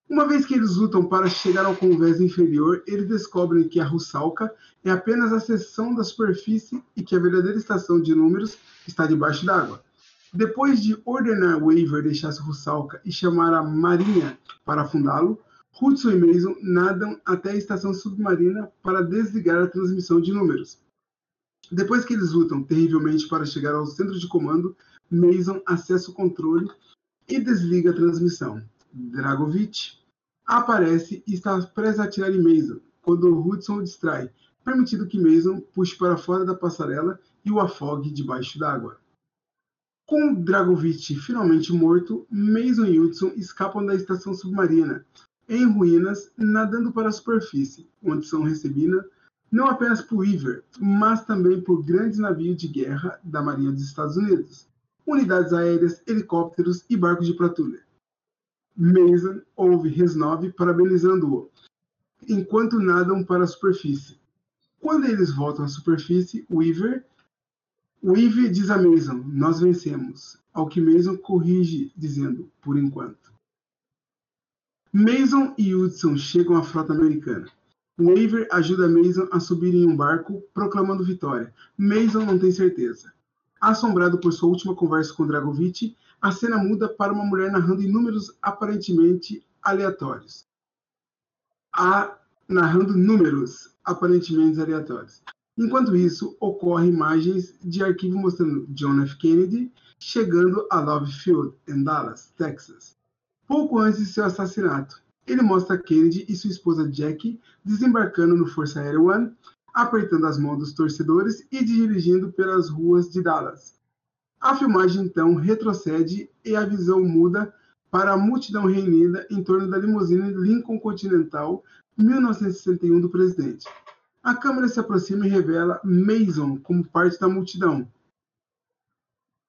Uma vez que eles lutam para chegar ao convés inferior, eles descobrem que a Rusalka é apenas a seção da superfície e que a verdadeira estação de números está debaixo d'água. Depois de ordenar Waver deixar Rusalka e chamar a Marinha para afundá-lo, Hudson e Mason nadam até a estação submarina para desligar a transmissão de números. Depois que eles lutam terrivelmente para chegar ao centro de comando, Mason acessa o controle e desliga a transmissão. Dragovich aparece e está prestes a atirar em Mason, quando Hudson o distrai, permitindo que Mason puxe para fora da passarela e o afogue debaixo d'água. Com Dragovich finalmente morto, Mason e Hudson escapam da estação submarina, em ruínas, nadando para a superfície, onde são recebidas não apenas por Weaver, mas também por grandes navios de guerra da Marinha dos Estados Unidos, unidades aéreas, helicópteros e barcos de patrulha. Mason ouve Resnove parabenizando-o, enquanto nadam para a superfície. Quando eles voltam à superfície, Weaver, Weaver diz a Mason, nós vencemos, ao que Mason corrige, dizendo, por enquanto. Mason e Hudson chegam à frota americana. Waver ajuda Mason a subir em um barco, proclamando vitória. Mason não tem certeza. Assombrado por sua última conversa com Dragovich, a cena muda para uma mulher narrando em números aparentemente aleatórios. A, narrando números aparentemente aleatórios. Enquanto isso, ocorrem imagens de arquivo mostrando John F. Kennedy chegando a Love Field, em Dallas, Texas, pouco antes de seu assassinato. Ele mostra Kennedy e sua esposa Jackie desembarcando no Força Aérea One, apertando as mãos dos torcedores e dirigindo pelas ruas de Dallas. A filmagem então retrocede e a visão muda para a multidão reunida em torno da limusine Lincoln Continental 1961 do presidente. A câmera se aproxima e revela Mason como parte da multidão.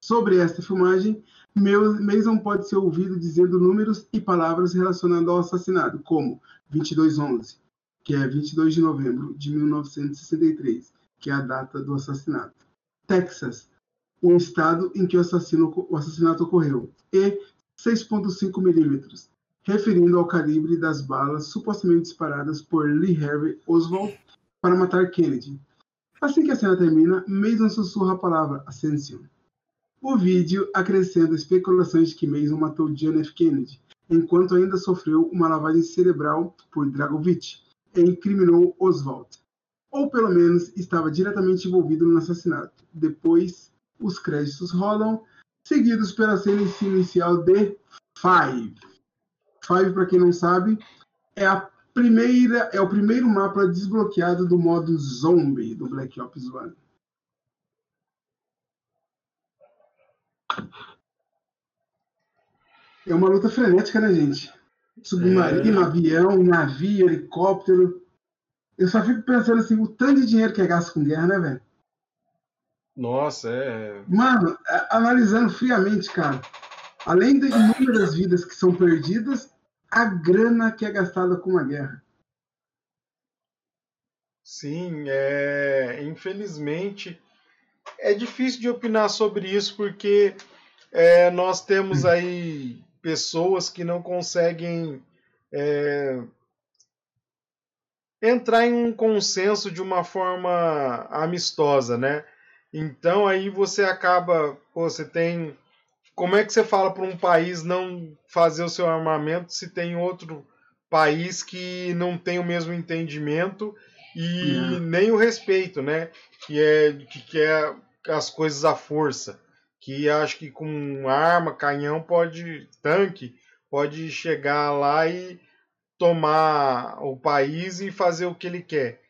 Sobre esta filmagem, Mason pode ser ouvido dizendo números e palavras relacionadas ao assassinato, como 2211, que é 22 de novembro de 1963, que é a data do assassinato. Texas, o estado em que o, assassino, o assassinato ocorreu, e 6,5 milímetros, referindo ao calibre das balas supostamente disparadas por Lee Harvey Oswald para matar Kennedy. Assim que a cena termina, Mason sussurra a palavra Ascension. O vídeo acrescenta especulações de que Mason matou John F. Kennedy, enquanto ainda sofreu uma lavagem cerebral por Dragovich e incriminou Oswald, ou pelo menos estava diretamente envolvido no assassinato. Depois, os créditos rolam, seguidos pela cena inicial de Five. Five, para quem não sabe, é a primeira é o primeiro mapa desbloqueado do modo zombie do Black Ops 1. É uma luta frenética, né, gente? Submarino, É. avião, navio, helicóptero. Eu só fico pensando assim, o tanto de dinheiro que é gasto com guerra, né, velho? Nossa, é. Mano, a- analisando friamente, cara, além de inúmeras vidas que são perdidas, a grana que é gastada com uma guerra. Sim, é, infelizmente é difícil de opinar sobre isso porque é, nós temos aí pessoas que não conseguem é, entrar em um consenso de uma forma amistosa, né? Então aí você acaba, pô, você tem, como é que você fala para um país não fazer o seu armamento se tem outro país que não tem o mesmo entendimento e Uhum. nem o respeito, né? Que é que quer as coisas à força, que acho que com arma, canhão pode, tanque pode chegar lá e tomar o país e fazer o que ele quer.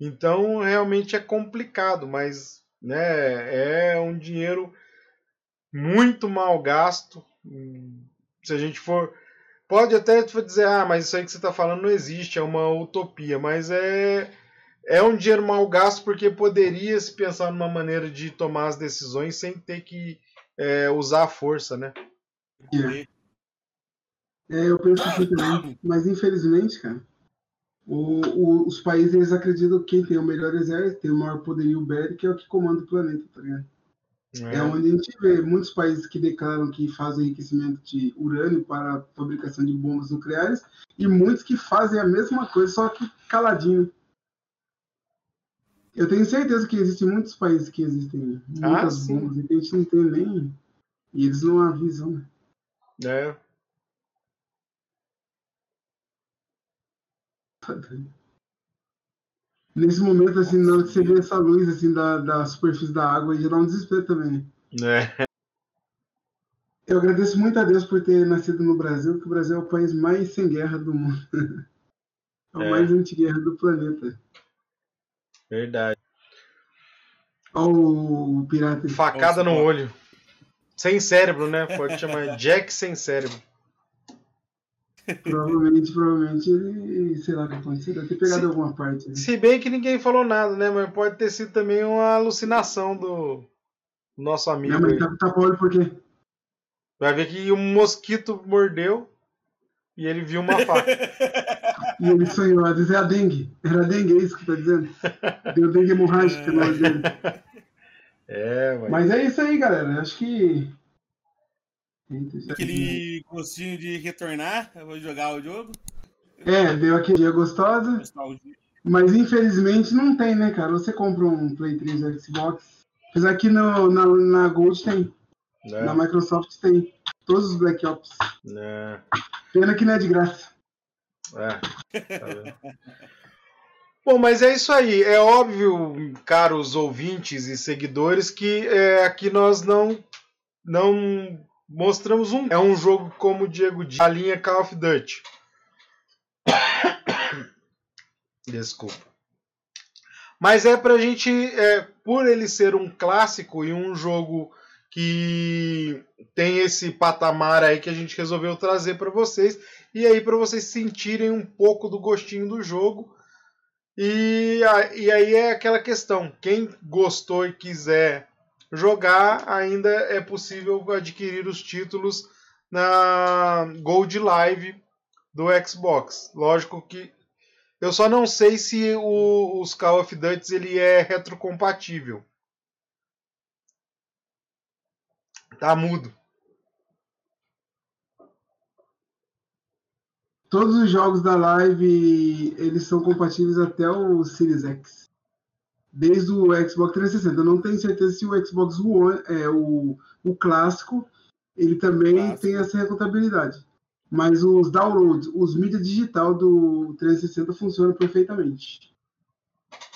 Então realmente é complicado, mas né, é um dinheiro muito mal gasto. Se a gente for pode até dizer, ah, mas isso aí que você está falando não existe, é uma utopia, mas é é um dinheiro mal gasto porque poderia se pensar numa maneira de tomar as decisões sem ter que é, usar a força, né? É. Eu penso assim também. Mas infelizmente, cara, o- o- os países eles acreditam que quem tem o melhor exército, tem o maior poderio bélico, é o que comanda o planeta, tá ligado? É. onde a gente vê muitos países que declaram que fazem enriquecimento de urânio para a fabricação de bombas nucleares e muitos que fazem a mesma coisa, só que caladinho. Eu tenho certeza que existem muitos países que existem Ah, muitas sim. bombas e que a gente não tem nem. E eles não avisam, né? É. Tá doido. *laughs* Nesse momento, assim, na hora que você vê essa luz assim, da, da superfície da água, já dá um desespero também. né? É. Eu agradeço muito a Deus por ter nascido no Brasil, porque o Brasil é o país mais sem guerra do mundo. *laughs* É o É. mais anti-guerra do planeta. Verdade. Olha o pirata. Facada no olho. Sem cérebro, né? Pode chamar Jack sem cérebro. Provavelmente, provavelmente ele, sei lá o que aconteceu, deve ter pegado alguma parte. né? Se bem que ninguém falou nada, né? Mas pode ter sido também uma alucinação do nosso amigo. Mãe aí. tá, tá olho por quê? Vai ver que um mosquito mordeu e ele viu uma faca. *laughs* E ele sonhou, às vezes é a dengue. Era a dengue, é isso que tá dizendo? Deu dengue hemorrágica no olho dele. É, mas... Mas é isso aí, galera. Acho que. Já- Aquele gostinho de retornar, eu vou jogar o jogo. É, deu aquele dia gostosa. Mas infelizmente não tem, né, cara? Você compra um Play 3 do Xbox. Apesar que no, na, na Gold tem. É. Na Microsoft tem. Todos os Black Ops. É. Pena que não é de graça. É. Tá vendo? Bom, mas é isso aí. É óbvio, caros ouvintes e seguidores, que é, aqui nós não não mostramos um. É um jogo como o Diego disse, a linha Call of Duty. *coughs* Desculpa. Mas é pra gente, é, por ele ser um clássico e um jogo que tem esse patamar aí que a gente resolveu trazer para vocês e aí para vocês sentirem um pouco do gostinho do jogo. E, e aí é aquela questão, quem gostou e quiser jogar, ainda é possível adquirir os títulos na Gold Live do Xbox. Lógico que eu só não sei se o- os Call of Duty ele é retrocompatível. Tá mudo. Todos os jogos da live eles são compatíveis até o Series X. desde o Xbox 360. Eu não tenho certeza se o Xbox One, é, o, o clássico, ele também clássico. tem essa recontabilidade. Mas os downloads, os mídia digital do 360 funcionam perfeitamente.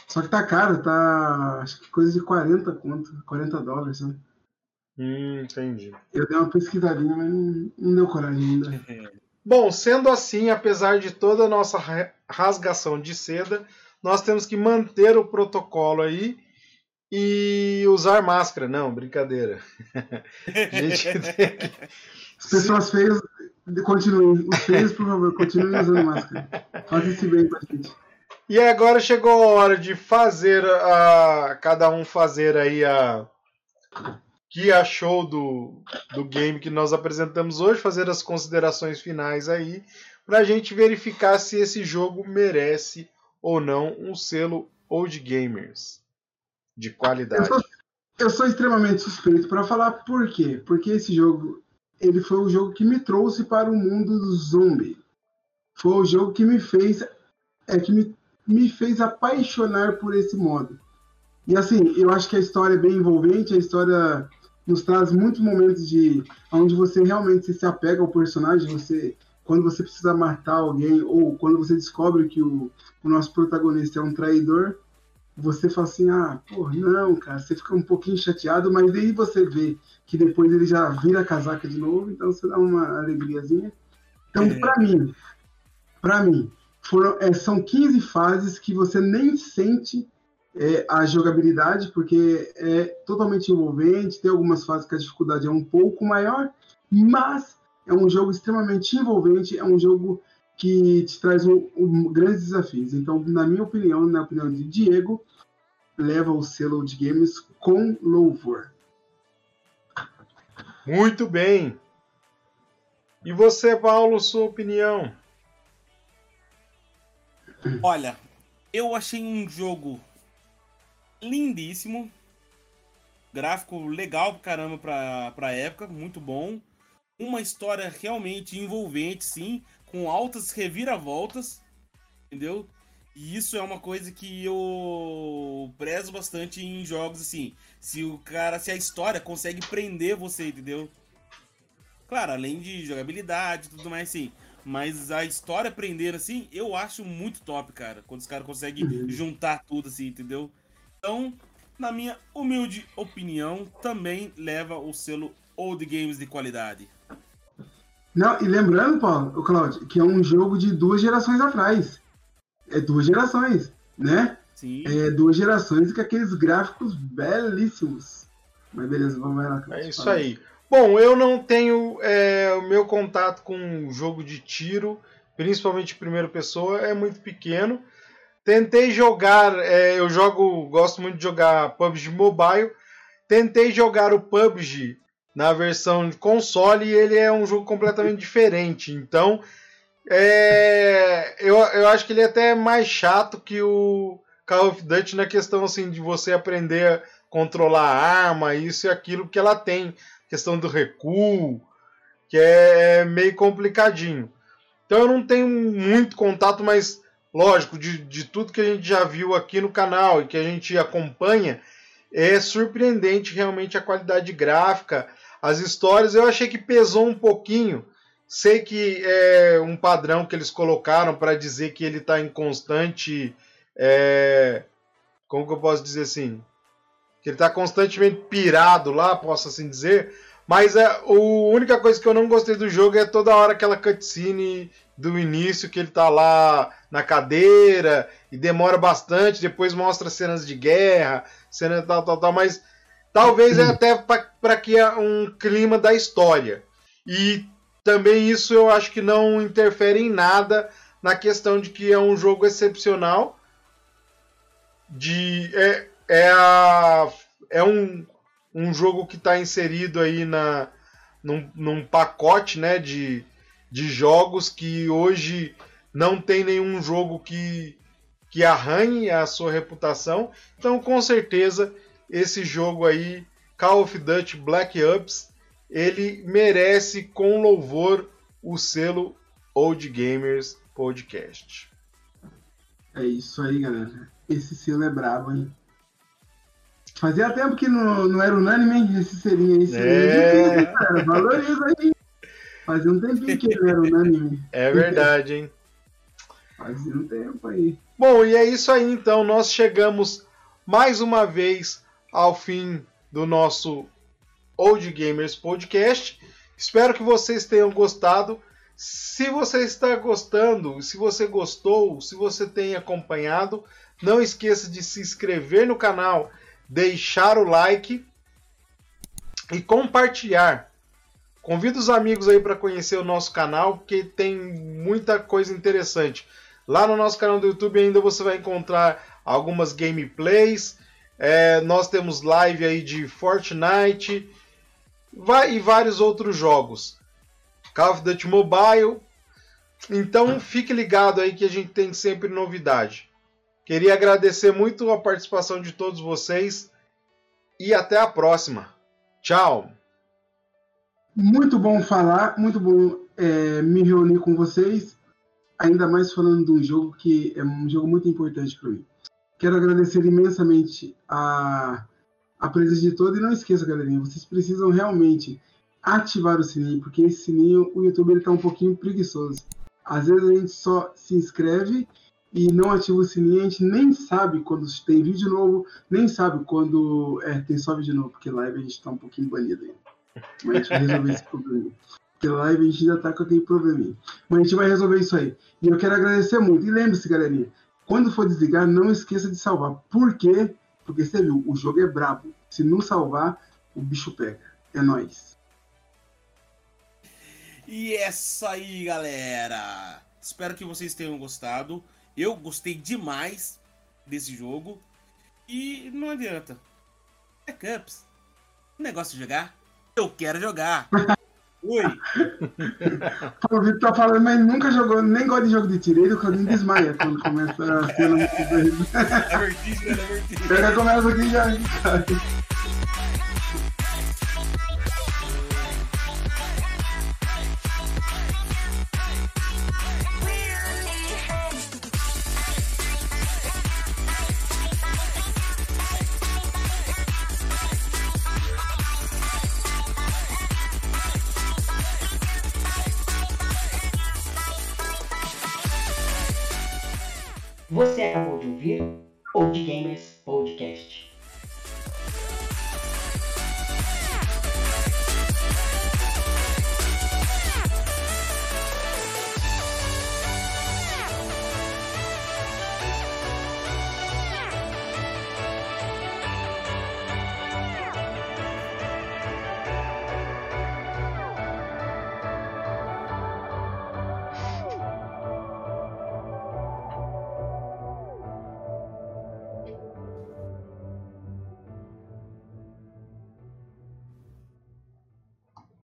Só que tá caro, tá acho que coisa de 40 conto, 40 dólares, sabe? Hum, entendi. Eu dei uma pesquisadinha, mas não, não deu coragem ainda. *laughs* Bom, sendo assim, apesar de toda a nossa rasgação de seda, nós temos que manter o protocolo aí e usar máscara. Não, brincadeira. *laughs* Gente, *laughs* As pessoas feias continuem. Os feios, por favor, continuem usando máscara. Faça esse bem pra gente. E agora chegou a hora de fazer a. Cada um fazer aí a. Que achou do, do game que nós apresentamos hoje, fazer as considerações finais aí, pra gente verificar se esse jogo merece ou não um selo Old Gamers de qualidade. Eu sou, eu sou extremamente suspeito para falar por quê? Porque esse jogo ele foi o jogo que me trouxe para o mundo do zombie. Foi o jogo que me fez é que me, me fez apaixonar por esse modo. E assim, eu acho que a história é bem envolvente, a história nos traz muitos momentos de onde você realmente se apega ao personagem, você quando você precisa matar alguém, ou quando você descobre que o, o nosso protagonista é um traidor, você fala assim, ah, pô, não, cara, você fica um pouquinho chateado, mas daí você vê que depois ele já vira a casaca de novo, então você dá uma alegriazinha. Então, é. para mim, para mim, foram, é, são 15 fases que você nem sente é, a jogabilidade, porque é totalmente envolvente, tem algumas fases que a dificuldade é um pouco maior, mas é um jogo extremamente envolvente, é um jogo que te traz um, um, grandes desafios. Então, na minha opinião, na opinião de Diego, leva o selo de games com louvor. Muito bem. E você, Paulo, sua opinião? Olha, eu achei um jogo lindíssimo. Gráfico legal pra caramba pra, pra época, muito bom uma história realmente envolvente, sim, com altas reviravoltas, entendeu? E isso é uma coisa que eu prezo bastante em jogos assim. Se o cara, se a história consegue prender você, entendeu? Claro, além de jogabilidade e tudo mais assim. Mas a história prender assim, eu acho muito top, cara. Quando os caras conseguem uhum. juntar tudo assim, entendeu? Então, na minha humilde opinião, também leva o selo Old Games de qualidade. Não, e lembrando, Paulo, o Claudio, que é um jogo de duas gerações atrás. É duas gerações, né? Sim. É duas gerações com aqueles gráficos belíssimos. Mas beleza, vamos lá. É isso aí. Bom, eu não tenho é, o meu contato com jogo de tiro, principalmente primeira pessoa, é muito pequeno. Tentei jogar, é, eu jogo, gosto muito de jogar PUBG Mobile. Tentei jogar o PUBG na versão de console ele é um jogo completamente diferente. Então, é, eu, eu acho que ele é até mais chato que o Call of Duty na questão assim de você aprender a controlar a arma, isso e aquilo que ela tem, questão do recuo, que é, é meio complicadinho. Então eu não tenho muito contato, mas lógico, de, de tudo que a gente já viu aqui no canal e que a gente acompanha, é surpreendente realmente a qualidade gráfica, as histórias eu achei que pesou um pouquinho. Sei que é um padrão que eles colocaram para dizer que ele está em constante. É, como que eu posso dizer assim? Que ele está constantemente pirado lá, posso assim dizer. Mas é, a única coisa que eu não gostei do jogo é toda hora aquela cutscene do início que ele tá lá na cadeira e demora bastante, depois mostra cenas de guerra, cena tal, tal, tal, mas Talvez é até para que um clima da história. E também isso eu acho que não interfere em nada na questão de que é um jogo excepcional. De, é, é, a, é um, um jogo que está inserido aí na, num, num pacote né, de, de jogos que hoje não tem nenhum jogo que, que arranhe a sua reputação. Então, com certeza, esse jogo aí, Call of Duty Black Ops, ele merece com louvor o selo Old Gamers Podcast. É isso aí, galera. Esse selo é brabo, hein? Fazia tempo que não, não era unânime, hein? Esse seria esse. É. Difícil, cara. Valoriza aí. Fazia um tempinho que ele era unânime. É verdade, hein? Fazia um tempo aí. Bom, e é isso aí então. Nós chegamos mais uma vez ao fim do nosso Old Gamers Podcast. Espero que vocês tenham gostado. Se você está gostando, se você gostou, se você tem acompanhado, não esqueça de se inscrever no canal, deixar o like e compartilhar. Convido os amigos aí para conhecer o nosso canal, porque tem muita coisa interessante. Lá no nosso canal do YouTube ainda você vai encontrar algumas gameplays. É, nós temos live aí de Fortnite vai, e vários outros jogos. Call of Duty Mobile. Então fique ligado aí que a gente tem sempre novidade. Queria agradecer muito a participação de todos vocês e até a próxima. Tchau! Muito bom falar, muito bom é, me reunir com vocês, ainda mais falando de um jogo que é um jogo muito importante para mim. Quero agradecer imensamente a, a presença de todos e não esqueça, galerinha, vocês precisam realmente ativar o sininho, porque esse sininho, o YouTube está um pouquinho preguiçoso. Às vezes a gente só se inscreve e não ativa o sininho, a gente nem sabe quando tem vídeo novo, nem sabe quando é, tem só vídeo novo, porque live a gente está um pouquinho banido ainda. Mas a gente vai resolver esse problema. Porque live a gente ainda tá com aquele probleminha. Mas a gente vai resolver isso aí. E eu quero agradecer muito. E lembre-se, galerinha, quando for desligar, não esqueça de salvar. Por quê? Porque você viu, o jogo é brabo. Se não salvar, o bicho pega. É nóis. E é isso aí, galera. Espero que vocês tenham gostado. Eu gostei demais desse jogo. E não adianta. É Cups. O negócio de jogar. Eu quero jogar. *laughs* Oi. o Vitor tá falando, mas nunca jogou, nem gosta de jogo de tiro. Ele quando desmaia quando começa a muito *laughs* doido. É vertigem, é vertigem. Ele já começa aqui já. Você